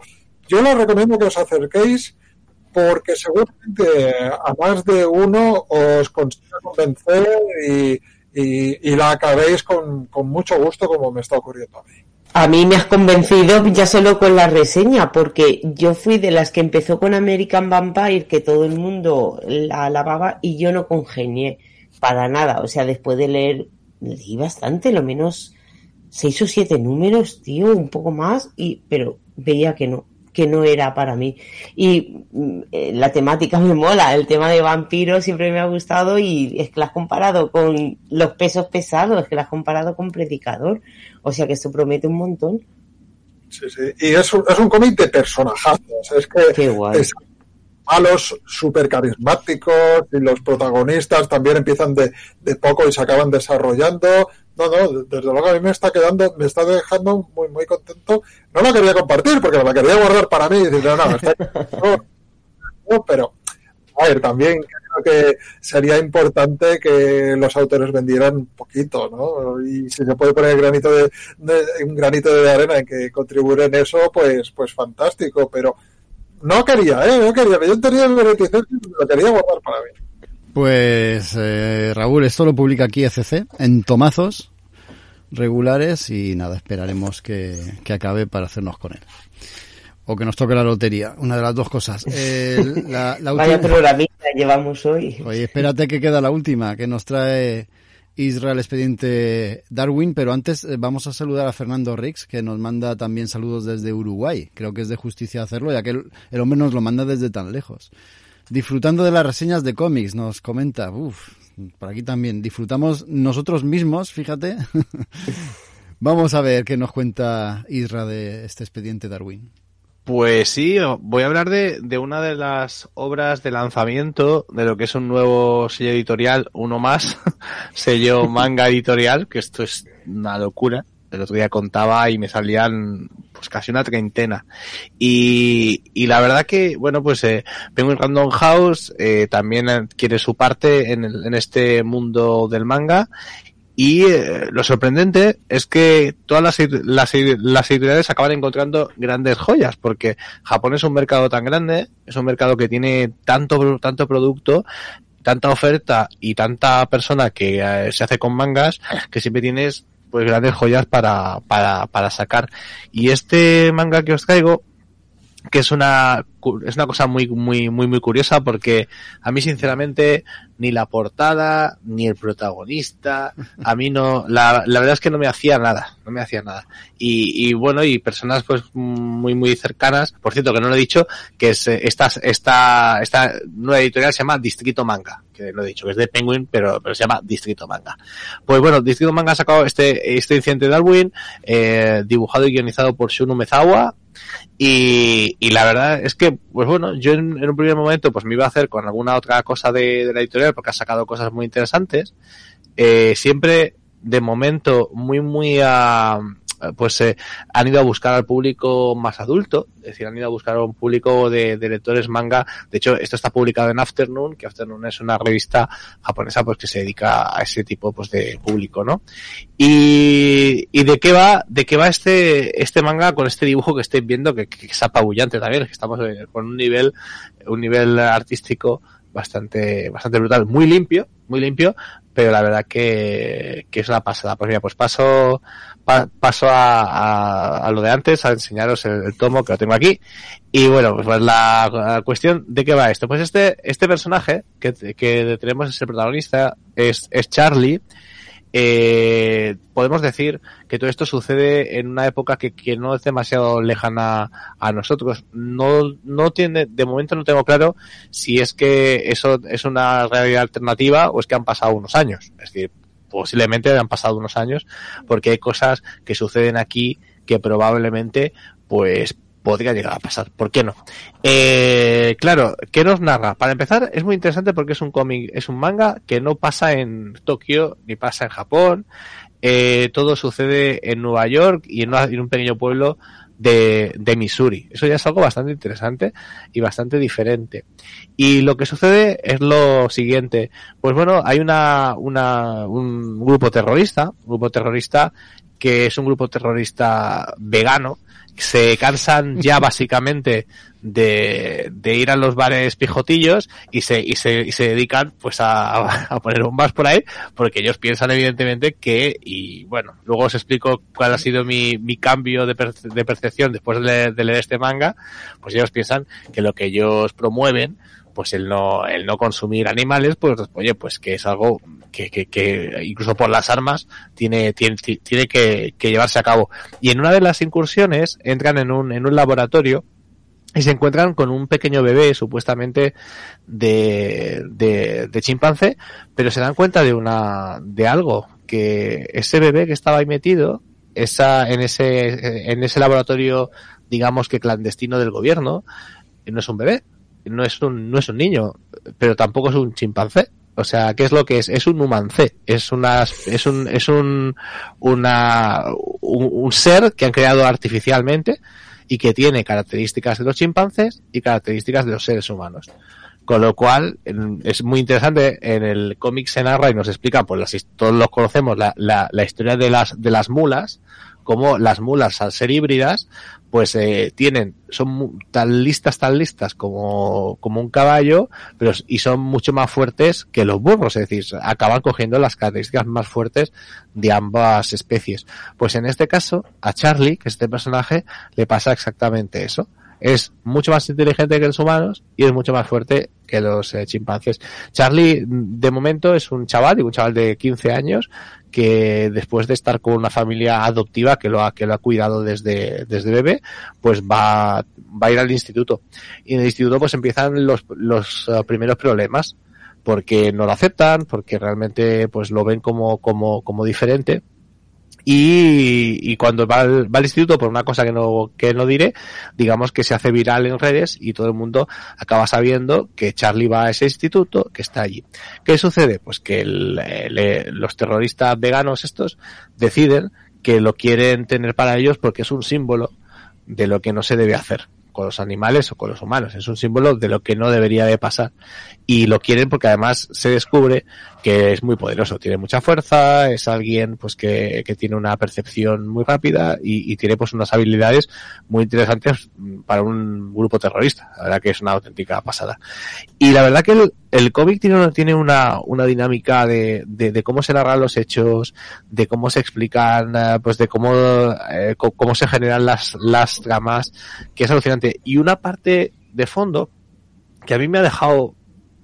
yo les recomiendo que os acerquéis porque seguramente a más de uno os consiga convencer y la acabéis con, con, mucho gusto como me está ocurriendo a mí.
A mí me has convencido ya solo con la reseña, porque yo fui de las que empezó con American Vampire, que todo el mundo la alababa y yo no congenié para nada. O sea, después de leer, leí bastante, lo menos seis o siete números, tío, un poco más, y pero veía que no, que no era para mí. Y eh, la temática me mola, el tema de vampiros siempre me ha gustado y es que la has comparado con los pesos pesados, es que la has comparado con Predicador, o sea que esto promete un montón.
Sí, sí, y es un, es un cómic de personajazos, es que
Qué guay.
es malos súper carismáticos y los protagonistas también empiezan de, de poco y se acaban desarrollando no, no, desde luego a mí me está quedando, me está dejando muy, muy contento. No la quería compartir porque la quería guardar para mí y decir, no, no, está... no, pero, a ver, también creo que sería importante que los autores vendieran un poquito, ¿no? Y si se puede poner granito de, de, un granito de arena en que contribuir en eso, pues, pues fantástico, pero no quería, ¿eh? No quería, yo tenía el lo quería guardar para mí.
Pues eh, Raúl, esto lo publica aquí ECC en tomazos regulares y nada, esperaremos que, que, acabe para hacernos con él. O que nos toque la lotería, una de las dos cosas. Eh, la, la
Vaya última... programita llevamos hoy.
Oye, espérate que queda la última, que nos trae Israel Expediente Darwin, pero antes eh, vamos a saludar a Fernando Rix, que nos manda también saludos desde Uruguay. Creo que es de justicia hacerlo, ya que el, el hombre nos lo manda desde tan lejos disfrutando de las reseñas de cómics, nos comenta, uff, por aquí también, disfrutamos nosotros mismos, fíjate. Vamos a ver qué nos cuenta Isra de este expediente Darwin.
Pues sí, voy a hablar de, de, una de las obras de lanzamiento de lo que es un nuevo sello editorial, uno más, sello manga editorial, que esto es una locura. El otro día contaba y me salían pues casi una treintena. Y, y la verdad que, bueno, pues eh, Penguin Random House eh, también adquiere su parte en, el, en este mundo del manga. Y eh, lo sorprendente es que todas las, las, las, editoriales acaban encontrando grandes joyas, porque Japón es un mercado tan grande, es un mercado que tiene tanto, tanto producto, tanta oferta y tanta persona que eh, se hace con mangas, que siempre tienes pues grandes joyas para, para, para sacar. Y este manga que os traigo que es una es una cosa muy muy muy muy curiosa porque a mí sinceramente ni la portada ni el protagonista a mí no la, la verdad es que no me hacía nada no me hacía nada. Y, y bueno y personas pues muy muy cercanas por cierto que no lo he dicho que es eh, esta esta esta nueva editorial se llama Distrito Manga que no he dicho que es de Penguin pero pero se llama Distrito Manga. Pues bueno Distrito Manga ha sacado este este incidente de Darwin eh, dibujado y guionizado por Shunu Mezawa y, y, la verdad es que, pues bueno, yo en, en, un primer momento pues me iba a hacer con alguna otra cosa de, la editorial porque ha sacado cosas muy interesantes. Eh, siempre, de momento, muy, muy a, pues eh, han ido a buscar al público más adulto, es decir, han ido a buscar a un público de, lectores manga. De hecho, esto está publicado en Afternoon, que Afternoon es una revista japonesa pues que se dedica a ese tipo pues de público, ¿no? Y, y de qué va, de qué va este, este manga con este dibujo que estáis viendo, que, que es apabullante también, que estamos eh, con un nivel, un nivel artístico bastante, bastante brutal, muy limpio, muy limpio, pero la verdad que, que es una pasada. Pues mira, pues paso, pa, paso a, a, lo de antes, a enseñaros el, el, tomo que lo tengo aquí. Y bueno, pues la, la, cuestión de qué va esto. Pues este, este personaje que, que tenemos es el protagonista, es, es Charlie, eh, podemos decir que todo esto sucede en una época que, no es demasiado lejana a nosotros. No, no tiene, de momento no tengo claro si es que eso es una realidad alternativa o es que han pasado unos años. Es decir, posiblemente han pasado unos años porque hay cosas que suceden aquí que probablemente pues podría llegar a pasar. ¿Por qué no? Eh, claro, ¿qué nos narra? Para empezar, es muy interesante porque es un cómic, es un manga que no pasa en Tokio ni pasa en Japón. Eh, todo sucede en Nueva York y en, un pequeño pueblo de, de, Missouri. Eso ya es algo bastante interesante y bastante diferente. Y lo que sucede es lo siguiente. Pues bueno, hay una, una, un grupo terrorista, un grupo terrorista que es un grupo terrorista vegano, se cansan ya básicamente de, de, ir a los bares pijotillos y se, y se, y se dedican pues a, a, poner bombas por ahí porque ellos piensan evidentemente que, y bueno, luego os explico cuál ha sido mi, mi cambio de, per, de percepción después de, de leer este manga, pues ellos piensan que lo que ellos promueven pues el no, el no consumir animales, pues oye, pues que es algo que, que, incluso por las armas tiene, tiene, tiene que, que, llevarse a cabo. Y en una de las incursiones entran en un, en un laboratorio y se encuentran con un pequeño bebé supuestamente de, de, de chimpancé, pero se dan cuenta de una, de algo, que ese bebé que estaba ahí metido, esa, en ese, en ese laboratorio, digamos que clandestino del gobierno, no es un bebé, no es un, no es un niño, pero tampoco es un chimpancé. O sea, ¿qué es lo que es? Es un humancé. Es una, es un, es un, una, un, ser que han creado artificialmente y que tiene características de los chimpancés y características de los seres humanos. Con lo cual, es muy interesante, en el cómic se narra y nos explica, pues las, todos los conocemos, la, la, la historia de las, de las mulas, como las mulas al ser híbridas, pues eh, tienen, son tan listas, tan listas como, como un caballo, pero y son mucho más fuertes que los burros, es decir, acaban cogiendo las características más fuertes de ambas especies. Pues en este caso, a Charlie, que es este personaje, le pasa exactamente eso. Es mucho más inteligente que los humanos y es mucho más fuerte que los eh, chimpancés. Charlie, de momento, es un chaval, un chaval de 15 años, que después de estar con una familia adoptiva que lo ha, que lo ha cuidado desde, desde bebé, pues va, va a ir al instituto. Y en el instituto pues empiezan los, los uh, primeros problemas, porque no lo aceptan, porque realmente pues lo ven como, como, como diferente y, y cuando va al, va al, instituto por una cosa que no, que no diré, digamos que se hace viral en redes y todo el mundo acaba sabiendo que Charlie va a ese instituto, que está allí. ¿Qué sucede? Pues que el, el, los terroristas veganos estos deciden que lo quieren tener para ellos porque es un símbolo de lo que no se debe hacer con los animales o con los humanos. Es un símbolo de lo que no debería de pasar. Y lo quieren porque además se descubre que es muy poderoso, tiene mucha fuerza, es alguien pues que, que tiene una percepción muy rápida y, y, tiene pues unas habilidades muy interesantes para un grupo terrorista. La verdad que es una auténtica pasada. Y la verdad que el, el cómic tiene, tiene una, una dinámica de, de, cómo se narran los hechos, de cómo se explican, pues de cómo, eh, cómo se generan las, las tramas, que es alucinante Y una parte de fondo que a mí me ha dejado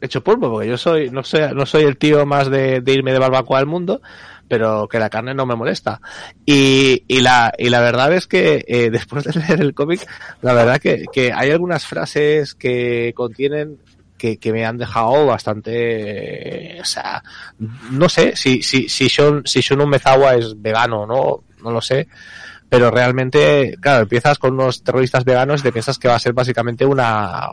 hecho polvo, porque yo soy, no soy, no soy el tío más de, irme de barbacoa al mundo, pero que la carne no me molesta. Y, y, la, y la verdad es que eh, después de leer el cómic, la verdad que, que hay algunas frases que contienen que, que, me han dejado bastante, o sea, no sé si, si, si Shun, si Shun Mezawa es vegano, ¿no? No lo sé. Pero realmente, claro, empiezas con unos terroristas veganos y te piensas que va a ser básicamente una,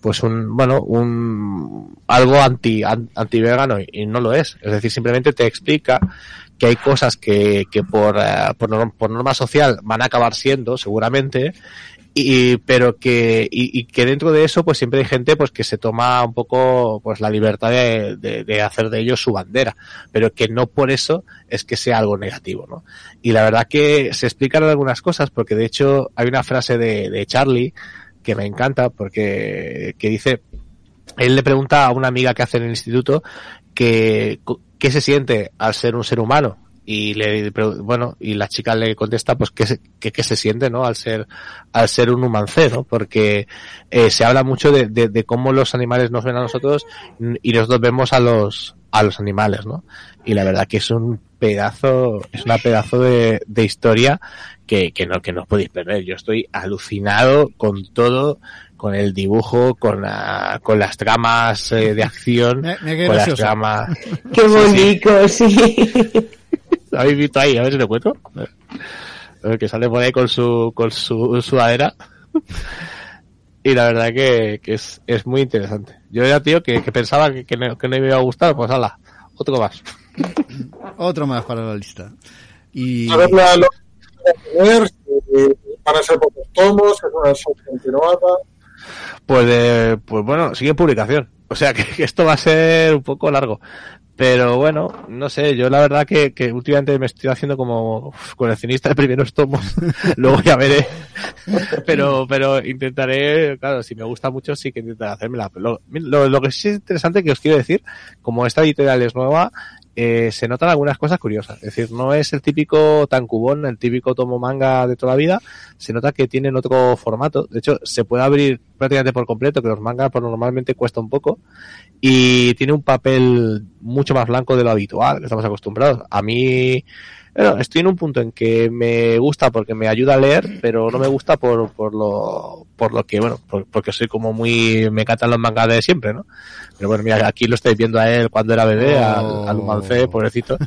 pues un, bueno, un, algo anti, anti vegano y no lo es. Es decir, simplemente te explica que hay cosas que, que por, uh, por, norma, por norma social van a acabar siendo, seguramente, y, pero que, y, y, que dentro de eso, pues siempre hay gente, pues que se toma un poco, pues la libertad de, de, de, hacer de ellos su bandera, pero que no por eso es que sea algo negativo, ¿no? Y la verdad que se explican algunas cosas, porque de hecho hay una frase de, de Charlie, que me encanta porque que dice él le pregunta a una amiga que hace en el instituto que qué se siente al ser un ser humano y le bueno y la chica le contesta pues qué se, que, que se siente no al ser al ser un humancé no porque eh, se habla mucho de, de, de, cómo los animales nos ven a nosotros y nosotros vemos a los a los animales no y la verdad que es un pedazo es una pedazo de, de historia que, que no que no os podéis perder yo estoy alucinado con todo con el dibujo, con, la, con las tramas eh, de acción,
me, me
con las tramas.
Qué bonito, sí. sí.
¿Lo habéis visto ahí? A ver si lo cuento. Que sale por ahí con su, con su sudadera. Y la verdad que, que es, es muy interesante. Yo era tío que, que pensaba que, que, no, que no me iba a gustar, pues hala, otro más.
otro más para la lista. Y...
A ver, la, lo, ver, van a ser pocos tomos, es una subcontinuada.
Pues, eh, pues bueno, sigue publicación. O sea que, que, esto va a ser un poco largo. Pero bueno, no sé, yo la verdad que, que últimamente me estoy haciendo como coleccionista de primeros tomos. Luego ya veré. pero, pero intentaré, claro, si me gusta mucho, sí que intentaré hacérmela. Lo, lo, lo que es interesante que os quiero decir, como esta editorial es nueva, eh, se notan algunas cosas curiosas. Es decir, no es el típico tancubón, el típico tomo manga de toda la vida. Se nota que tienen otro formato. De hecho, se puede abrir prácticamente por completo, que los mangas por normalmente cuesta un poco. Y tiene un papel mucho más blanco de lo habitual, que estamos acostumbrados. A mí, bueno, estoy en un punto en que me gusta porque me ayuda a leer, pero no me gusta por, por lo, por lo que, bueno, por, porque soy como muy, me encantan los mangas de siempre, ¿no? Pero bueno, mira, aquí lo estáis viendo a él cuando era bebé, oh. al, al humancé, pobrecito.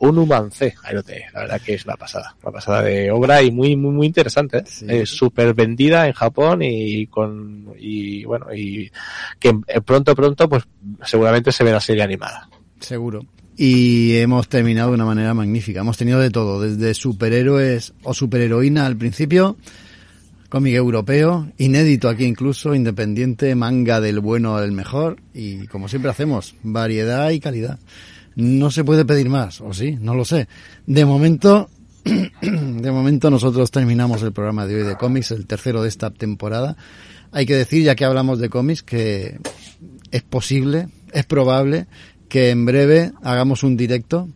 Un humancé, ahí lo tenéis, la verdad que es una pasada, una pasada de obra y muy, muy, muy interesante, ¿eh? sí. Es súper vendida en Japón y con, y bueno, y que pronto, pronto, pues seguramente se verá serie animada.
Seguro y hemos terminado de una manera magnífica. Hemos tenido de todo, desde superhéroes o superheroína al principio, cómic europeo, inédito aquí incluso, independiente, manga del bueno al mejor y como siempre hacemos, variedad y calidad. No se puede pedir más, o sí, no lo sé. De momento, de momento nosotros terminamos el programa de hoy de cómics, el tercero de esta temporada. Hay que decir, ya que hablamos de cómics, que es posible, es probable que en breve hagamos un directo,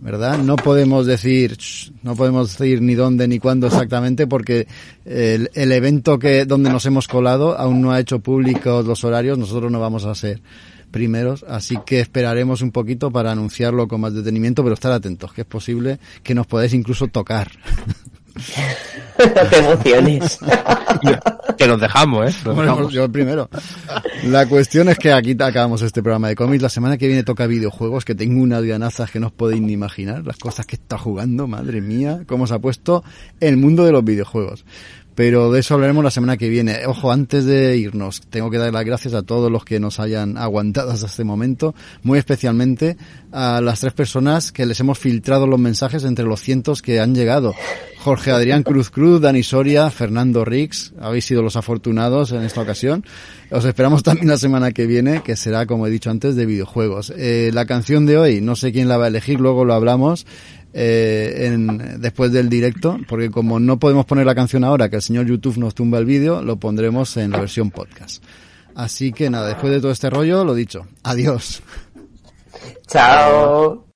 ¿verdad? No podemos decir, no podemos decir ni dónde ni cuándo exactamente porque el, evento que, donde nos hemos colado aún no ha hecho públicos los horarios, nosotros no vamos a ser primeros, así que esperaremos un poquito para anunciarlo con más detenimiento, pero estar atentos, que es posible que nos podáis incluso tocar.
Te emociones.
que nos dejamos, ¿eh? Nos
bueno,
dejamos.
yo el primero. La cuestión es que aquí acabamos este programa de cómics. La semana que viene toca videojuegos, que tengo una dianazas que no os podéis ni imaginar. Las cosas que está jugando, madre mía, cómo se ha puesto el mundo de los videojuegos pero de eso hablaremos la semana que viene. Ojo, antes de irnos, tengo que dar las gracias a todos los que nos hayan aguantado hasta este momento, muy especialmente a las tres personas que les hemos filtrado los mensajes entre los cientos que han llegado. Jorge Adrián Cruz Cruz, Dani Soria, Fernando Rix, habéis sido los afortunados en esta ocasión. Os esperamos también la semana que viene, que será, como he dicho antes, de videojuegos. Eh, la canción de hoy, no sé quién la va a elegir, luego lo hablamos eh, en, después del directo, porque como no podemos poner la canción ahora, que el señor YouTube nos tumba el vídeo, lo pondremos en la versión podcast. Así que nada, después de todo este rollo, lo dicho, adiós.
Chao.